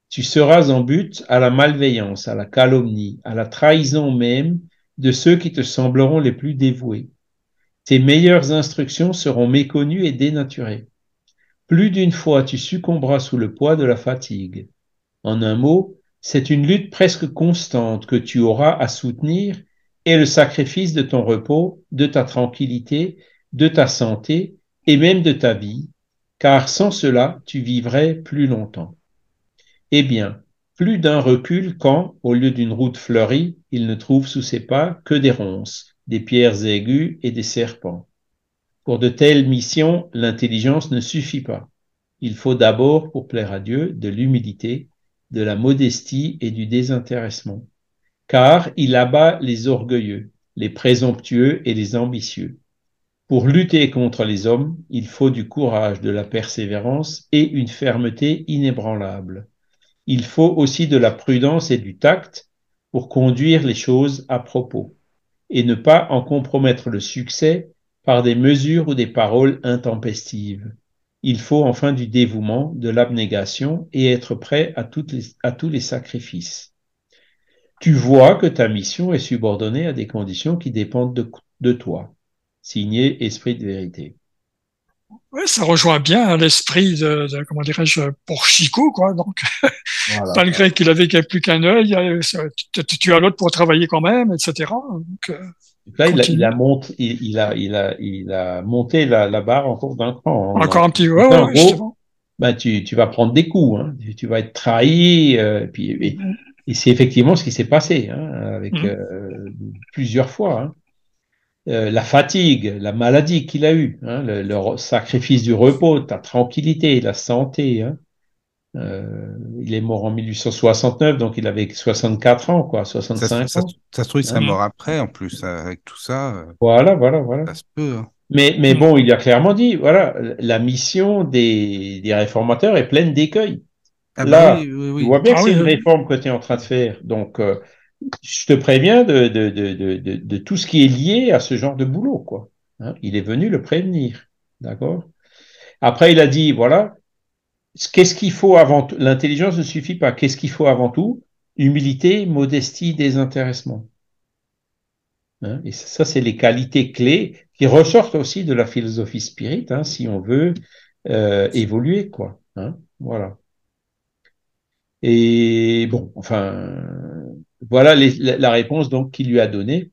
Tu seras en but à la malveillance, à la calomnie, à la trahison même, de ceux qui te sembleront les plus dévoués. Tes meilleures instructions seront méconnues et dénaturées. Plus d'une fois tu succomberas sous le poids de la fatigue. En un mot, c'est une lutte presque constante que tu auras à soutenir et le sacrifice de ton repos, de ta tranquillité, de ta santé et même de ta vie, car sans cela tu vivrais plus longtemps. Eh bien, plus d'un recul quand, au lieu d'une route fleurie, il ne trouve sous ses pas que des ronces, des pierres aiguës et des serpents. Pour de telles missions, l'intelligence ne suffit pas. Il faut d'abord, pour plaire à Dieu, de l'humilité, de la modestie et du désintéressement. Car il abat les orgueilleux, les présomptueux et les ambitieux. Pour lutter contre les hommes, il faut du courage, de la persévérance et une fermeté inébranlable il faut aussi de la prudence et du tact pour conduire les choses à propos et ne pas en compromettre le succès par des mesures ou des paroles intempestives. Il faut enfin du dévouement, de l'abnégation et être prêt à, tous les sacrifices. Tu vois que ta mission est subordonnée à des conditions qui dépendent de, de toi. Signé Esprit de vérité. Oui, ça rejoint bien l'esprit de, comment dirais-je, pour Chico, quoi. Donc, malgré qu'il avait plus qu'un œil, tu, as l'autre pour travailler quand même, etc. Donc, euh, là, il a, il a, monté, il, a, il a, il a monté la, la barre encore d'un cran. Hein. Encore un petit, ouais, ouais, bah, tu, tu vas prendre des coups, hein. tu, vas être trahi, euh, puis, Et c'est effectivement ce qui s'est passé, hein, avec Mhm. euh, plusieurs fois. hein. Euh, la fatigue, la maladie qu'il a eue, hein, le, sacrifice du repos, ta tranquillité, la santé. hein. Euh, il est mort en 1869, donc il avait 64 ans, quoi, Ça, se- 65 ça, ans. se- ça se trouve, il serait Mhm. mort après, en plus, avec tout ça, euh, Voilà, voilà, voilà. ça se peut. hein. Mais, mais Mm. bon, il a clairement dit, voilà, la mission des, des réformateurs est pleine d'écueils. Ah Là, bah oui, oui, oui. Tu vois bien Ah que oui, c'est une réforme que tu es en train de faire. Donc, euh, je te préviens de, tout ce qui est lié à ce genre de boulot, quoi. Hein, il est venu le prévenir. D'accord? Après, il a dit, voilà, qu'est-ce qu'il faut avant L'intelligence ne suffit pas. Qu'est-ce qu'il faut avant tout? Humilité, modestie, désintéressement. Hein, et ça, ça, c'est les qualités clés qui ressortent aussi de la philosophie spirit, hein, si on veut euh, évoluer, quoi. Hein, voilà. Et bon, enfin, voilà les- la, réponse donc qu'il lui a donnée.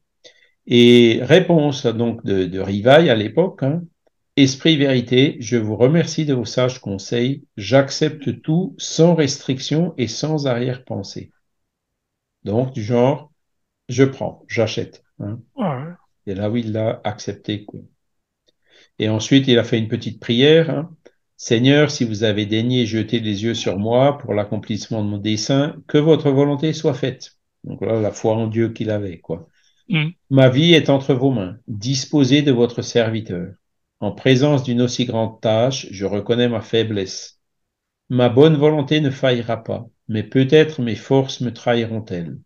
Et réponse donc de, de Rivail à l'époque. hein. Esprit vérité, je vous remercie de vos sages conseils. J'accepte tout sans restriction et sans arrière-pensée. Donc du genre, je prends, j'achète. hein. Ouais. Et là où il l'a accepté. Quoi. Et ensuite, il a fait une petite prière. hein. Seigneur, si vous avez daigné jeter les yeux sur moi pour l'accomplissement de mon dessein, que votre volonté soit faite. Donc là, la foi en Dieu qu'il avait, quoi. Mm. Ma vie est entre vos mains. Disposez de votre serviteur. En présence d'une aussi grande tâche, je reconnais ma faiblesse. Ma bonne volonté ne faillira pas, mais peut-être mes forces me trahiront-elles.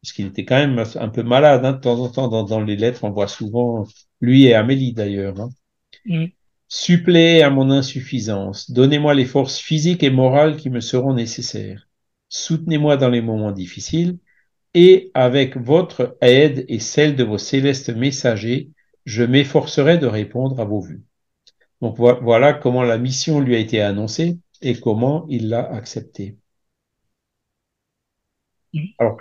Parce qu'il était quand même un peu malade, hein, de temps en temps, dans, dans les lettres, on voit souvent, lui et Amélie d'ailleurs, hein. Mm. Suppléez à mon insuffisance. Donnez-moi les forces physiques et morales qui me seront nécessaires. Soutenez-moi dans les moments difficiles et avec votre aide et celle de vos célestes messagers, je m'efforcerai de répondre à vos vues. Donc vo- voilà comment la mission lui a été annoncée et comment il l'a acceptée. Alors,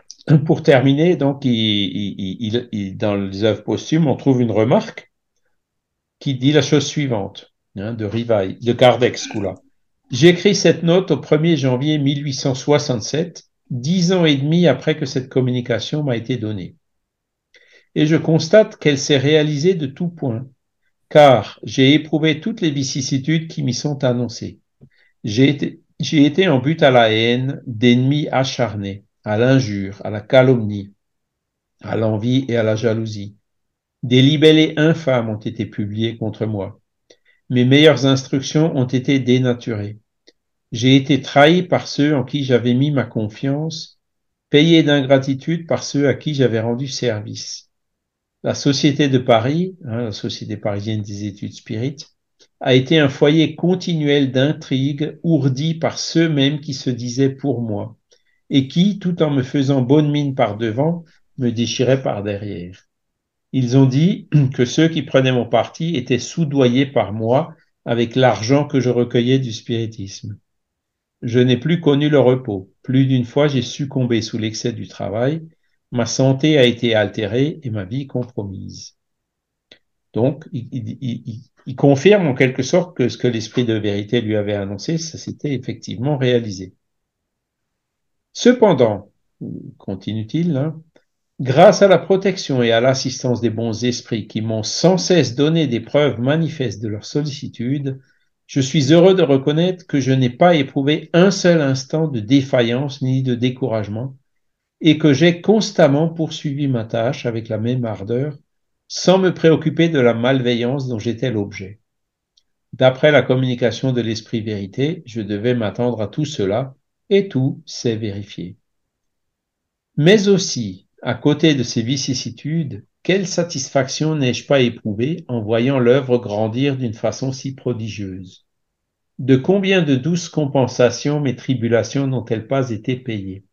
pour terminer, donc, dans les œuvres posthumes, on trouve une remarque qui dit la chose suivante, hein, de Rivail, de Kardec, coup-là. J'écris cette note au 1er janvier 1867, dix ans et demi après que cette communication m'a été donnée. Et je constate qu'elle s'est réalisée de tout point, car j'ai éprouvé toutes les vicissitudes qui m'y sont annoncées. J'ai été, en but à la haine d'ennemis acharnés, à l'injure, à la calomnie, à l'envie et à la jalousie. Des libellés infâmes ont été publiés contre moi. Mes meilleures instructions ont été dénaturées. J'ai été trahi par ceux en qui j'avais mis ma confiance, payé d'ingratitude par ceux à qui j'avais rendu service. La Société de Paris, hein, la Société parisienne des études spirites, a été un foyer continuel d'intrigues ourdies par ceux-mêmes qui se disaient pour moi et qui, tout en me faisant bonne mine par devant, me déchiraient par derrière. Ils ont dit que ceux qui prenaient mon parti étaient soudoyés par moi avec l'argent que je recueillais du spiritisme. Je n'ai plus connu le repos. Plus d'une fois, j'ai succombé sous l'excès du travail. Ma santé a été altérée et ma vie compromise. Donc, il, confirme en quelque sorte que ce que l'esprit de vérité lui avait annoncé, ça s'était effectivement réalisé. Cependant, continue-t-il, hein, grâce à la protection et à l'assistance des bons esprits qui m'ont sans cesse donné des preuves manifestes de leur sollicitude, je suis heureux de reconnaître que je n'ai pas éprouvé un seul instant de défaillance ni de découragement et que j'ai constamment poursuivi ma tâche avec la même ardeur sans me préoccuper de la malveillance dont j'étais l'objet. D'après la communication de l'esprit vérité, je devais m'attendre à tout cela et tout s'est vérifié. Mais aussi, à côté de ces vicissitudes, quelle satisfaction n'ai-je pas éprouvée en voyant l'œuvre grandir d'une façon si prodigieuse? De combien de douces compensations mes tribulations n'ont-elles pas été payées?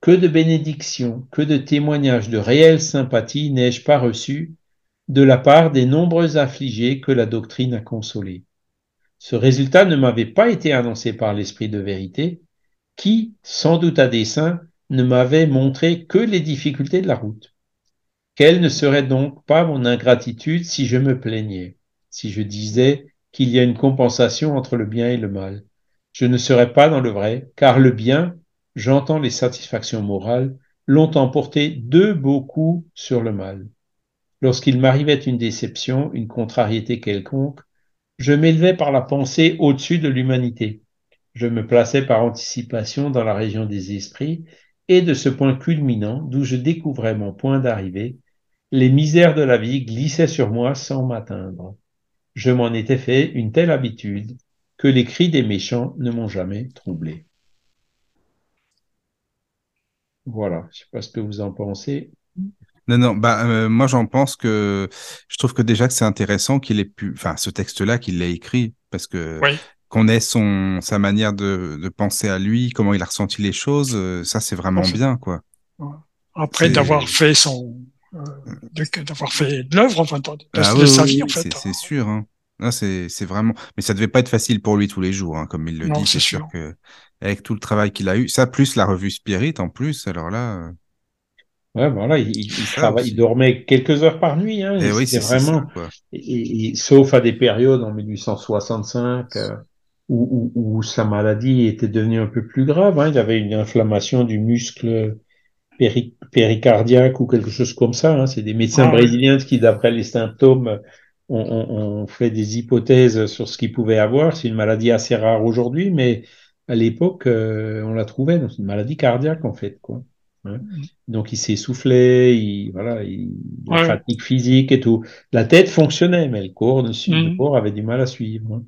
Que de bénédictions, que de témoignages de réelle sympathie n'ai-je pas reçus de la part des nombreux affligés que la doctrine a consolés? Ce résultat ne m'avait pas été annoncé par l'Esprit de vérité, qui, sans doute à dessein, ne m'avait montré que les difficultés de la route. Quelle ne serait donc pas mon ingratitude si je me plaignais, si je disais qu'il y a une compensation entre le bien et le mal? Je ne serais pas dans le vrai, car le bien, j'entends les satisfactions morales, l'ont emporté de beaucoup sur le mal. Lorsqu'il m'arrivait une déception, une contrariété quelconque, je m'élevais par la pensée au-dessus de l'humanité. Je me plaçais par anticipation dans la région des esprits, et de ce point culminant, d'où je découvrais mon point d'arrivée, les misères de la vie glissaient sur moi sans m'atteindre. Je m'en étais fait une telle habitude que les cris des méchants ne m'ont jamais troublé. Voilà, je ne sais pas ce que vous en pensez. Non, non, bah, euh, moi j'en pense que je trouve que déjà que c'est intéressant qu'il ait pu, enfin, ce texte-là, qu'il l'ait écrit, parce que Oui. qu'on ait son, sa manière de, de penser à lui, comment il a ressenti les choses, euh, ça c'est vraiment bien, quoi. Après d'avoir fait son, d'avoir fait de l'œuvre, enfin, de, de- Ah de oui, sa oui, vie, en fait. c'est c'est sûr. Hein. Non, c'est c'est vraiment. Mais ça devait pas être facile pour lui tous les jours, hein, comme il le Non, dit. c'est C'est sûr sûr. que avec tout le travail qu'il a eu, ça plus la revue Spirit en plus. Alors là, euh, Ouais, voilà, il, il, travaille- dormait quelques heures par nuit, hein, eh et oui, c'était c'est ça, vraiment, et- et- et- sauf à des périodes en 1865 euh, où, où, où sa maladie était devenue un peu plus grave. Hein, il avait une inflammation du muscle péri- péricardiaque ou quelque chose comme ça. Hein. C'est des médecins Ah, brésiliens qui, d'après les symptômes, ont, ont- ont fait des hypothèses sur ce qu'il pouvait avoir. C'est une maladie assez rare aujourd'hui, mais à l'époque, euh, on la trouvait. Donc, c'est une maladie cardiaque, en fait, quoi. Hein. Donc, il s'essoufflait, il, voilà, il, la Ouais. fatigue physique et tout. La tête fonctionnait, mais le corps, le corps avait du mal à suivre. hein.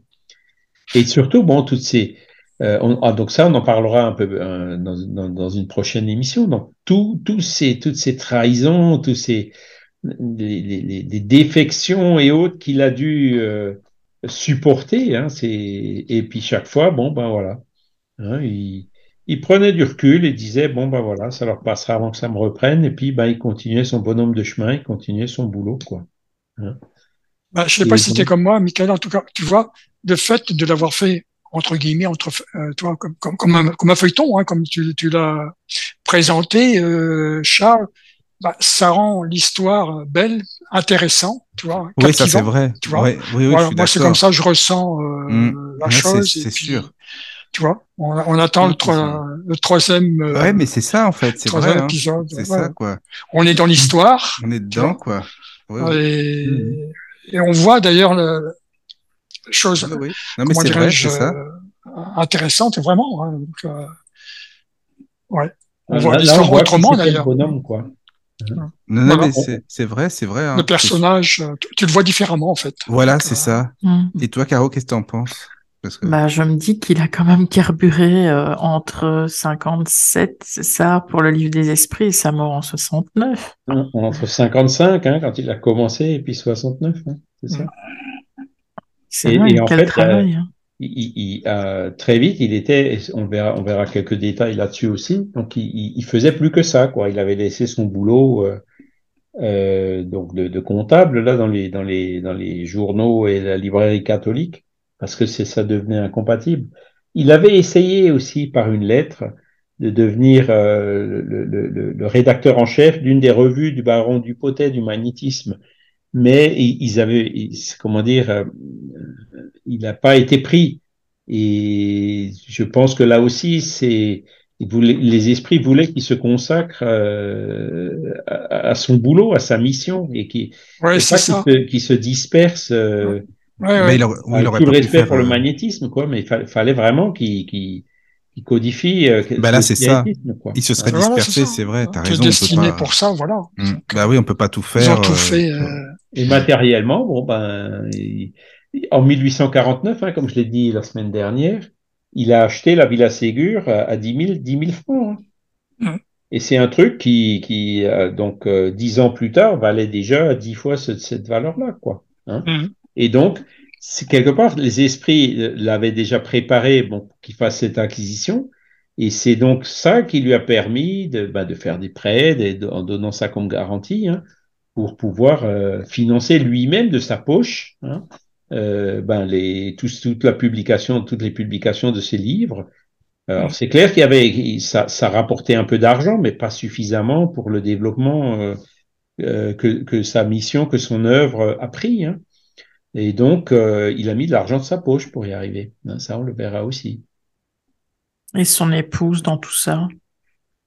Et surtout, bon, toutes ces, euh, on- ah, donc ça, on en parlera un peu euh, dans, dans, dans une prochaine émission. Donc, tout, ces, toutes ces trahisons, tous ces les, les, les- les défections et autres qu'il a dû euh, supporter, hein, et puis chaque fois, bon, ben voilà, hein, il, il prenait du recul et disait, bon, ben voilà, ça leur passera avant que ça me reprenne, et puis ben, il continuait son bonhomme de chemin, il continuait son boulot, quoi. Hein. Bah, je sais Et pas si c'était donc- comme moi, Michael, en tout cas, tu vois, le fait de l'avoir fait, entre guillemets, entre, euh, toi, comme, comme, comme, un, comme un feuilleton, hein, comme tu, tu l'as présenté, euh, Charles, bah, ça rend l'histoire belle, intéressante, tu vois, Oui, ça c'est vrai. tu vois. Ouais, oui, oui, Voilà, moi, c'est comme ça je ressens euh, Mm. la Ouais, chose. c'est sûr. Tu vois, on, on attend le, trois- le troisième, euh, Ouais, mais c'est ça en fait, c'est vrai. hein. épisode. C'est ouais. ça, quoi. On est dans l'histoire. On est dedans, quoi. Ouais, ouais. Et, Mhm. et on voit d'ailleurs le, chose, Ouais, ouais. Non, mais comment c'est vrai, dirais-je, c'est ça. euh, intéressante, vraiment. hein. Donc, euh, ouais. On voit l'histoire autrement, d'ailleurs. bonhomme, quoi. Non, non, Voilà. mais c'est c'est vrai, c'est vrai. hein. Le personnage, euh, tu, tu le vois différemment, en fait. Voilà, c'est euh, ça. Mm. Et toi, Caro, qu'est-ce que t'en penses? Parce que... Bah, je me dis qu'il a quand même carburé euh, entre 57, c'est ça, pour le livre des esprits, et sa mort en 69. Hein, Entre 55, hein, quand il a commencé, et puis 69, hein, c'est ça. Et- vrai, et en fait, travail. hein. il, il- il, euh, très vite, il était, on verra, on verra quelques détails là-dessus aussi. Donc, il, il- il faisait plus que ça, quoi. Il avait laissé son boulot, euh, euh, donc de, de comptable là dans les dans les dans les journaux et la librairie catholique, parce que c'est ça devenait incompatible. Il avait essayé aussi par une lettre de devenir euh, le, le- le- le rédacteur en chef d'une des revues du baron Dupotet du magnétisme, mais ils ils avaient, ils- comment dire, euh, il n'a pas été pris. Et je pense que là aussi, c'est il les esprits voulaient qu'il se consacre euh, à, à son boulot, à sa mission, et qu'il Ouais, ça. se, qu'il se disperse. Euh, Ouais, Mais ouais. il aurait, il avec aurait tout le respect faire. pour le euh, magnétisme, quoi, mais il fa- fallait vraiment qu'il qu'il qu'il codifie. euh, Bah là, c'est ça. quoi. Il se serait Voilà, dispersé, c'est ça. c'est vrai. T'as Tu es raison. destiné pas- pour ça, voilà. Mm. Donc, Bah oui, on peut pas tout faire. Ils ont tout euh, fait. euh, Et matériellement, bon ben, il- en 1849, hein, comme je l'ai dit la semaine dernière, il a acheté la Villa Ségur à, à 10 000, 10 000 francs. hein. Mhm. Et c'est un truc qui, qui euh, donc euh, dix ans plus tard, valait déjà dix fois ce- cette valeur-là, quoi. hein. Mhm. Et donc, quelque part, les esprits euh, l'avaient déjà préparé, bon, pour qu'il fasse cette acquisition. Et c'est donc ça qui lui a permis de, bah, de faire des prêts, en donnant ça comme garantie, hein, pour pouvoir euh, financer lui-même de sa poche, hein, euh, ben les, tous- toute la publication, toutes les publications de ses livres. Alors Mm. c'est clair qu'il y avait, ça, ça rapportait un peu d'argent, mais pas suffisamment pour le développement euh, euh, que, que sa mission, que son œuvre a pris. Hein. Et donc, euh, il a mis de l'argent de sa poche pour y arriver. hein, ça, on le verra aussi. Et son épouse dans tout ça?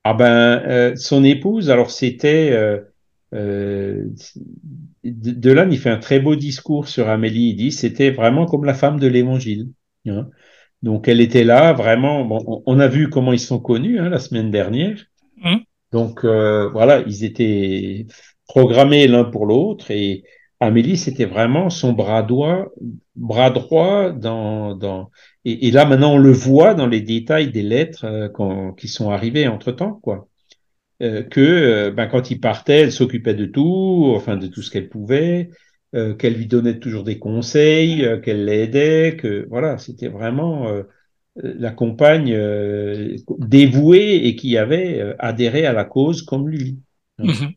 Ah ben, euh, son épouse, alors c'était... Euh, de, de là, il fait un très beau discours sur Amélie. Il dit c'était vraiment comme la femme de l'Évangile. hein. Donc elle était là, vraiment. Bon, on, a vu comment ils sont connus hein, la semaine dernière. Mhm. Donc euh, voilà, ils étaient programmés l'un pour l'autre et Amélie, c'était vraiment son bras droit, bras droit dans, dans et, et là maintenant on le voit dans les détails des lettres euh, qui sont arrivées entre temps, quoi. Euh, que euh, ben, quand il partait, elle s'occupait de tout, enfin de tout ce qu'elle pouvait, euh, qu'elle lui donnait toujours des conseils, euh, qu'elle l'aidait, que voilà, c'était vraiment euh, la compagne euh, dévouée et qui avait adhéré à la cause comme lui hein, Mhm.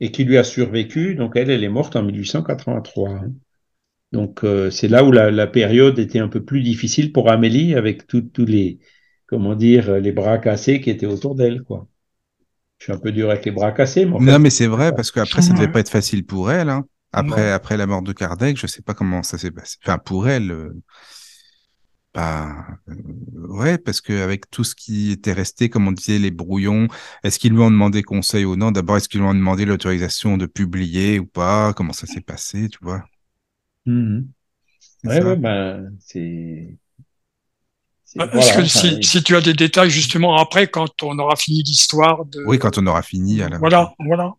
et qui lui a survécu. Donc elle, elle est morte en 1883. hein. Donc euh, c'est là où la, la période était un peu plus difficile pour Amélie avec tous tous les comment dire les bras cassés qui étaient autour d'elle quoi. Je suis un peu dur avec les bras cassés, mais en fait, Non, mais c'est vrai, parce qu'après, ça devait Ouais. pas être facile pour elle. Hein. Après, Non. après la mort de Kardec, je sais pas comment ça s'est passé. Enfin, pour elle, euh, bah, euh, ouais, parce que avec tout ce qui était resté, comme on disait, les brouillons, est-ce qu'ils lui ont demandé conseil ou non? D'abord, est-ce qu'ils lui ont demandé l'autorisation de publier ou pas? Comment ça s'est passé, tu vois? C'est Ouais, ben, c'est. Est-ce voilà, que enfin, si, si tu as des détails justement après, quand on aura fini l'histoire de... Oui, quand on aura fini, à la... Voilà, voilà.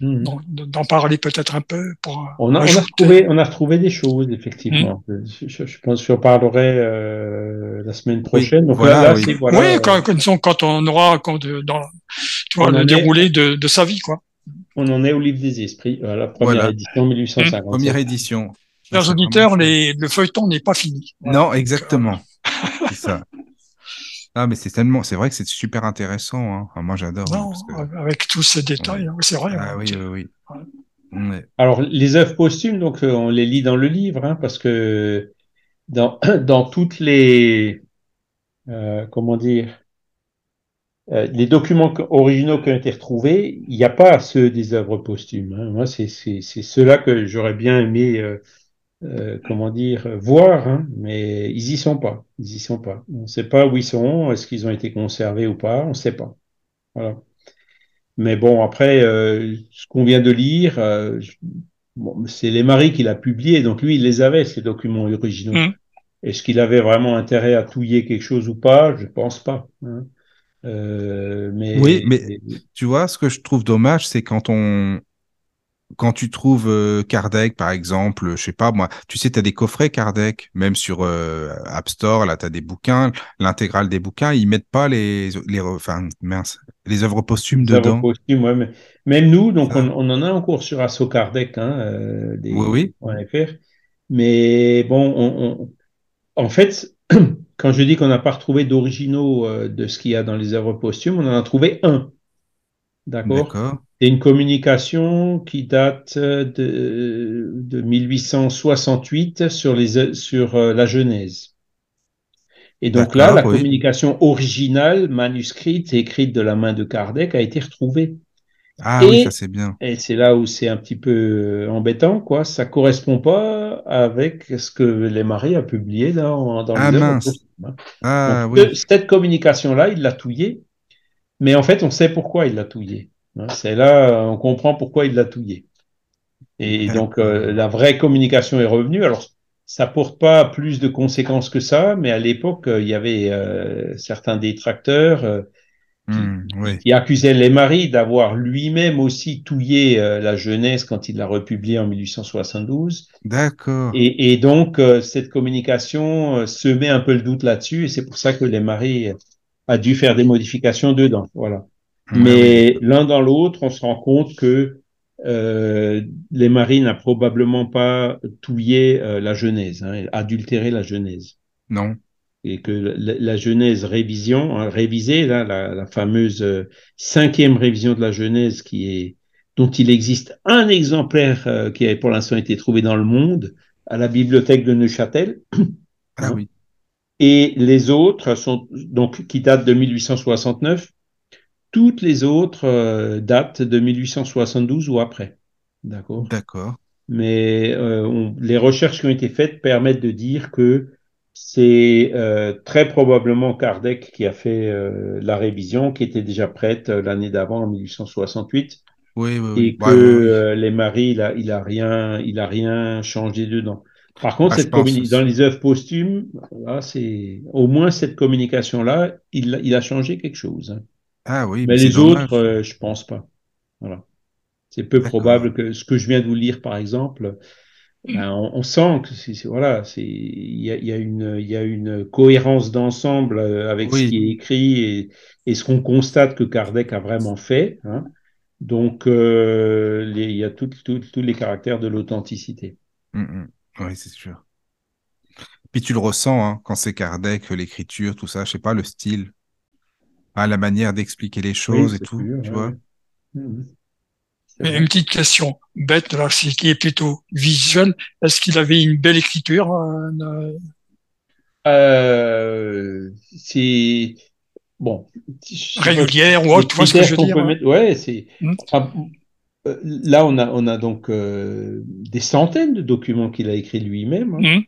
mhm. D'en parler peut-être un peu pour euh, On a, on, a ajouter. retrouvé, on a retrouvé des choses, effectivement. Je, je- je pense que j'en parlerai euh, la semaine prochaine. Donc voilà, là, là, oui. c'est voilà. oui, euh, quand, quand, disons, quand on aura quand, de- dans, tu vois, On en le est- déroulé de, de sa vie, quoi. on en est au livre des esprits, euh, la première Voilà. édition 1857. Première édition. Chers auditeurs, les, le feuilleton n'est pas fini. Voilà. Non, exactement. Ça. Ah, mais c'est tellement, c'est vrai que c'est super intéressant, hein. Enfin, moi, j'adore. hein, Non, parce que- avec tous ces détails, hein, c'est vrai. Ah oui, oui, oui. Ouais. Alors, les œuvres posthumes, donc, euh, on les lit dans le livre, hein, parce que dans, dans toutes les, euh, comment dire, euh, les documents originaux qui ont été retrouvés, il n'y a pas ceux des œuvres posthumes. hein. Moi, c'est ceux-là que j'aurais bien aimé, euh, euh, comment dire, euh, voir, hein, mais ils y sont pas. Ils y sont pas. On ne sait pas où ils sont, est-ce qu'ils ont été conservés ou pas, on ne sait pas. Voilà. Mais bon, après, euh, ce qu'on vient de lire, euh, bon, c'est les maris qui l'a publié, donc lui, il les avait, ces documents originaux. Mm. Est-ce qu'il avait vraiment intérêt à touiller quelque chose ou pas? Je pense pas. hein. Euh, mais, Oui, mais tu vois, ce que je trouve dommage, c'est quand on, quand tu trouves euh, Kardec, par exemple, je sais pas moi, tu sais, tu as des coffrets Kardec, même sur euh, App Store, là, tu as des bouquins, l'intégrale des bouquins, ils mettent pas les, les, enfin, mince, les œuvres posthumes les œuvres dedans. posthumes, ouais, mais même nous, donc on, on en a en cours sur Asso Kardec, hein, euh, des, Oui, .fr. Mais bon, on, on- en fait, quand je dis qu'on n'a pas retrouvé d'originaux euh, de ce qu'il y a dans les œuvres posthumes, on en a trouvé un. D'accord? C'est une communication qui date de, de 1868 sur, les, sur euh, la Genèse. Et donc là, la oui. communication originale, manuscrite et écrite de la main de Kardec a été retrouvée. Ah oui, Et- ça c'est bien. Et c'est là où c'est un petit peu euh, embêtant, quoi. Ça correspond pas avec ce que les maris a publié dans, dans Ah, les œuvres mince. hein. Ah Donc, oui. ce- cette communication-là, il l'a touillée, mais en fait, on sait pourquoi il l'a touillée. Hein. C'est là, on comprend pourquoi il l'a touillée. Et donc, euh, la vraie communication est revenue. Alors, ça porte pas plus de conséquences que ça, mais à l'époque, euh, il y avait euh, certains détracteurs euh, Hmm, oui. qui accusaient les maris d'avoir lui-même aussi touillé euh, la Genèse quand il l'a republiée en 1872. D'accord. Et, et donc, euh, cette communication euh, semait un peu le doute là-dessus, et c'est pour ça que les maris euh, a dû faire des modifications dedans. Voilà. Ah oui. Mais l'un dans l'autre, on se rend compte que euh, les maris n'a probablement pas touillé euh, la Genèse, hein, adultéré la Genèse. Non. Et que la, la Genèse révision, hein, révisée, là, la, la fameuse euh, cinquième révision de la Genèse qui est dont il existe un exemplaire euh, qui a pour l'instant été trouvé dans le monde à la bibliothèque de Neuchâtel, Ah oui. et les autres sont donc qui datent de 1869. Toutes les autres euh, datent de 1872 ou après. D'accord? D'accord. Mais euh, on- les recherches qui ont été faites permettent de dire que C'est euh, très probablement Kardec qui a fait euh, la révision, qui était déjà prête euh, l'année d'avant, en 1868, Oui, oui, oui. et que ouais, ouais. euh, les maris, il a, il a rien, il a rien changé dedans. Par contre, Ah, cette dans les œuvres posthumes, c'est au moins cette communication-là, il, il a changé quelque chose. Ah oui, Mais les autres, euh, je pense pas. Voilà. C'est peu probable que ce que je viens de vous lire, par exemple, ben, on, on sent que c'est, voilà, c'est, il y a, il y a une, il y a une cohérence d'ensemble euh, avec ce qui est écrit et, et ce qu'on constate que Kardec a vraiment fait. hein. Donc, euh, les- il y a tous les caractères de l'authenticité. Mm, mm. Oui, c'est sûr. Puis tu le ressens, hein, quand c'est Kardec, l'écriture, tout ça, je sais pas, le style, ah, la manière d'expliquer les Oui, choses et c'est tout, sûr, tu ouais, vois. C'est Mais vrai. une petite question bête, là, c'est qui est plutôt visuelle. Est-ce qu'il avait une belle écriture euh, euh, Euh, c'est bon. régulière ou autre, tu vois ce que je veux dire hein mettre, ouais, c'est. Enfin, euh, là, on a, on a donc euh, des centaines de documents qu'il a écrits lui-même. hein.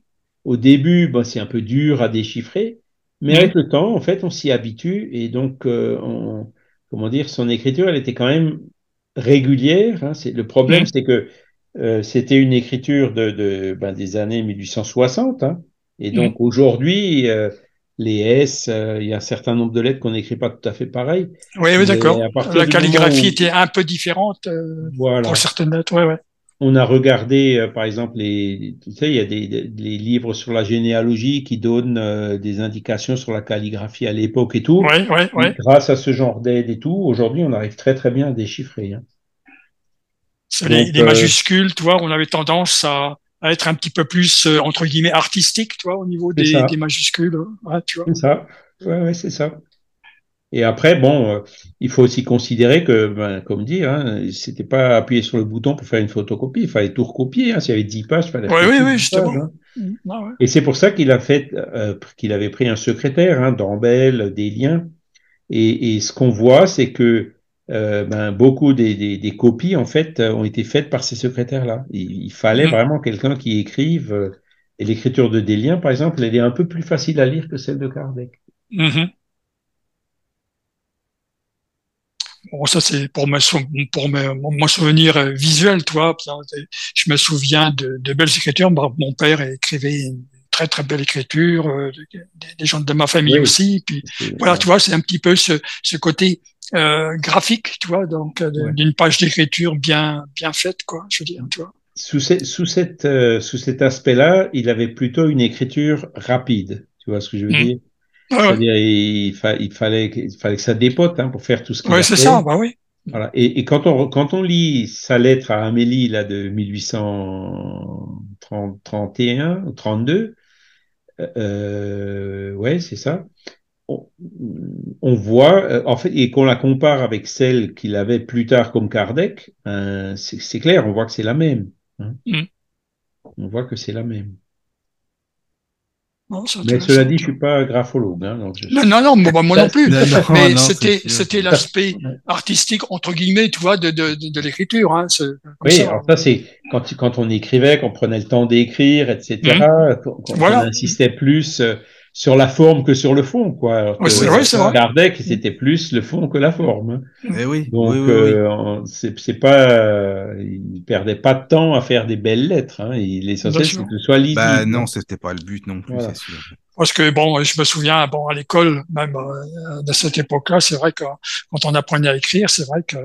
Au début, ben, c'est un peu dur à déchiffrer, mais avec le temps, en fait, on s'y habitue et donc, euh, on- comment dire, son écriture, elle était quand même régulière. hein. C'est, le problème, Hmm. c'est que euh, c'était une écriture de, de, ben, des années 1860, hein. et donc aujourd'hui, euh, les S, euh, il y a un certain nombre de lettres qu'on n'écrit pas tout à fait pareil. Oui, oui, d'accord. La calligraphie où- était un peu différente euh, Voilà. pour certaines lettres. Ouais, ouais. On a regardé, euh, par exemple, les, tu sais, il y a des, des- des livres sur la généalogie qui donnent euh, des indications sur la calligraphie à l'époque et tout. Ouais, ouais, ouais. Grâce à ce genre d'aide et tout, aujourd'hui, on arrive très très bien à déchiffrer. hein. Les, Donc, les euh, majuscules, tu vois, on avait tendance à, à être un petit peu plus, entre guillemets, artistique, tu vois, au niveau des, majuscules. Ouais, vois. C'est ça. Ouais, ouais, c'est ça. Et après, bon, euh, il faut aussi considérer que, ben, comme dit, hein, c'était pas appuyer sur le bouton pour faire une photocopie, il fallait tout recopier. Hein. S'il y avait 10 pages, il fallait Ouais, recopier oui, oui, 10 justement. pages, hein. Mm, ah ouais. Et c'est pour ça qu'il a fait, euh, qu'il avait pris un secrétaire, hein, Dambel, des liens. Et, et ce qu'on voit, c'est que euh, ben, beaucoup des, des, des copies, en fait, euh, ont été faites par ces secrétaires-là. Il, il fallait Mhm. vraiment quelqu'un qui écrive. euh, et l'écriture de Délien, par exemple, elle est un peu plus facile à lire que celle de Kardec. Mhm. Bon, ça c'est pour me pour me, mon souvenir euh, visuel, tu vois. Puis, euh, Je me souviens de, de belles écritures. Mon père écrivait une très très belle écriture, euh, des, gens de ma famille Oui. aussi. Puis voilà, tu vois, c'est un petit peu ce, ce côté euh, graphique, tu vois, donc d'une page d'écriture bien bien faite, quoi. Je veux dire, tu vois. Sous, ce- sous, cette, euh, sous cet aspect-là, il avait plutôt une écriture rapide. Tu vois ce que je veux Mhm. dire? C'est-à-dire, il, fa- il fallait, que- il fallait que ça dépote hein, pour faire tout ce qu'il Ouais, a c'est fait. ça, bah oui. Voilà. Et, et quand on quand on lit sa lettre à Amélie là de 1831 ou 32, euh, ouais, c'est ça. On, on voit euh, en fait et qu'on la compare avec celle qu'il avait plus tard comme Kardec, euh, c'est c'est clair, on voit que c'est la même. hein. Mm. On voit que c'est la même. Mais cela dit, je suis pas graphologue, hein, donc je- Non, non, non, moi, moi non plus. Non, non, Mais c'était, l'aspect artistique, entre guillemets, tu vois, de, de, de, de l'écriture, hein. Oui, ça. alors ça c'est quand, tu- quand on écrivait, qu'on prenait le temps d'écrire, etc., qu'on- Mmh. Voilà. qu'on insistait plus euh, sur la forme que sur le fond, quoi. Ouais, c'est vrai, c'est vrai. Kardec, c'était plus le fond que la forme. hein. Eh oui, Donc, oui, oui, oui. euh, on- c'est c'est pas, euh, il perdait pas de temps à faire des belles lettres. Hein. Il l'essentiel, c'est que ce soit lisible. Bah non, c'était pas le but non plus, Voilà. c'est sûr. Parce que bon, je me souviens, bon, à l'école, même euh, de cette époque-là, c'est vrai que quand on apprenait à écrire, c'est vrai que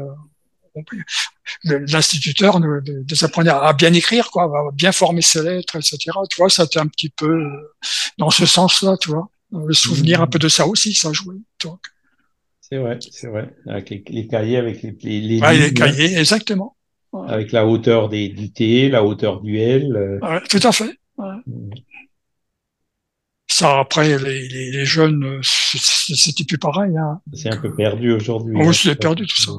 l'instituteur nous, nous apprenait à bien écrire, quoi, à bien former ses lettres, etc. Tu vois, ça était un petit peu euh, dans ce sens-là, tu vois. Le souvenir un peu de ça aussi, ça jouait. C'est vrai, c'est vrai. Avec les, les cahiers, avec les, les, les Ouais, les lignes, cahiers, exactement. avec la hauteur des, du T, la hauteur du L. euh, Ouais, tout à fait. ouais. Ça, après, les, les, les jeunes, c'était plus pareil. Hein. C'est un peu perdu aujourd'hui. Oh, hein. c'est perdu tout ça.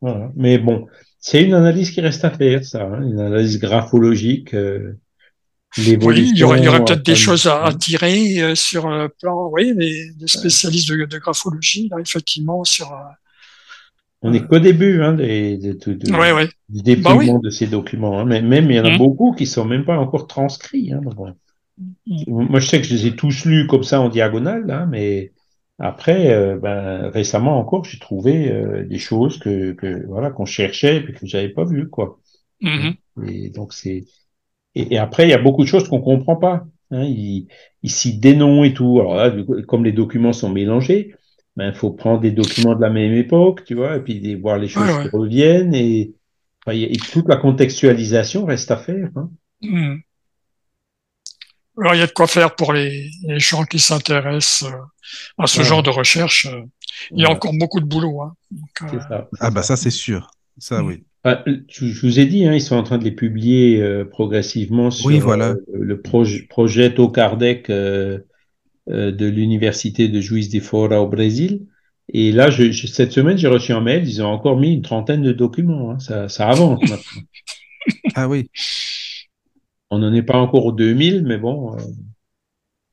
Voilà. Mais bon, c'est une analyse qui reste à faire, ça, hein, une analyse graphologique. Euh, Oui, il y aurait, peut-être des l'évolution, choses à, à euh, tirer euh, sur le plan, oui, les, les spécialistes de, de graphologie, là, effectivement, sur, euh, On n'est qu'au début hein, des, de, de, de- Ouais, ouais. du déploiement Bah oui. de ces documents. Hein. Mais même, il y en a Mhm. beaucoup qui sont même pas encore transcrits. Hein. Bon. Moi, je sais que je les ai tous lus comme ça en diagonale, hein, mais après, euh, ben, récemment encore, j'ai trouvé euh, des choses que, que voilà qu'on cherchait et que j'avais pas vues, quoi. Mhm. Et donc c'est et, et après il y a beaucoup de choses qu'on comprend pas. Hein, il, cite des noms et tout. Alors là, du coup, comme les documents sont mélangés, ben il faut prendre des documents de la même époque, tu vois, et puis voir les choses Ouais, ouais. qui reviennent et, toute la contextualisation reste à faire. Hein. Mhm. Alors, il y a de quoi faire pour les, les gens qui s'intéressent euh, à ce Ouais. genre de recherche. euh, Il y a encore beaucoup de boulot. Hein. Donc, euh, ça, Ah bah ça. c'est sûr. Ça Mm. oui. Ah, je, je vous ai dit, hein, ils sont en train de les publier euh, progressivement sur Oui, voilà. euh, le projet euh, euh, de l'université de Juiz de Fora au Brésil. Et là, je, je- cette semaine, j'ai reçu un mail, ils ont encore mis une trentaine de documents. hein. Ça, ça avance maintenant. Ah oui. On n'en est pas encore aux 2000, mais bon, euh,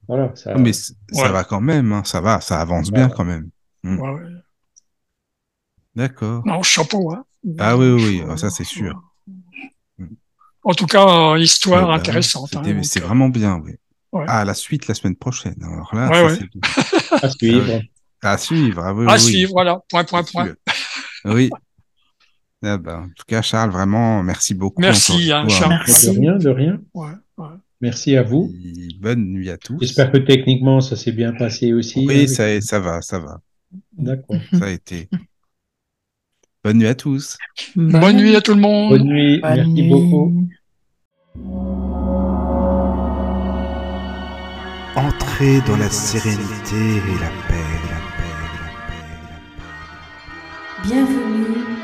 voilà. Ça, Mais c- ça va quand même. hein. Ça va, ça avance Voilà. bien quand même. Mm. ouais, ouais. D'accord. Non, chapeau. Hein. Ah oui, oui, oui, ça c'est sûr. En tout cas, euh, histoire Ouais, bah oui, intéressante. hein, donc, c'est euh, vraiment bien, oui. Ouais. Ah, la suite la semaine prochaine. Alors là, Ouais, ça, ouais. c'est bien. à suivre. À suivre, ah oui, À oui, oui. suivre, voilà. Point, point, point. Oui. Ah ben, en tout cas, Charles, vraiment, merci beaucoup. Merci, hein. Charles. Merci. De rien, de rien. Ouais, ouais. Merci à vous. Et Bonne nuit à tous. J'espère que techniquement, ça s'est bien passé aussi. Oui, ça, ça va, ça va. D'accord. Ça a été. Bonne nuit à tous. Bonne nuit à tout le monde. Bonne nuit. Bonne Merci nuit. beaucoup. Entrez dans la sérénité et la paix, la paix, la paix, la paix. Bienvenue